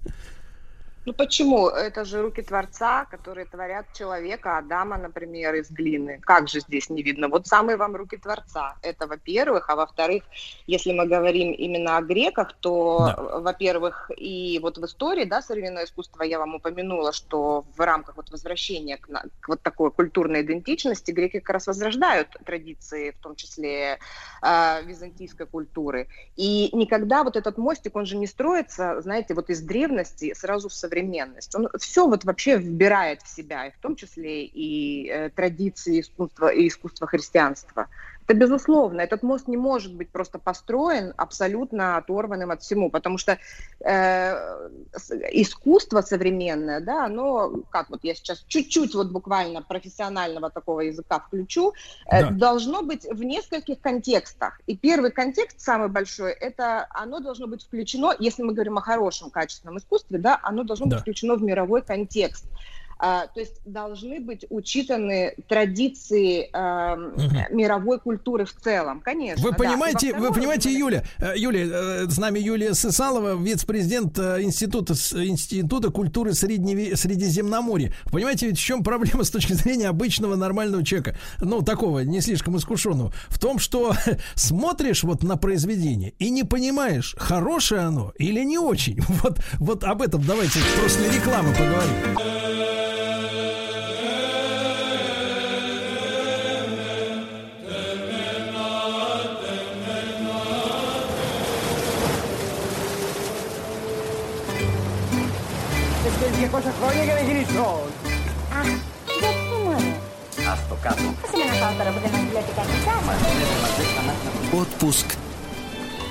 Ну почему? Это же руки Творца, которые творят человека, Адама, например, из глины. Как же здесь не видно? Вот самые вам руки Творца. Это во-первых. А во-вторых, если мы говорим именно о греках, то, э, во-первых, и вот в истории да, современного искусства я вам упомянула, что в рамках вот возвращения к, к вот такой культурной идентичности греки как раз возрождают традиции, в том числе э, византийской культуры. И никогда вот этот мостик, он же не строится, знаете, вот из древности сразу в современность современность. Он все вот вообще вбирает в себя, и в том числе и э, традиции искусства и искусства христианства. Это безусловно. Этот мост не может быть просто построен абсолютно оторванным от всему, потому что э, искусство современное, да, оно, как вот я сейчас чуть-чуть вот буквально профессионального такого языка включу, э, да. должно быть в нескольких контекстах. И первый контекст, самый большой, это оно должно быть включено, если мы говорим о хорошем качественном искусстве, да, оно должно да. быть включено в мировой контекст. А, то есть должны быть учитаны традиции угу. мировой культуры в целом, конечно. Вы понимаете, да. вы понимаете, Юля, э, Юля, э, с нами Юлия Сысалова, вице-президент э, института института культуры Средне, Средиземноморья. Понимаете, ведь в чем проблема с точки зрения обычного нормального человека, ну такого не слишком искушенного, в том, что смотришь вот на произведение и не понимаешь, хорошее оно или не очень. Вот, вот об этом давайте после рекламы поговорим. χρόνια για να γυρίσω. Αχ, γιατί μου Ας το κάτω. Ας είναι να πάω τώρα που δεν μας βλέπει κανείς. Otpusk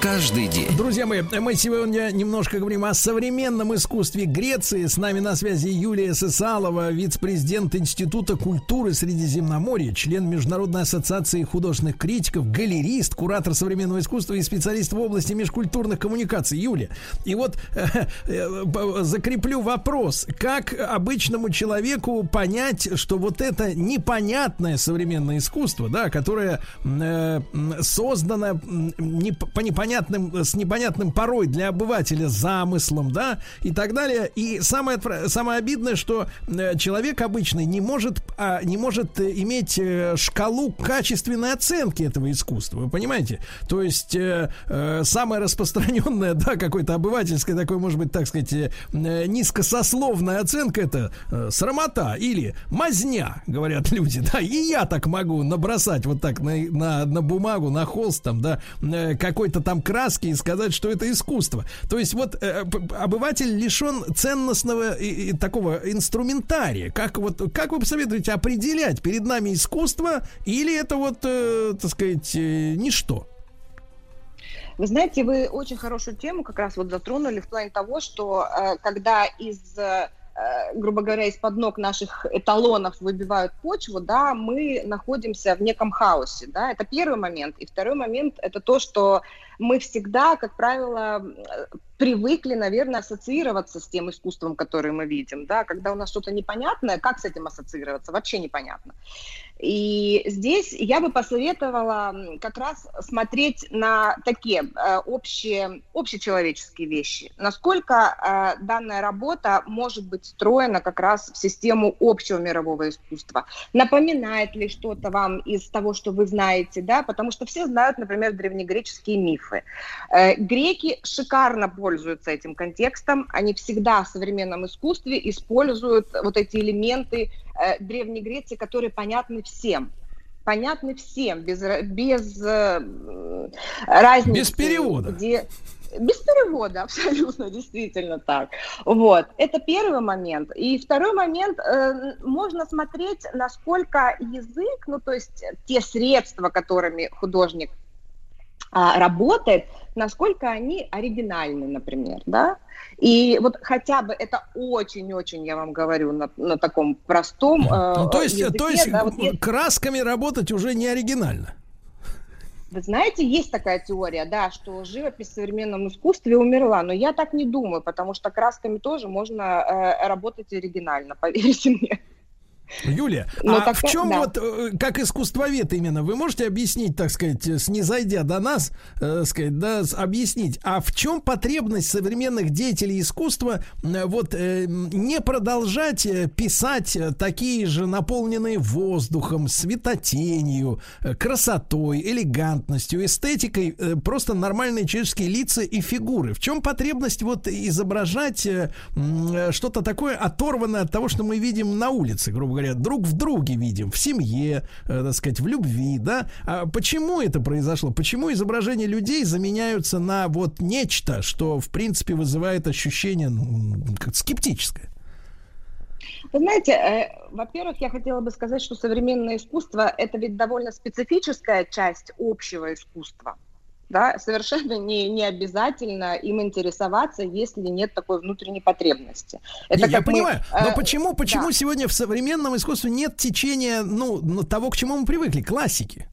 каждый день. Друзья мои, мы сегодня немножко говорим о современном искусстве Греции. С нами на связи Юлия Сысалова, вице-президент Института культуры Средиземноморья, член Международной ассоциации художественных критиков, галерист, куратор современного искусства и специалист в области межкультурных коммуникаций. Юлия, и вот э, э, закреплю вопрос. Как обычному человеку понять, что вот это непонятное современное искусство, да, которое э, создано не, по непонятным непонятным, с непонятным порой для обывателя замыслом, да, и так далее. И самое, самое обидное, что э, человек обычный не может, а, не может э, иметь э, шкалу качественной оценки этого искусства, вы понимаете? То есть э, э, самое распространенное, да, какое-то обывательское, такое, может быть, так сказать, низкосословная оценка это э, срамота или мазня, говорят люди, да, и я так могу набросать вот так на, на, на бумагу, на холст там, да, какой-то там там краски и сказать, что это искусство. То есть вот э, обыватель лишен ценностного и, и такого инструментария. Как вот как вы посоветуете определять перед нами искусство или это вот, э, так сказать, э, ничто? Вы знаете, вы очень хорошую тему как раз вот затронули в плане того, что э, когда из э, грубо говоря, из-под ног наших эталонов выбивают почву, да, мы находимся в неком хаосе, да, это первый момент. И второй момент – это то, что мы всегда, как правило, привыкли, наверное, ассоциироваться с тем искусством, которое мы видим, да, когда у нас что-то непонятное, как с этим ассоциироваться, вообще непонятно. И здесь я бы посоветовала как раз смотреть на такие э, общие, общечеловеческие вещи. Насколько э, данная работа может быть встроена как раз в систему общего мирового искусства. Напоминает ли что-то вам из того, что вы знаете, да, потому что все знают, например, древнегреческие мифы. Э, греки шикарно пользуются этим контекстом, они всегда в современном искусстве используют вот эти элементы э, Древней Греции, которые понятны всем понятны всем, без, без э, разницы. Без перевода. Где, без перевода, абсолютно, действительно так. Вот, это первый момент. И второй момент, э, можно смотреть, насколько язык, ну, то есть те средства, которыми художник а, работает, насколько они оригинальны, например, да. И вот хотя бы это очень-очень, я вам говорю, на, на таком простом э, ну, То есть, языке, то есть да, вот красками работать уже не оригинально? Вы знаете, есть такая теория, да, что живопись в современном искусстве умерла, но я так не думаю, потому что красками тоже можно э, работать оригинально, поверьте мне. Юлия, Но ну, а так, в чем да. вот, э, как искусствовед именно, вы можете объяснить, так сказать, снизойдя до нас, э, сказать, да, объяснить, а в чем потребность современных деятелей искусства э, вот э, не продолжать э, писать такие же наполненные воздухом, светотенью, красотой, элегантностью, эстетикой, э, просто нормальные человеческие лица и фигуры? В чем потребность вот изображать э, что-то такое оторванное от того, что мы видим на улице, грубо говоря, друг в друге видим, в семье, э, так сказать, в любви, да? А почему это произошло? Почему изображения людей заменяются на вот нечто, что, в принципе, вызывает ощущение ну, скептическое? Вы знаете, э, во-первых, я хотела бы сказать, что современное искусство – это ведь довольно специфическая часть общего искусства. Да? Совершенно не, не обязательно им интересоваться, если нет такой внутренней потребности. Это Не, я мы, понимаю, но э, почему, почему да. сегодня в современном искусстве нет течения, ну, того, к чему мы привыкли, классики?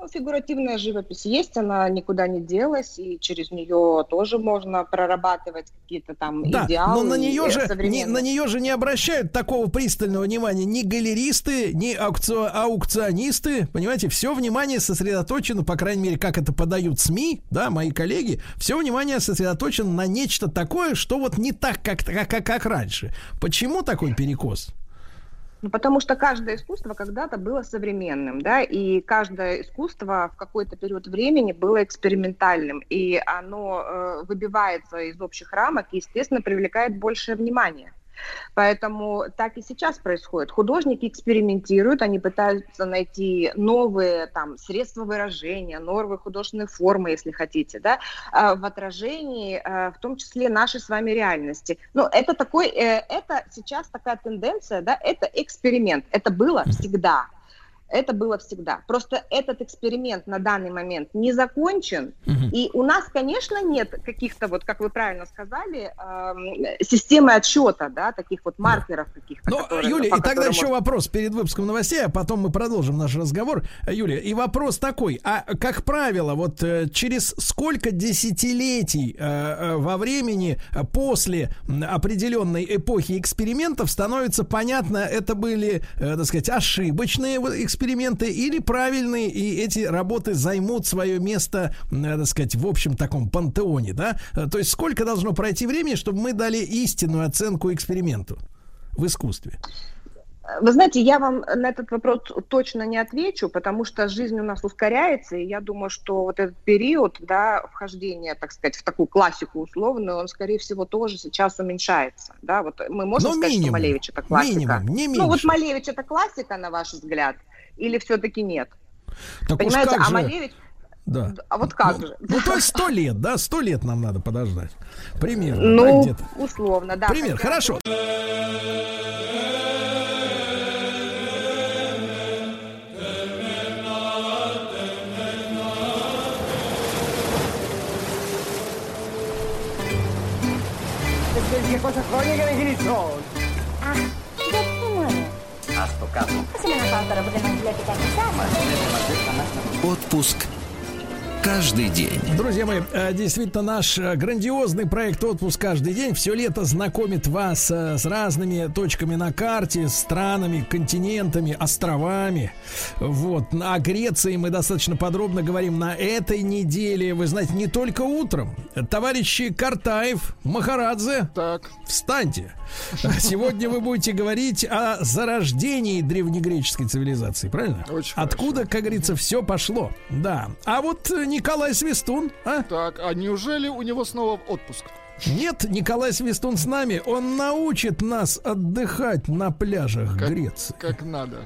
Ну, фигуративная живопись есть, она никуда не делась, и через нее тоже можно прорабатывать какие-то там Да, идеалы. но на нее, же, не, на нее же не обращают такого пристального внимания ни галеристы, ни аукцио- аукционисты. Понимаете, все внимание сосредоточено, по крайней мере, как это подают СМИ, да, мои коллеги, все внимание сосредоточено на нечто такое, что вот не так, как, как, как раньше. Почему такой перекос? Ну, потому что каждое искусство когда-то было современным, да, и каждое искусство в какой-то период времени было экспериментальным, и оно э, выбивается из общих рамок и, естественно, привлекает большее внимание. Поэтому так и сейчас происходит. Художники экспериментируют, они пытаются найти новые там, средства выражения, новые художественные формы, если хотите, да, а, в отражении, а, в том числе нашей с вами реальности. Но это такой, э, это сейчас такая тенденция, да, это эксперимент. Это было всегда. Это было всегда. Просто этот эксперимент на данный момент не закончен. И у нас, конечно, нет каких-то, вот как вы правильно сказали, эм, системы отсчета, да, таких вот маркеров каких-то. Ну, которые- Юлия, и тогда еще вопрос перед выпуском новостей, а потом мы продолжим наш разговор. Юлия, и вопрос такой, а как правило, вот э, через сколько десятилетий э, э, во времени э, после определенной эпохи экспериментов становится понятно, это были, э, так сказать, ошибочные вот эксперименты или правильные, и эти работы займут свое место, так сказать, в общем таком пантеоне, да? Э, То есть сколько должно пройти времени, чтобы мы дали истинную оценку эксперименту в искусстве? Вы знаете, я вам на этот вопрос точно не отвечу, потому что жизнь у нас ускоряется, и я думаю, что вот этот период, да, вхождения, так сказать, в такую классику условную, он, скорее всего, тоже сейчас уменьшается, да, вот мы можем Но сказать, минимум, что Малевич это классика. минимум, не ну вот меньше. Малевич это классика, на ваш взгляд, или все-таки нет? Так уж Понимаете, как а же. Малевич, Да. а вот как ну, же? Ну, то есть сто лет, да, сто лет нам надо подождать. Примерно, да, Ну, где-то. условно, да. Пример, хотя- хорошо. Che cosa voglio che ne sono? Отпуск каждый день. Друзья мои, э, действительно наш э, грандиозный проект «Отпуск каждый день» все лето знакомит вас э, с разными точками на карте, странами, континентами, островами. Вот. О Греции мы достаточно подробно говорим на этой неделе. Вы знаете, не только утром. Товарищи Картаев, Махарадзе, так. встаньте. Сегодня вы будете говорить о зарождении древнегреческой цивилизации, правильно? Очень Откуда, как говорится, все пошло. Да. А вот э, Николай Свистун, а? Так, а неужели у него снова отпуск? Нет, Николай Свистун с нами. Он научит нас отдыхать на пляжах Греции. Как надо.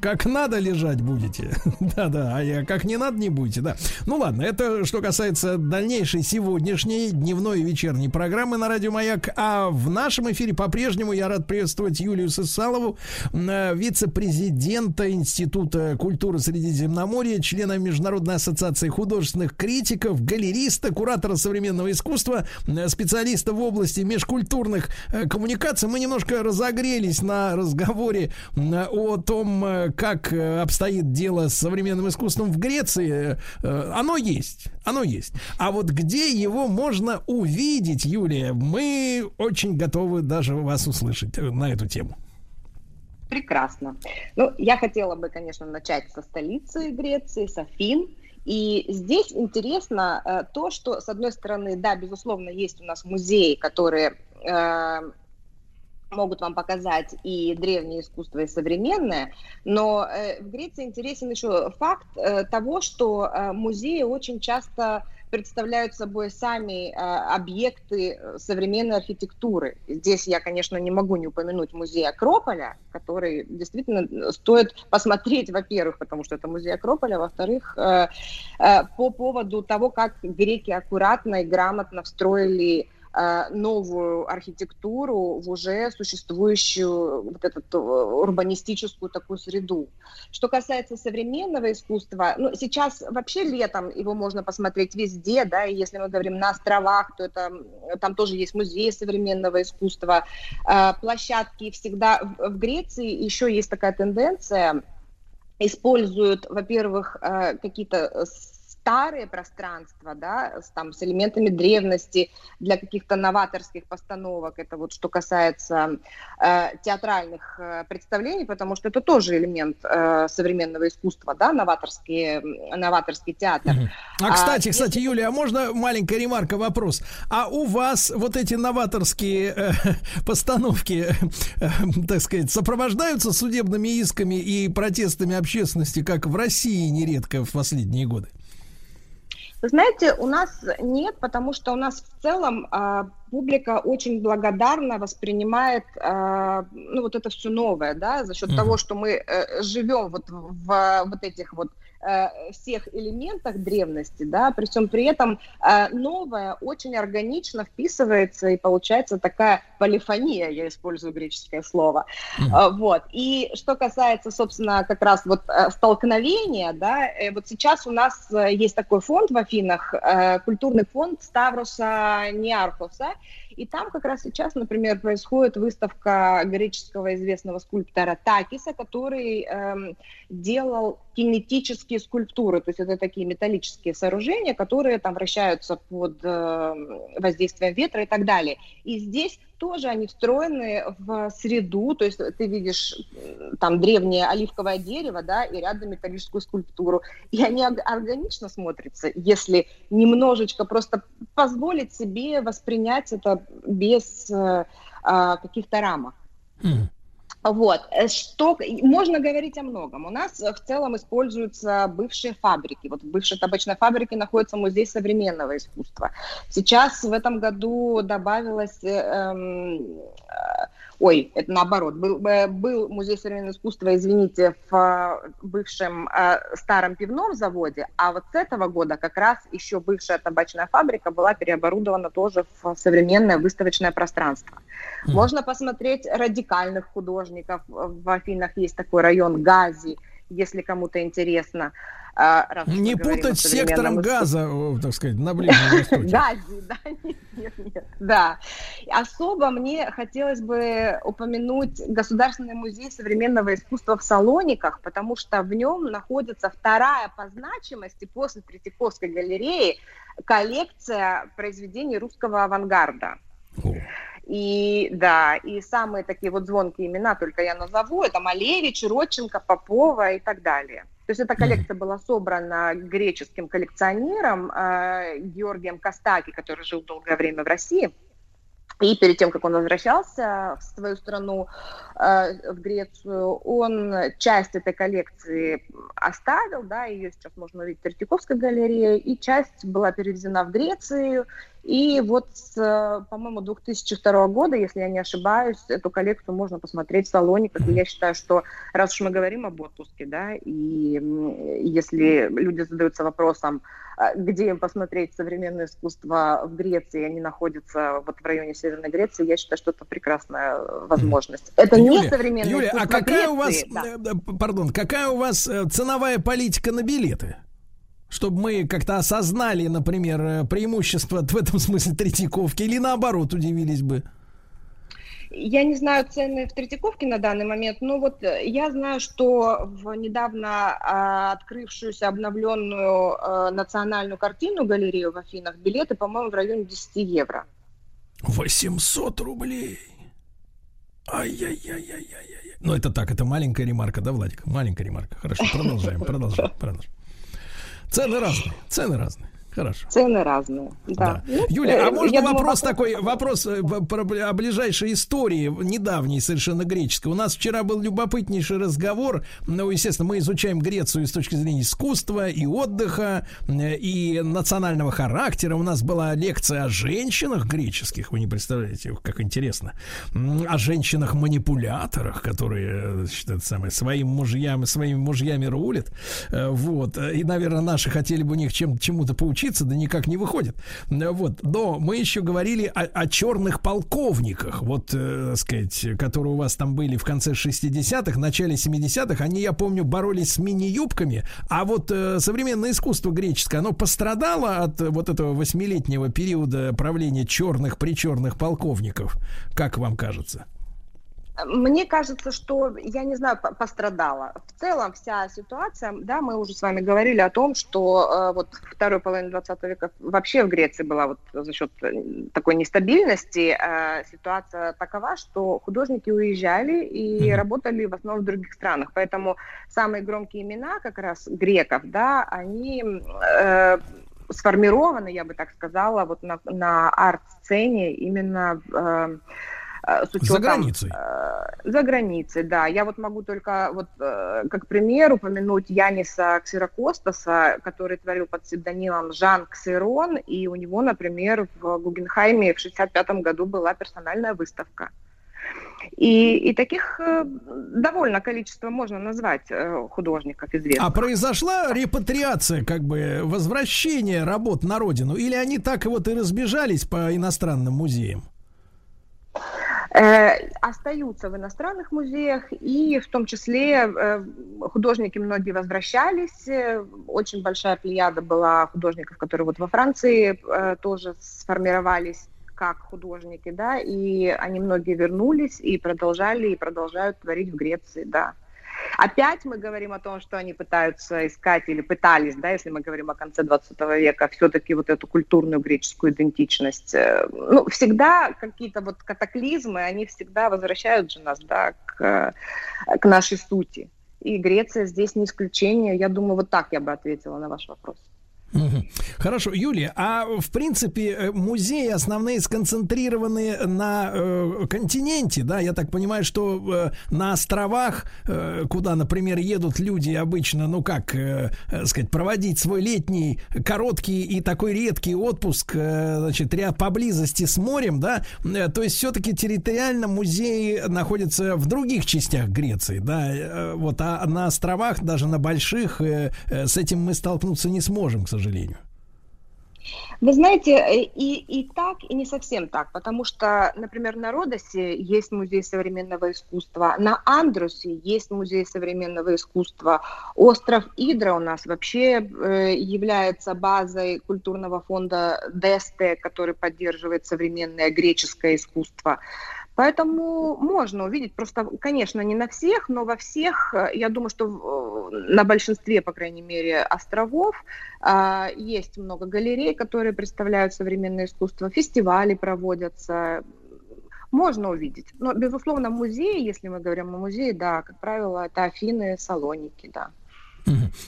Как надо лежать будете. Да-да, а я как не надо не будете, да. Ну ладно, это что касается дальнейшей сегодняшней дневной и вечерней программы на Радио Маяк. А в нашем эфире по-прежнему я рад приветствовать Юлию Сысалову, э, вице-президента Института культуры Средиземноморья, члена Международной ассоциации художественных критиков, галериста, куратора современного искусства, э, специалиста в области межкультурных э, коммуникаций. Мы немножко разогрелись на разговоре о том, э, как э, обстоит дело с современным искусством в Греции. Оно есть, оно есть. А вот где его можно увидеть, Юлия, мы очень готовы даже вас услышать на эту тему. Прекрасно. Ну, я хотела бы, конечно, начать со столицы Греции, с Афин. И здесь интересно э, то, что, с одной стороны, да, безусловно, есть у нас музеи, которые э, могут вам показать и древнее искусство, и современное, но э, в Греции интересен еще факт того, что музеи очень часто представляют собой сами объекты современной архитектуры. Здесь я, конечно, не могу не упомянуть музей Акрополя, который действительно стоит посмотреть, во-первых, потому что это музей Акрополя, во-вторых, по поводу того, как греки аккуратно и грамотно встроили Э, новую архитектуру в уже существующую вот эту э, урбанистическую такую среду. Что касается современного искусства, ну, сейчас вообще летом его можно посмотреть везде, да, и если мы говорим на островах, то это, там тоже есть музей современного искусства, э, площадки всегда в Греции еще есть такая тенденция, используют, во-первых, какие-то старые пространства, да, с, там, с элементами древности для каких-то новаторских постановок. Это вот что касается э, театральных э, представлений, потому что это тоже элемент э, современного искусства, да, новаторский, новаторский театр. А, кстати, а, кстати, если... Юлия, а можно маленькая ремарка, вопрос? А у вас вот эти новаторские э, постановки, э, так сказать, сопровождаются судебными исками и протестами общественности, как в России нередко в последние годы? Вы знаете, у нас нет, потому что у нас в целом э, публика очень благодарно воспринимает э, ну, вот это все новое, да, за счет mm-hmm. того, что мы э, живем вот в, в вот этих вот Э, всех элементах древности, да, при всем при этом э, новое очень органично вписывается и получается такая полифония, я использую греческое слово, mm. вот. И что касается, собственно, как раз вот столкновения, да, вот сейчас у нас есть такой фонд в Афинах, культурный фонд Ставроса Ниархоса, и там как раз сейчас, например, происходит выставка греческого известного скульптора Такиса, который эм, делал кинетические скульптуры, то есть это такие металлические сооружения, которые там вращаются под э, воздействием ветра и так далее. И здесь тоже они встроены в среду, то есть ты видишь там древнее оливковое дерево, да, и рядом металлическую скульптуру, и они органично смотрятся, если немножечко просто позволить себе воспринять это без э, э, каких-то рамок. Mm. Вот, э, что, можно говорить о многом. У нас в целом используются бывшие фабрики. Вот в бывшей табачной фабрике находится музей современного искусства. Сейчас в этом году добавилось эм, Ой, это наоборот. Был, э, был музей современного искусства, извините, в э, бывшем э, старом пивном заводе, а вот с этого года как раз еще бывшая табачная фабрика была переоборудована тоже в современное выставочное пространство. Mm. Можно посмотреть радикальных художников. В Афинах есть такой район Гази, если кому-то интересно. А, не путать с сектором газа, так сказать, на Ближнем Востоке. Гази, да, нет, нет, нет, да. Особо мне хотелось бы упомянуть Государственный музей современного искусства в Салониках, потому что в нем находится вторая по значимости после Третьяковской галереи коллекция произведений русского авангарда. И да, и самые такие вот звонкие имена только я назову, это Малевич, Родченко, Попова и так далее. То есть эта коллекция была собрана греческим коллекционером э, Георгием Костаки, который жил долгое время в России. И перед тем, как он возвращался в свою страну, э, в Грецию, он часть этой коллекции оставил, да, ее сейчас можно увидеть в Третьяковской галерее, и часть была перевезена в Грецию, и вот с, по-моему, 2002 года, если я не ошибаюсь, эту коллекцию можно посмотреть в Салониках. И я считаю, что раз уж мы говорим об отпуске, да, и если люди задаются вопросом, а, где им посмотреть современное искусство в Греции, они находятся вот в районе Северной Греции, я считаю, что это прекрасная возможность. Это Юлия, не современное Юлия, а искусство а какая Греции, у вас, да. Э, э, пардон, какая у вас э, ценовая политика на билеты? Чтобы мы как-то осознали, например, преимущество в этом смысле Третьяковки, или наоборот удивились бы? Я не знаю цены в Третьяковке на данный момент, но вот э, я знаю, что в недавно а, открывшуюся обновленную а, национальную картинную галерею в Афинах билеты, по-моему, в районе 10 евро. 800 рублей. Ай-яй-яй-яй-яй. Ну, это так, это маленькая ремарка, да, Владик? Маленькая ремарка. Хорошо, продолжаем, продолжаем, продолжаем. Цены разные, цены разные. Хорошо. Цены разные. Да. Ну, Юля, а э, можно я думаю, вопрос такой, вопрос э, про- о ближайшей истории, недавней совершенно греческой. У нас вчера был любопытнейший разговор. Ну, естественно, мы изучаем Грецию с точки зрения искусства и отдыха, э, и национального характера. У нас была лекция о женщинах греческих, вы не представляете, как интересно. О женщинах-манипуляторах, которые, значит, самое, своим мужьям, своими мужьями рулят. Вот. И, наверное, наши хотели бы у них чем, чему-то поучиться, да никак не выходит. Э, Вот. Но мы еще говорили о, о черных полковниках, вот, э, сказать, которые у вас там были в конце 60-х, начале 70-х. Они, я помню, боролись с мини-юбками. А вот э, современное искусство греческое, оно пострадало от вот этого восьмилетнего периода правления черных причерных полковников, как вам кажется? Мне кажется, что, я не знаю, по- пострадала. В целом вся ситуация, да, мы уже с вами говорили о том, что э, вот второй половины 20 века вообще в Греции была вот за счет такой нестабильности э, ситуация такова, что художники уезжали и работали в основном в других странах. Поэтому самые громкие имена как раз греков, да, они э, сформированы, я бы так сказала, вот на, на арт-сцене именно э, с учетом... За границей. э, За границей, да. Я вот могу только вот э, как пример упомянуть Яниса Ксирокостаса, который творил под псевдонимом Жан Ксерон, и у него, например, в Гугенхайме в 65 году была персональная выставка. И, и таких э, довольно количество можно назвать э, художников известных. А произошла репатриация, как бы возвращение работ на родину, или они так вот и разбежались по иностранным музеям? Э, остаются в иностранных музеях, и в том числе э, художники многие возвращались. Э, Очень большая плеяда была художников, которые вот во Франции тоже сформировались как художники, да, и они многие вернулись и продолжали, и продолжают творить в Греции, да. Опять мы говорим о том, что они пытаются искать или пытались, да, если мы говорим о конце 20 века, все-таки вот эту культурную греческую идентичность. Э, Ну, всегда какие-то вот катаклизмы, они всегда возвращают же нас, да, к, э, к нашей сути. И Греция здесь не исключение. Я думаю, вот так я бы ответила на ваш вопрос. Хорошо, Юлия, а в принципе э, музеи основные сконцентрированы на э, континенте, да? Я так понимаю, что э, на островах, э, куда, например, едут люди обычно, ну как э, э, сказать, проводить свой летний короткий и такой редкий отпуск, э, значит, ряд поблизости с морем, да? Э, то есть все-таки территориально музеи находятся в других частях Греции, да? Э, вот, а на островах, даже на больших, э, э, с этим мы столкнуться не сможем, к сожалению. Вы знаете, э, и, и так, и не совсем так, потому что, например, на Родосе есть музей современного искусства, на Андрусе есть музей современного искусства, остров Идра у нас вообще э, является базой культурного фонда Десте, который поддерживает современное греческое искусство. Поэтому можно увидеть, просто, конечно, не на всех, но во всех, э, я думаю, что э, на большинстве, по крайней мере, островов а, есть много галерей, которые представляют современное искусство, фестивали проводятся, можно увидеть. Но, безусловно, музеи, если мы говорим о музее, да, как правило, это Афины, Салоники, да.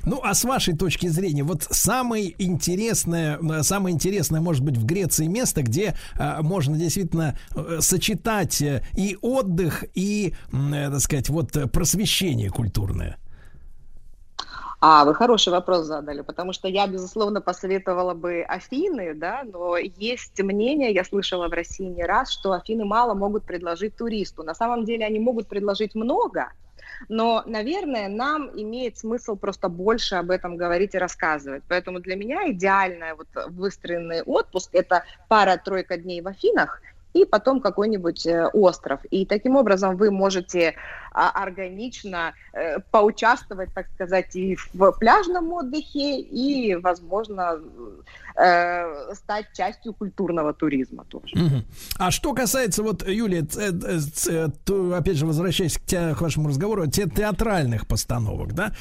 Ну, а с вашей точки зрения, вот самое интересное, э, самое интересное, может быть, в Греции место, где э, можно действительно э, сочетать и отдых, и, э, так сказать, вот просвещение культурное. А, вы хороший вопрос задали, потому что я, безусловно, посоветовала бы Афины, да, но есть мнение, я слышала в России не раз, что Афины мало могут предложить туристу. На самом деле они могут предложить много, но, наверное, нам имеет смысл просто больше об этом говорить и рассказывать. Поэтому для меня идеальный вот выстроенный отпуск – это пара-тройка дней в Афинах и потом какой-нибудь э, остров. И таким образом вы можете а, органично э, поучаствовать, так сказать, и в пляжном отдыхе, и, возможно, э, стать частью культурного туризма тоже. Мгм. А что касается, вот, Юлия, опять же, возвращаясь к, те- к вашему разговору, те театральных постановок, да,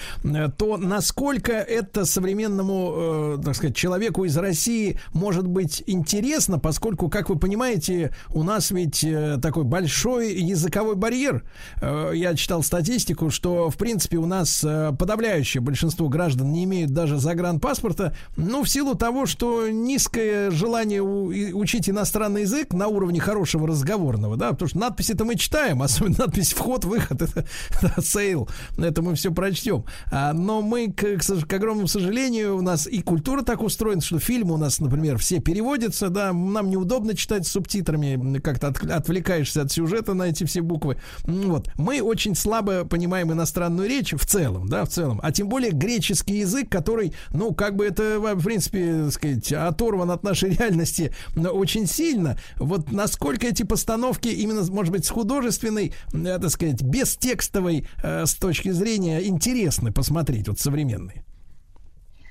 то насколько это современному, так сказать, человеку из России может быть интересно, поскольку, как вы понимаете, у нас ведь э, такой большой языковой барьер. Э, я читал статистику, что, в принципе, у нас э, подавляющее большинство граждан не имеют даже загранпаспорта, ну, в силу того, что низкое желание учить иностранный язык на уровне хорошего разговорного, да, потому что надписи-то мы читаем, особенно надпись «вход-выход», это sale, это мы все прочтем. А, но мы, к, к огромному сожалению, у нас и культура так устроена, что фильмы у нас, например, все переводятся, да, нам неудобно читать с субтитрами, как-то от- отвлекаешься от сюжета на эти все буквы. Вот. Мы очень слабо понимаем иностранную речь в целом, да, в целом, а тем более греческий язык, который, ну, как бы это, в принципе, так сказать, оторван от нашей реальности но очень сильно. Вот насколько эти постановки именно, может быть, с художественной, э, так сказать, бестекстовой э, с точки зрения интересны посмотреть, вот современные.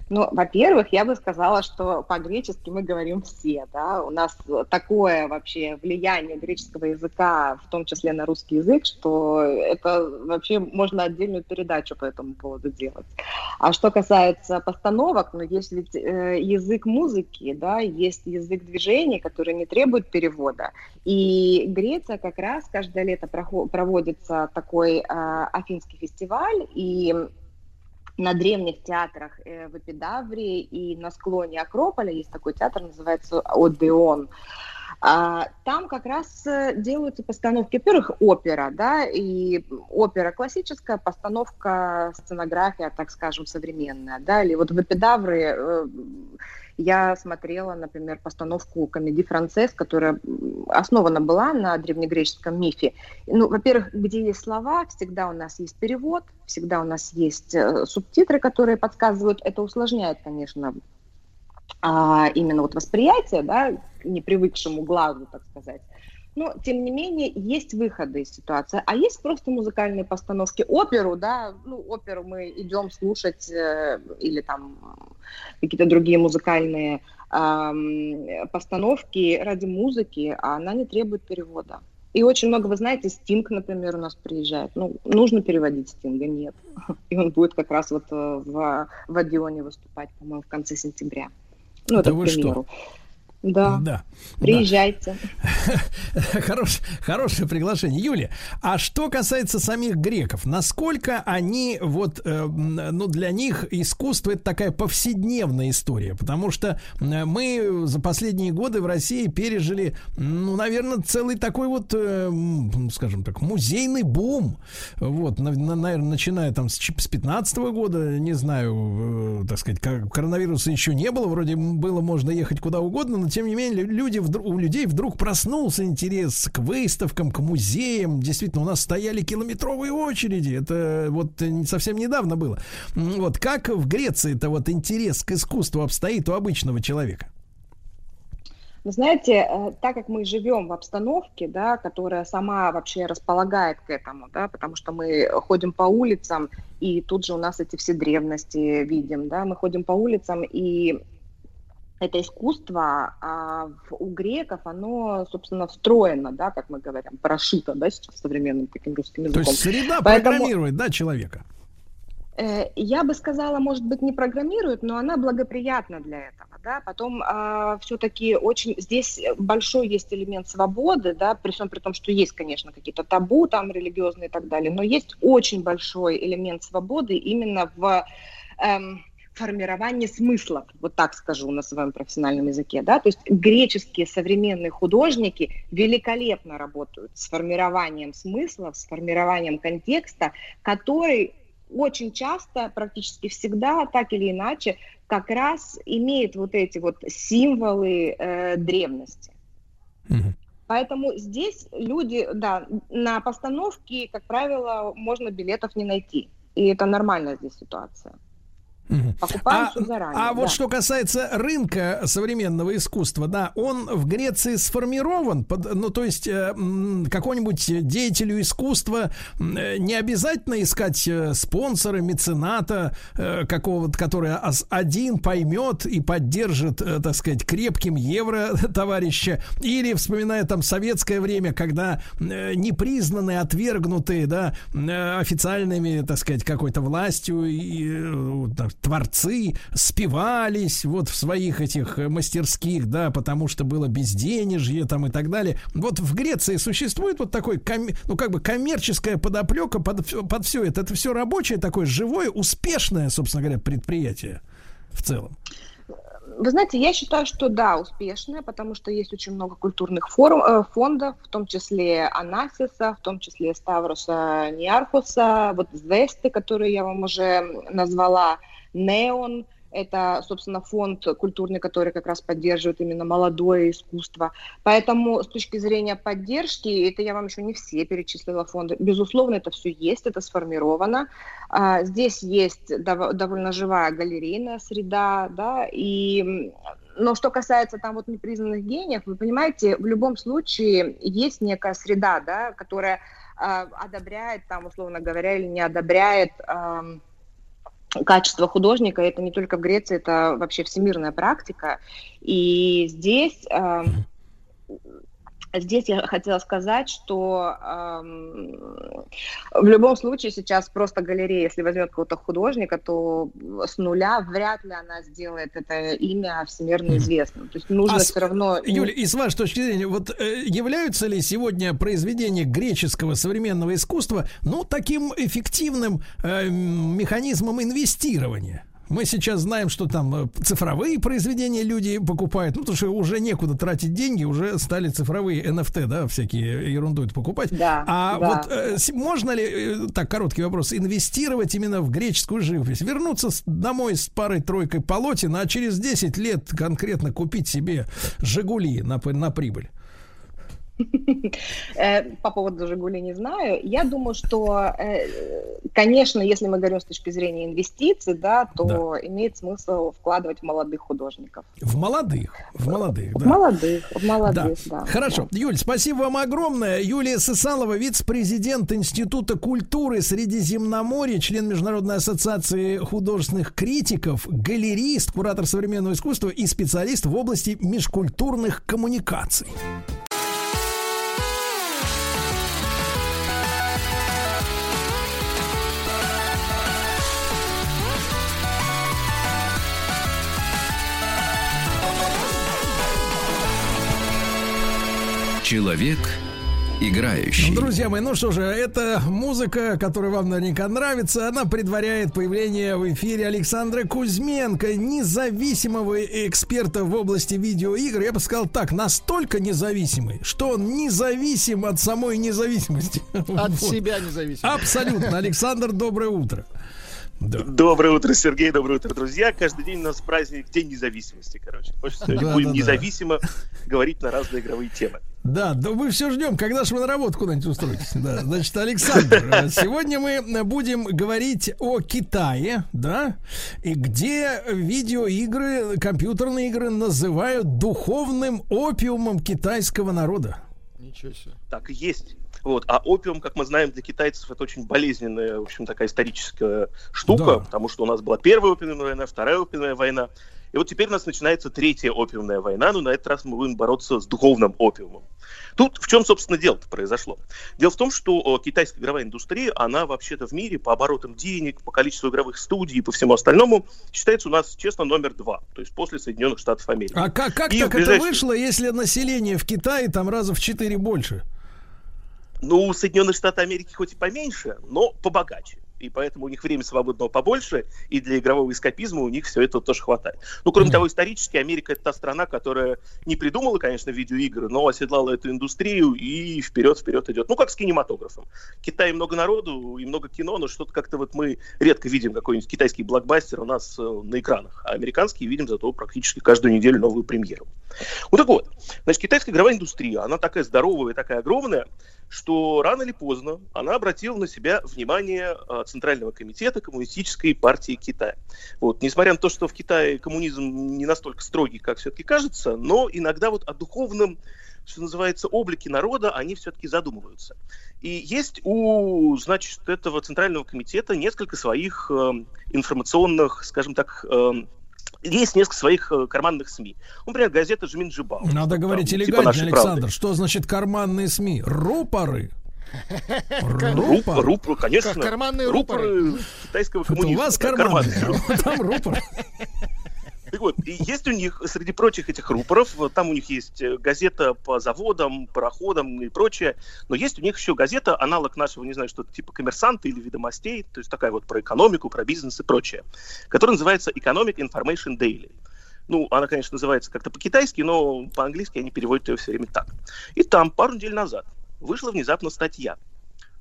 Ну, во-первых, я бы сказала, что по-гречески мы говорим все, да, у нас такое вообще влияние греческого языка, в том числе на русский язык, что это вообще можно отдельную передачу по этому поводу делать. А что касается постановок, ну, есть ведь э, язык музыки, да, есть язык движения, который не требует перевода, и Греция как раз каждое лето проводится такой э, афинский фестиваль, и на древних театрах э, в Эпидаврии и на склоне Акрополя есть такой театр, называется Одеон. А, Там как раз э, делаются постановки, во-первых, опера, да, и опера классическая, постановка, сценография, так скажем, современная, да, или вот в Эпидавре э, я смотрела, например, постановку комедии «Францесс», которая основана была на древнегреческом мифе. Ну, во-первых, где есть слова, всегда у нас есть перевод, всегда у нас есть э, субтитры, которые подсказывают. Это усложняет, конечно, а, именно вот восприятие, да, непривыкшему глазу, так сказать. Но, тем не менее, есть выходы из ситуации. А есть просто музыкальные постановки. Оперу, да, ну, оперу мы идем слушать э, или там какие-то другие музыкальные ам, постановки ради музыки, а она не требует перевода. И очень много, вы знаете, Стинг, например, у нас приезжает. Ну, нужно переводить Стинга? Нет. И он будет как раз вот э, в, в Одионе выступать, по-моему, в конце сентября. Ну, это Да к вы что? Да. Да. Приезжайте. Хорош, хорошее приглашение. Юлия, а что касается самих греков, насколько они, вот, э, ну, для них искусство это такая повседневная история, потому что э, мы за последние годы в России пережили, ну, наверное, целый такой вот, э, скажем так, музейный бум, вот, наверное, начиная там с, с 15 года, не знаю, э, так сказать, коронавируса еще не было, вроде было можно ехать куда угодно, но тем не менее лю- люди, у людей вдруг проснулся интерес к выставкам, к музеям. Действительно, у нас стояли километровые очереди. Это вот совсем недавно было. Вот как в Греции это вот интерес к искусству обстоит у обычного человека? Вы знаете, э, так как мы живем в обстановке, да, которая сама вообще располагает к этому, да, потому что мы ходим по улицам, и тут же у нас эти все древности видим, да, мы ходим по улицам, и это искусство а, у греков, оно, собственно, встроено, да, как мы говорим, прошито, да, сейчас современным таким русским То языком. есть среда Поэтому- программирует, да, человека? Э, Я бы сказала, может быть, не программирует, но она благоприятна для этого, да. Потом все-таки очень здесь большой есть элемент свободы, да, при всем при том, что есть, конечно, какие-то табу там религиозные и так далее, но есть очень большой элемент свободы именно в эм, формировании смыслов, вот так скажу на своем профессиональном языке, да, то есть греческие современные художники великолепно работают с формированием смыслов, с формированием контекста, который очень часто, практически всегда, так или иначе, как раз имеет вот эти вот символы э, древности. Поэтому здесь люди, да, на постановке, как правило, можно билетов не найти. И это нормальная здесь ситуация. Покупаем А, заранее. а вот да. что касается рынка современного искусства, да, он в Греции сформирован, под- ну то есть э, какому-нибудь деятелю искусства э, не обязательно искать э, спонсора, мецената э, какого-то, который один поймет и поддержит, э, так сказать, крепким евро товарища, или вспоминая там советское время, когда э, непризнанные, отвергнутые, да, э, официальными, так сказать, какой-то властью и, э, так, творцы спивались вот в своих этих э, мастерских, да, потому что было безденежье там и так далее. Вот в Греции существует вот такой, ну как бы коммерческая подоплека под, под все это. Это все рабочее такое, живое, успешное, собственно говоря, предприятие в целом. Вы знаете, я считаю, что да, успешная, потому что есть очень много культурных форум, э, фондов, в том числе Анасиса, в том числе Ставроса Ниархуса, вот Звесты, которые я вам уже назвала, Неон, это, собственно, фонд культурный, который как раз поддерживает именно молодое искусство. Поэтому с точки зрения поддержки, это я вам еще не все перечислила фонды, безусловно, это все есть, это сформировано. А, Здесь есть дов- довольно живая галерейная среда, да, и но что касается там вот непризнанных гениев, вы понимаете, в любом случае есть некая среда, да, которая а, одобряет там, условно говоря, или не одобряет качество художника. Это не только в Греции, это вообще всемирная практика. И здесь, ам, здесь я хотела сказать, что ам, в любом случае сейчас просто галерея, если возьмет какого-то художника, то с нуля вряд ли она сделает это имя всемирно известным. То есть нужно А все равно... Юля, и с вашей точки зрения, вот э, являются ли сегодня произведения греческого современного искусства, ну, таким эффективным э, механизмом инвестирования? Мы сейчас знаем, что там э, цифровые произведения люди покупают, ну, потому что уже некуда тратить деньги, уже стали цифровые NFT, да, всякие ерунду это покупать. Да, а да. вот э, можно ли, э, так, короткий вопрос, инвестировать именно в греческую живопись? Вернуться домой с парой-тройкой полотен, а через 10 лет конкретно купить себе «Жигули» на, на прибыль? Э, По поводу «Жигули» не знаю. Я думаю, что, э, конечно, если мы говорим с точки зрения инвестиций, да, то имеет смысл вкладывать в молодых художников. В молодых, в молодых, В да. молодых, в молодых, да. Хорошо. Юль, спасибо вам огромное. Юлия Сысалова, вице-президент Института культуры Средиземноморья, член Международной ассоциации художественных критиков, галерист, куратор современного искусства и специалист в области межкультурных коммуникаций. Человек играющий. Друзья мои, ну что же, эта музыка, которая вам наверняка нравится, она предваряет появление в эфире Александра Кузьменко, независимого эксперта в области видеоигр. Я бы сказал так, настолько независимый, что он независим от самой независимости. От Вот. себя независимо. Абсолютно. Александр, доброе утро. Доброе утро, Сергей, доброе утро, друзья. Каждый день у нас праздник День независимости, короче. Хочется сегодня Да, будем да, да. независимо говорить на разные игровые темы. Да, да мы все ждем, когда же вы на работу куда-нибудь устроитесь. Да, значит, Александр, э, сегодня мы будем говорить о Китае, да, и где видеоигры, компьютерные игры называют духовным опиумом китайского народа. Ничего себе. Так и есть. Вот. А опиум, как мы знаем, для китайцев это очень болезненная, в общем, такая историческая штука, Да. потому что у нас была первая опиумная война, вторая опиумная война. И вот теперь у нас начинается третья опиумная война, но на этот раз мы будем бороться с духовным опиумом. Тут в чем, собственно, дело-то произошло? Дело в том, что китайская игровая индустрия, она вообще-то в мире по оборотам денег, по количеству игровых студий и по всему остальному считается у нас, честно, номер два, то есть после Соединенных Штатов Америки. А как, как И так в это ближайшие- вышло, если население в Китае там раза в четыре больше? Ну, Соединенные Штаты Америки хоть и поменьше, но побогаче. И поэтому у них время свободного побольше, и для игрового эскапизма у них все это тоже хватает. Ну, кроме того, исторически Америка это та страна, которая не придумала, конечно, видеоигры, но оседлала эту индустрию и вперед-вперед идет. Ну, как с кинематографом. В Китае много народу и много кино, но что-то как-то вот мы редко видим какой-нибудь китайский блокбастер у нас э, на экранах, а американские видим зато практически каждую неделю новую премьеру. Вот так вот. Значит, китайская игровая индустрия, она такая здоровая, такая огромная, что рано или поздно она обратила на себя внимание э, Центрального комитета Коммунистической партии Китая. Вот, несмотря на то, что в Китае коммунизм не настолько строгий, как все-таки кажется, но иногда вот о духовном что называется, облике народа, они все-таки задумываются. И есть у, значит, этого Центрального комитета несколько своих э, информационных, скажем так, э, есть несколько своих э, карманных СМИ. Например, газета «Жмин Джибао». Надо говорить типа элегантнее, «Нашей правды». Александр. Что значит карманные СМИ? Рупоры? Рупор? Рупор, конечно. Как карманные рупоры. рупоры. китайского Это у коммунизма. вас карманные. там рупор. Так вот, и есть у них, среди прочих этих рупоров, там у них есть э, газета по заводам, пароходам и прочее, но есть у них еще газета, аналог нашего, не знаю, что-то типа коммерсанта или ведомостей, то есть такая вот про экономику, про бизнес и прочее, которая называется Economic Information Daily. Ну, она, конечно, называется как-то по-китайски, но по-английски они переводят ее все время так. И там пару недель назад вышла внезапно статья,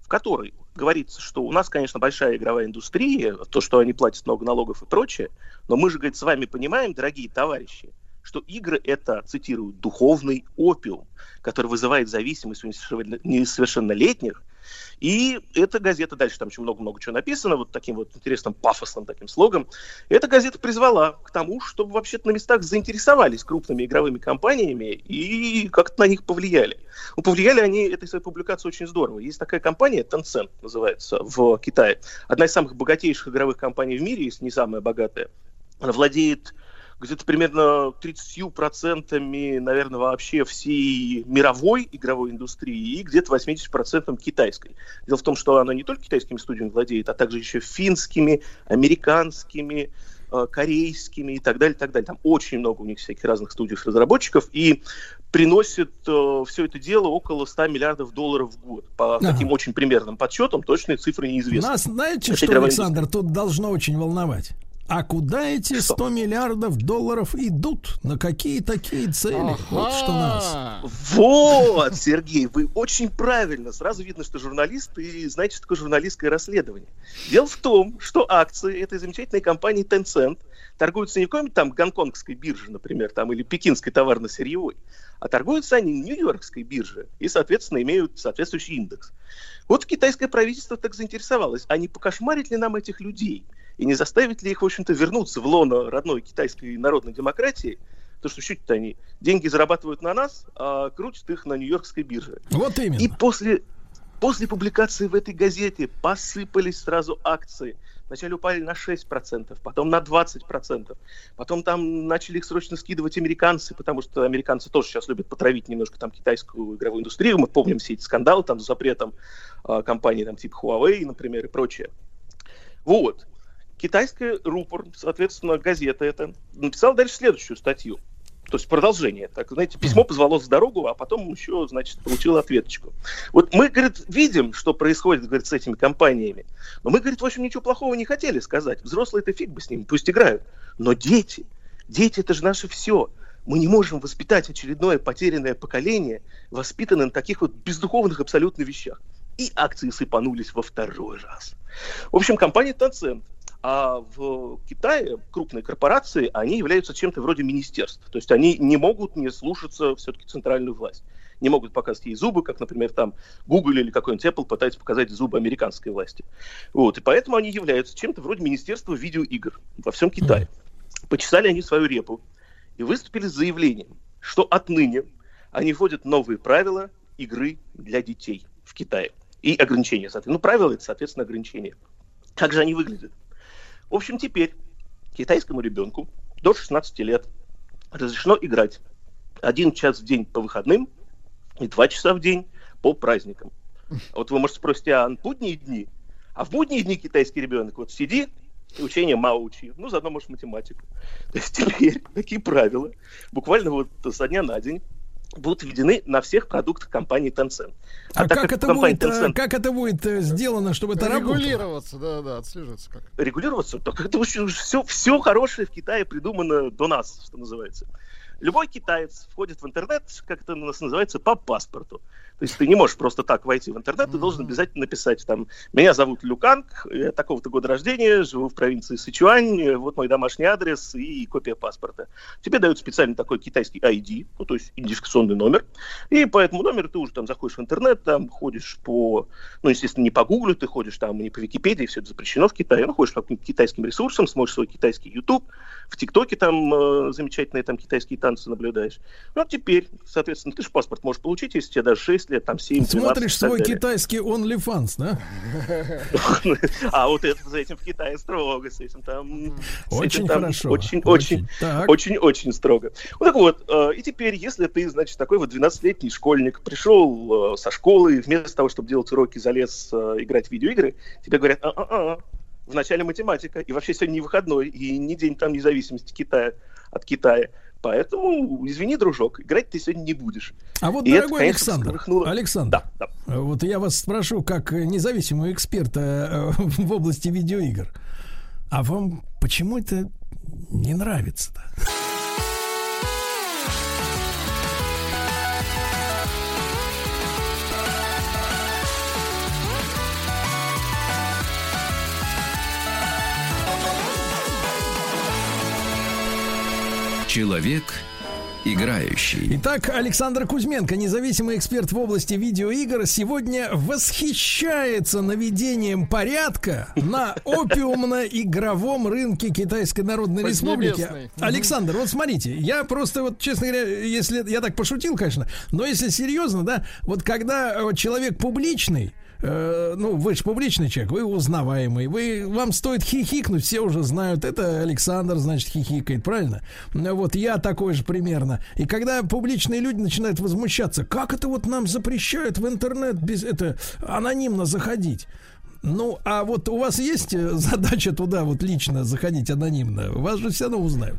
в которой говорится, что у нас, конечно, большая игровая индустрия, то, что они платят много налогов и прочее, но мы же, говорит, с вами понимаем, дорогие товарищи, что игры это, цитирую, духовный опиум, который вызывает зависимость у несовершеннолетних-. И эта газета, дальше там еще много-много чего написано, вот таким вот интересным пафосным таким слогом. Эта газета призвала к тому, чтобы вообще-то на местах заинтересовались крупными игровыми компаниями и как-то на них повлияли. Ну, повлияли они этой своей публикацией очень здорово. Есть такая компания, Tencent называется, в Китае. Одна из самых богатейших игровых компаний в мире, если не самая богатая. Она владеет где-то примерно 30%, наверное, вообще всей мировой игровой индустрии и где-то 80% китайской. Дело в том, что она не только китайскими студиями владеет, а также еще финскими, американскими, э, корейскими и так далее, так далее. Там очень много у них всяких разных студий-разработчиков, и приносит э, все это дело около 100 миллиардов долларов в год. По Ага. таким очень примерным подсчетам, точные цифры неизвестны. Нас, знаете, Это что, Александр, тут должно очень волновать? А куда эти 100 миллиардов долларов идут? На какие такие цели? Вот что нас. Вот, Сергей, вы очень правильно. Сразу видно, что журналист, и знаете, что такое журналистское расследование. Дело в том, что акции этой замечательной компании Tencent торгуются не в какой-нибудь там гонконгской бирже, например, там, или пекинской товарно-сырьевой, а торгуются они на Нью-Йоркской бирже и, соответственно, имеют соответствующий индекс. Вот китайское правительство так заинтересовалось, а не покошмарить ли нам этих людей? И не заставить ли их, в общем-то, вернуться в лоно родной китайской народной демократии, то что считают они деньги зарабатывают на нас, а крутят их на Нью-Йоркской бирже. Вот именно. И после, после публикации в этой газете посыпались сразу акции. Вначале упали на 6%, потом на 20%. Потом там начали их срочно скидывать американцы, потому что американцы тоже сейчас любят потравить немножко там китайскую игровую индустрию. Мы помним все эти скандалы там с запретом э, компаний там типа Huawei, например, и прочее. Вот. Китайская рупор, соответственно, газета эта, написала дальше следующую статью. То есть продолжение. Так, знаете, письмо позвало с дорогу, а потом еще, значит, получил ответочку. Вот мы, говорит, видим, что происходит, говорит, с этими компаниями. Но мы, говорит, в общем, ничего плохого не хотели сказать. Взрослые это фиг бы с ними, пусть играют. Но дети, дети это же наше все. Мы не можем воспитать очередное потерянное поколение, воспитанное на таких вот бездуховных абсолютно вещах. И акции сыпанулись во второй раз. В общем, компания Tencent а в Китае крупные корпорации, они являются чем-то вроде министерств. То есть они не могут не слушаться все-таки центральную власть. Не могут показывать ей зубы, как, например, там Google или какой-нибудь Apple пытается показать зубы американской власти. Вот. И поэтому они являются чем-то вроде министерства видеоигр во всем Китае. Почесали они свою репу и выступили с заявлением, что отныне они вводят новые правила игры для детей в Китае. И ограничения, соответственно. Ну, правила это, соответственно, ограничения. Как же они выглядят? В общем, теперь китайскому ребенку до 16 лет разрешено играть один час в день по выходным и два часа в день по праздникам. А Вот вы, может, спросите, а в будние дни? А в будние дни китайский ребенок вот сиди и учение Мао учи. Ну, заодно, может, математику. То есть теперь такие правила буквально вот со дня на день будут введены на всех продуктах компании Tencent. А, так как, это компания будет, э, Tencent как это будет э, сделано, чтобы это работало? Регулироваться, да, да, отслеживаться как. регулироваться, так это все, все хорошее в Китае придумано до нас, что называется. Любой китаец входит в интернет, как это у нас называется, по паспорту. То есть ты не можешь просто так войти в интернет, ты должен обязательно написать там, меня зовут Люканг, я такого-то года рождения, живу в провинции Сычуань, вот мой домашний адрес и копия паспорта. Тебе дают специальный такой китайский ID, ну то есть идентификационный номер, и по этому номеру ты уже там заходишь в интернет, там ходишь по, ну естественно не по Гуглю, ты ходишь там не по Википедии, все это запрещено в Китае, ну ходишь по каким-то китайским ресурсам, смотришь свой китайский YouTube, в ТикТоке там э, замечательные там китайские танцы наблюдаешь. Ну а теперь, соответственно, ты же паспорт можешь получить, если тебе даже 6 6 лет, там 7 12 Смотришь свой китайский OnlyFans, да? А вот это за этим в Китае строго, с этим там... Очень хорошо. Очень, Очень. очень, очень, строго. Ну так вот, э, и теперь, если ты, значит, такой вот 12-летний школьник, пришел э, со школы, вместо того, чтобы делать уроки, залез э, играть в видеоигры, тебе говорят, а-а-а, в начале математика, и вообще сегодня не выходной, и не день там независимости Китая от Китая. Поэтому, извини, дружок, играть ты сегодня не будешь. А вот, И это, дорогой конечно, Александр, всколыхнуло- Александр, э, вот я вас спрошу, как независимого эксперта э, в области видеоигр, а вам почему это не нравится-то? Человек играющий. Итак, Александр Кузьменко, независимый эксперт в области видеоигр, сегодня восхищается наведением порядка на опиумно-игровом рынке Китайской Народной Республики. Александр, вот смотрите, я просто вот, честно говоря, если я так пошутил, конечно, но если серьезно, да, вот когда э, человек публичный, э, ну, вы же публичный человек, вы узнаваемый, вы, вам стоит хихикнуть, все уже знают, это Александр, значит, хихикает, правильно? Ну, Вот я такой же примерно. И когда публичные люди начинают возмущаться, как это вот нам запрещают в интернет без это анонимно заходить? Ну, а вот у вас есть э, задача туда вот лично заходить анонимно? Вас же все равно узнают.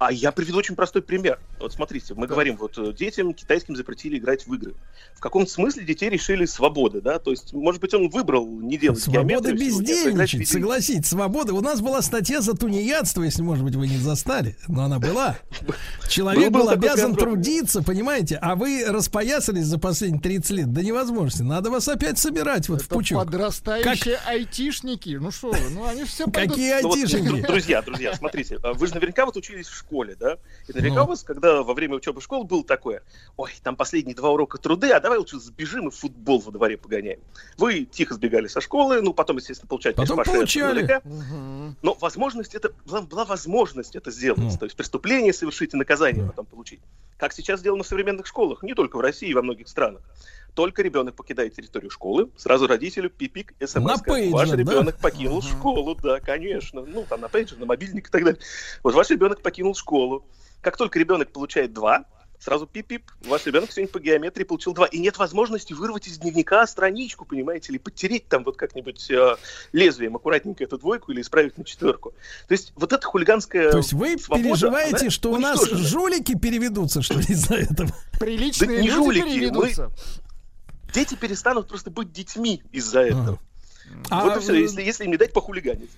А я приведу очень простой пример. Вот смотрите, мы говорим, вот э, детям китайским запретили играть в игры. В каком-то смысле детей решили свободы, да? То есть, может быть, он выбрал не делать Свобода а бездельничать, согласитесь, свобода. У нас была статья за тунеядство, если, может быть, вы не застали, но она была. Человек Был- обязан трудиться, понимаете? А вы распоясались за последние 30 лет до невозможности. Надо вас опять собирать вот в пучок. подрастающие айтишники. Ну что вы, ну они все. Какие Ну айтишники? дру- друзья, друзья, смотрите, а вы же наверняка вот учились в школе, да? И наверняка Ну. у вас, когда во время учебы в школе было такое, ой, там последние два урока труды, а давай лучше сбежим и футбол во дворе погоняем. Вы тихо сбегали со школы, ну, потом, естественно, получать Потом по получали. трудовика. Мгм. Но возможность это была, была возможность это сделать. Ну. То есть преступление совершить и наказание потом получить. Как сейчас сделано в современных школах, не только в России, и во многих странах. Только ребенок покидает территорию школы, сразу родителю пипик, смс. На пейджер, Ваш да? ребенок покинул школу, да, конечно. Ну, там на пейджер, на мобильник и так далее. Вот ваш ребенок покинул школу. Как только ребенок получает два, сразу пип-пип, ваш ребенок сегодня по геометрии получил два. И нет возможности вырвать из дневника страничку, понимаете, или подтереть там вот как-нибудь э, лезвием аккуратненько эту двойку или исправить на четверку. То есть вот эта хулиганская То есть вы свобода, переживаете, она что у нас жулики переведутся, что ли, из-за этого? Приличные Да не люди жулики, переведутся. Дети перестанут просто быть детьми из-за этого. А, вот и все, э, если, если им не дать похулиганить.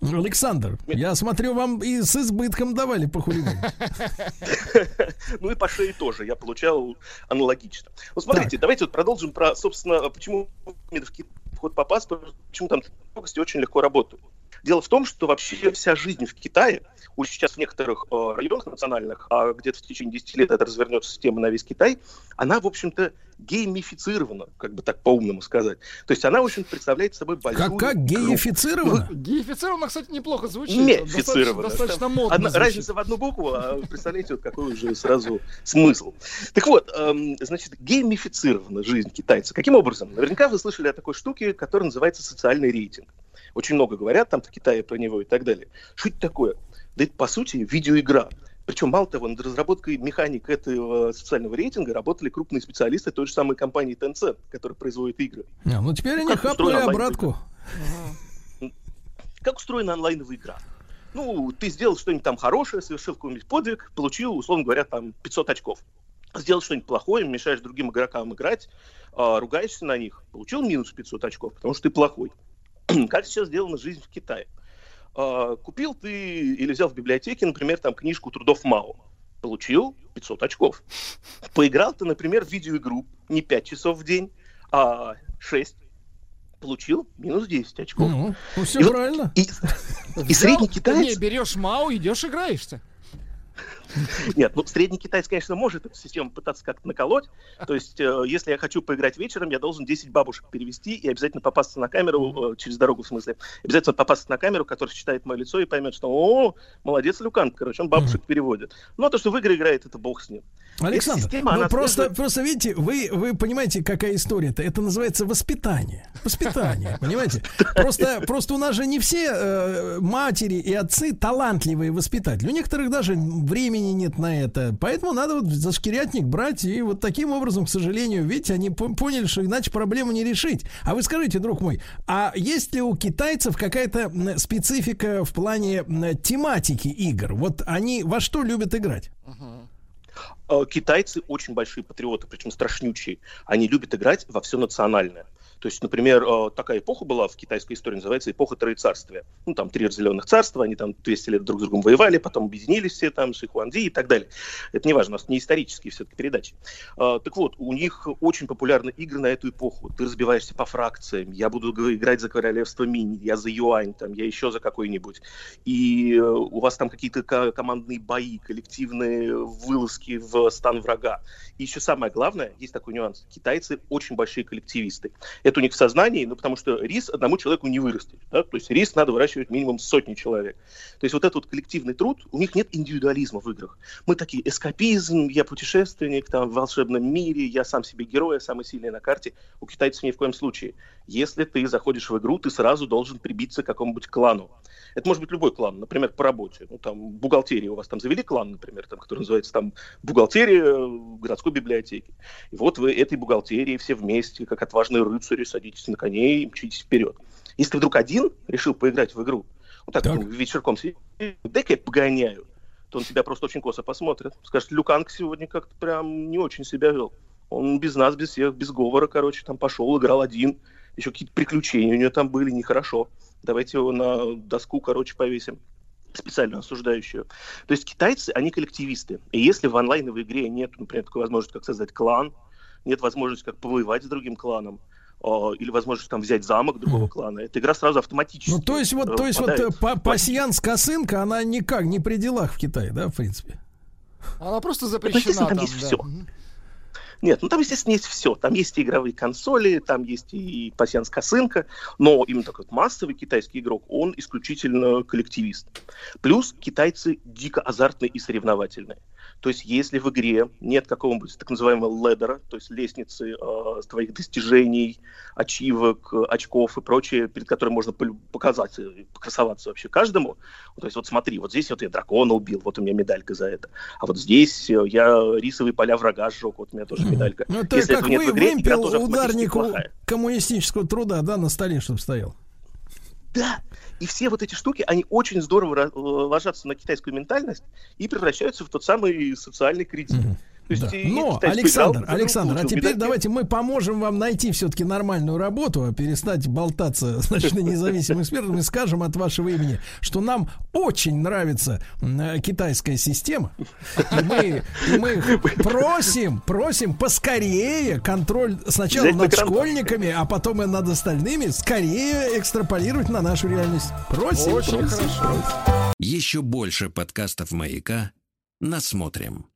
Александр, я смотрю, вам и с избытком давали по Ну и по шее тоже я получал аналогично. Вот смотрите, давайте вот продолжим про, собственно, почему в вход по паспорту, почему там очень легко работают. Дело в том, что вообще вся жизнь в Китае, уж сейчас в некоторых э, районах национальных, а где-то в течение 10 лет это развернется система на весь Китай, она, в общем-то, геймифицирована, как бы так по-умному сказать. То есть она, в общем, представляет собой большую... Как, как группу. геифицировано? Геифицировано, кстати, неплохо звучит. Мефицировано. Достаточно, достаточно модно Одна- звучит. разница в одну букву, а представляете, вот какой уже сразу смысл. Так вот, эм, значит, геймифицирована жизнь китайца. Каким образом? Наверняка вы слышали о такой штуке, которая называется социальный рейтинг. Очень много говорят там в Китае про него и так далее. Что это такое? Да это, по сути, видеоигра. Причем, мало того, над разработкой механик этого социального рейтинга работали крупные специалисты той же самой компании Tencent, которая производит игры. А, ну теперь они как хапнули обратку. Как устроена онлайновая игра? Ну, ты сделал что-нибудь там хорошее, совершил какой-нибудь подвиг, получил, условно говоря, там 500 очков. Сделал что-нибудь плохое, мешаешь другим игрокам играть, а, ругаешься на них, получил минус 500 очков, потому что ты плохой. как сейчас сделана жизнь в Китае? А, купил ты или взял в библиотеке, например, там книжку трудов Мао, получил 500 очков. Поиграл ты, например, в видеоигру не 5 часов в день, а 6, получил минус 10 очков. Ну, ну все И вот- правильно. И, и средний китаец... Не, берешь Мау, идешь играешься. Нет, ну средний китаец, конечно, может эту систему пытаться как-то наколоть. То есть, э, если я хочу поиграть вечером, я должен 10 бабушек перевести и обязательно попасться на камеру, э, через дорогу в смысле, обязательно попасться на камеру, которая считает мое лицо и поймет, что о, молодец Люкан, короче, он бабушек переводит. Ну, а то, что в игры играет, это бог с ним. Александр, система, ну просто, связана- просто видите, вы, вы понимаете, какая история-то? Это называется воспитание. Воспитание, понимаете? Просто, просто у нас же не все э, матери и отцы талантливые воспитатели. У некоторых даже времени нет на это. Поэтому надо вот за шкирятник брать. И вот таким образом, к сожалению, видите, они по- поняли, что иначе проблему не решить. А вы скажите, друг мой, а есть ли у китайцев какая-то специфика в плане тематики игр? Вот они во что любят играть? Э, Китайцы очень большие патриоты, причем страшнючие. Они любят играть во все национальное. То есть, например, э, такая эпоха была в китайской истории, называется эпоха Троецарствия. Ну, там три разделенных царства, они там 200 лет друг с другом воевали, потом объединились все там, Шихуанди и так далее. Это не важно, у нас не исторические все-таки передачи. Э, Так вот, у них очень популярны игры на эту эпоху. Ты разбиваешься по фракциям. Я буду играть за королевство Мини, я за Юань, там, я еще за какой-нибудь. И э, у вас там какие-то ко- командные бои, коллективные вылазки в стан врага. И еще самое главное, есть такой нюанс. Китайцы очень большие коллективисты. Это у них в сознании, ну, потому что рис одному человеку не вырастет. да, То есть рис надо выращивать минимум сотни человек. То есть вот этот вот коллективный труд, у них нет индивидуализма в играх. Мы такие, эскапизм, я путешественник, там, в волшебном мире, я сам себе герой, я самый сильный на карте. У китайцев ни в коем случае. Если ты заходишь в игру, ты сразу должен прибиться к какому-нибудь клану. Это может быть любой клан, например, по работе. Ну, там, бухгалтерия у вас там завели клан, например, там, который называется там бухгалтерия э, городской библиотеки. И вот вы этой бухгалтерии все вместе, как отважные рыцари, садитесь на коней и мчитесь вперед. Если ты вдруг один решил поиграть в игру, вот так, ну, вечерком сидишь, дай-ка я погоняю, то он тебя просто очень косо посмотрит. Скажет, Люканг сегодня как-то прям не очень себя вел. Он без нас, без всех, без говора, короче, там пошел, играл один. Еще какие-то приключения у него там были, нехорошо. Давайте его на доску, короче, повесим специально осуждающую. То есть китайцы, они коллективисты. И если в онлайновой игре нет, например, такой возможности, как создать клан, нет возможности, как повоевать с другим кланом, или возможность там взять замок другого клана, эта игра сразу автоматически Ну, то есть вот, э, то есть вот э, па- пасьянс косынка, она никак не при делах в Китае, да, в принципе? Она просто Ну, запрещена там там, есть да. все. Нет, ну там, естественно, есть все. Там есть и игровые консоли, там есть и пассианс косынка, но именно такой вот массовый китайский игрок, он исключительно коллективист. Плюс китайцы дико азартные и соревновательные. То есть, если в игре нет какого-нибудь так называемого ледера, то есть лестницы э, твоих достижений, ачивок, э, очков и прочее, перед которым можно показаться, и покрасоваться вообще каждому. То есть, вот смотри, вот здесь вот я дракона убил, вот у меня медалька за это. А вот здесь э, я рисовые поля врага сжег, вот у меня тоже медалька. Ну, это Если как вы в игре, вымпел ударнику коммунистического труда, да, на столе, чтобы стоял. Да, и все вот эти штуки, они очень здорово ра- ложатся на китайскую ментальность и превращаются в тот самый социальный кредит. То есть, Да. и Но, Александр, поиграл, Александр, а теперь давайте мы поможем вам найти все-таки нормальную работу, а перестать болтаться, значит, на независимым экспертом и скажем от вашего имени, что нам очень нравится э, китайская система. И мы, и мы просим, просим поскорее контроль сначала Взять на над школьниками, а потом и над остальными, скорее экстраполировать на нашу реальность. Просим, Очень просим, хорошо. просим. Еще больше подкастов «Маяка» насмотрим.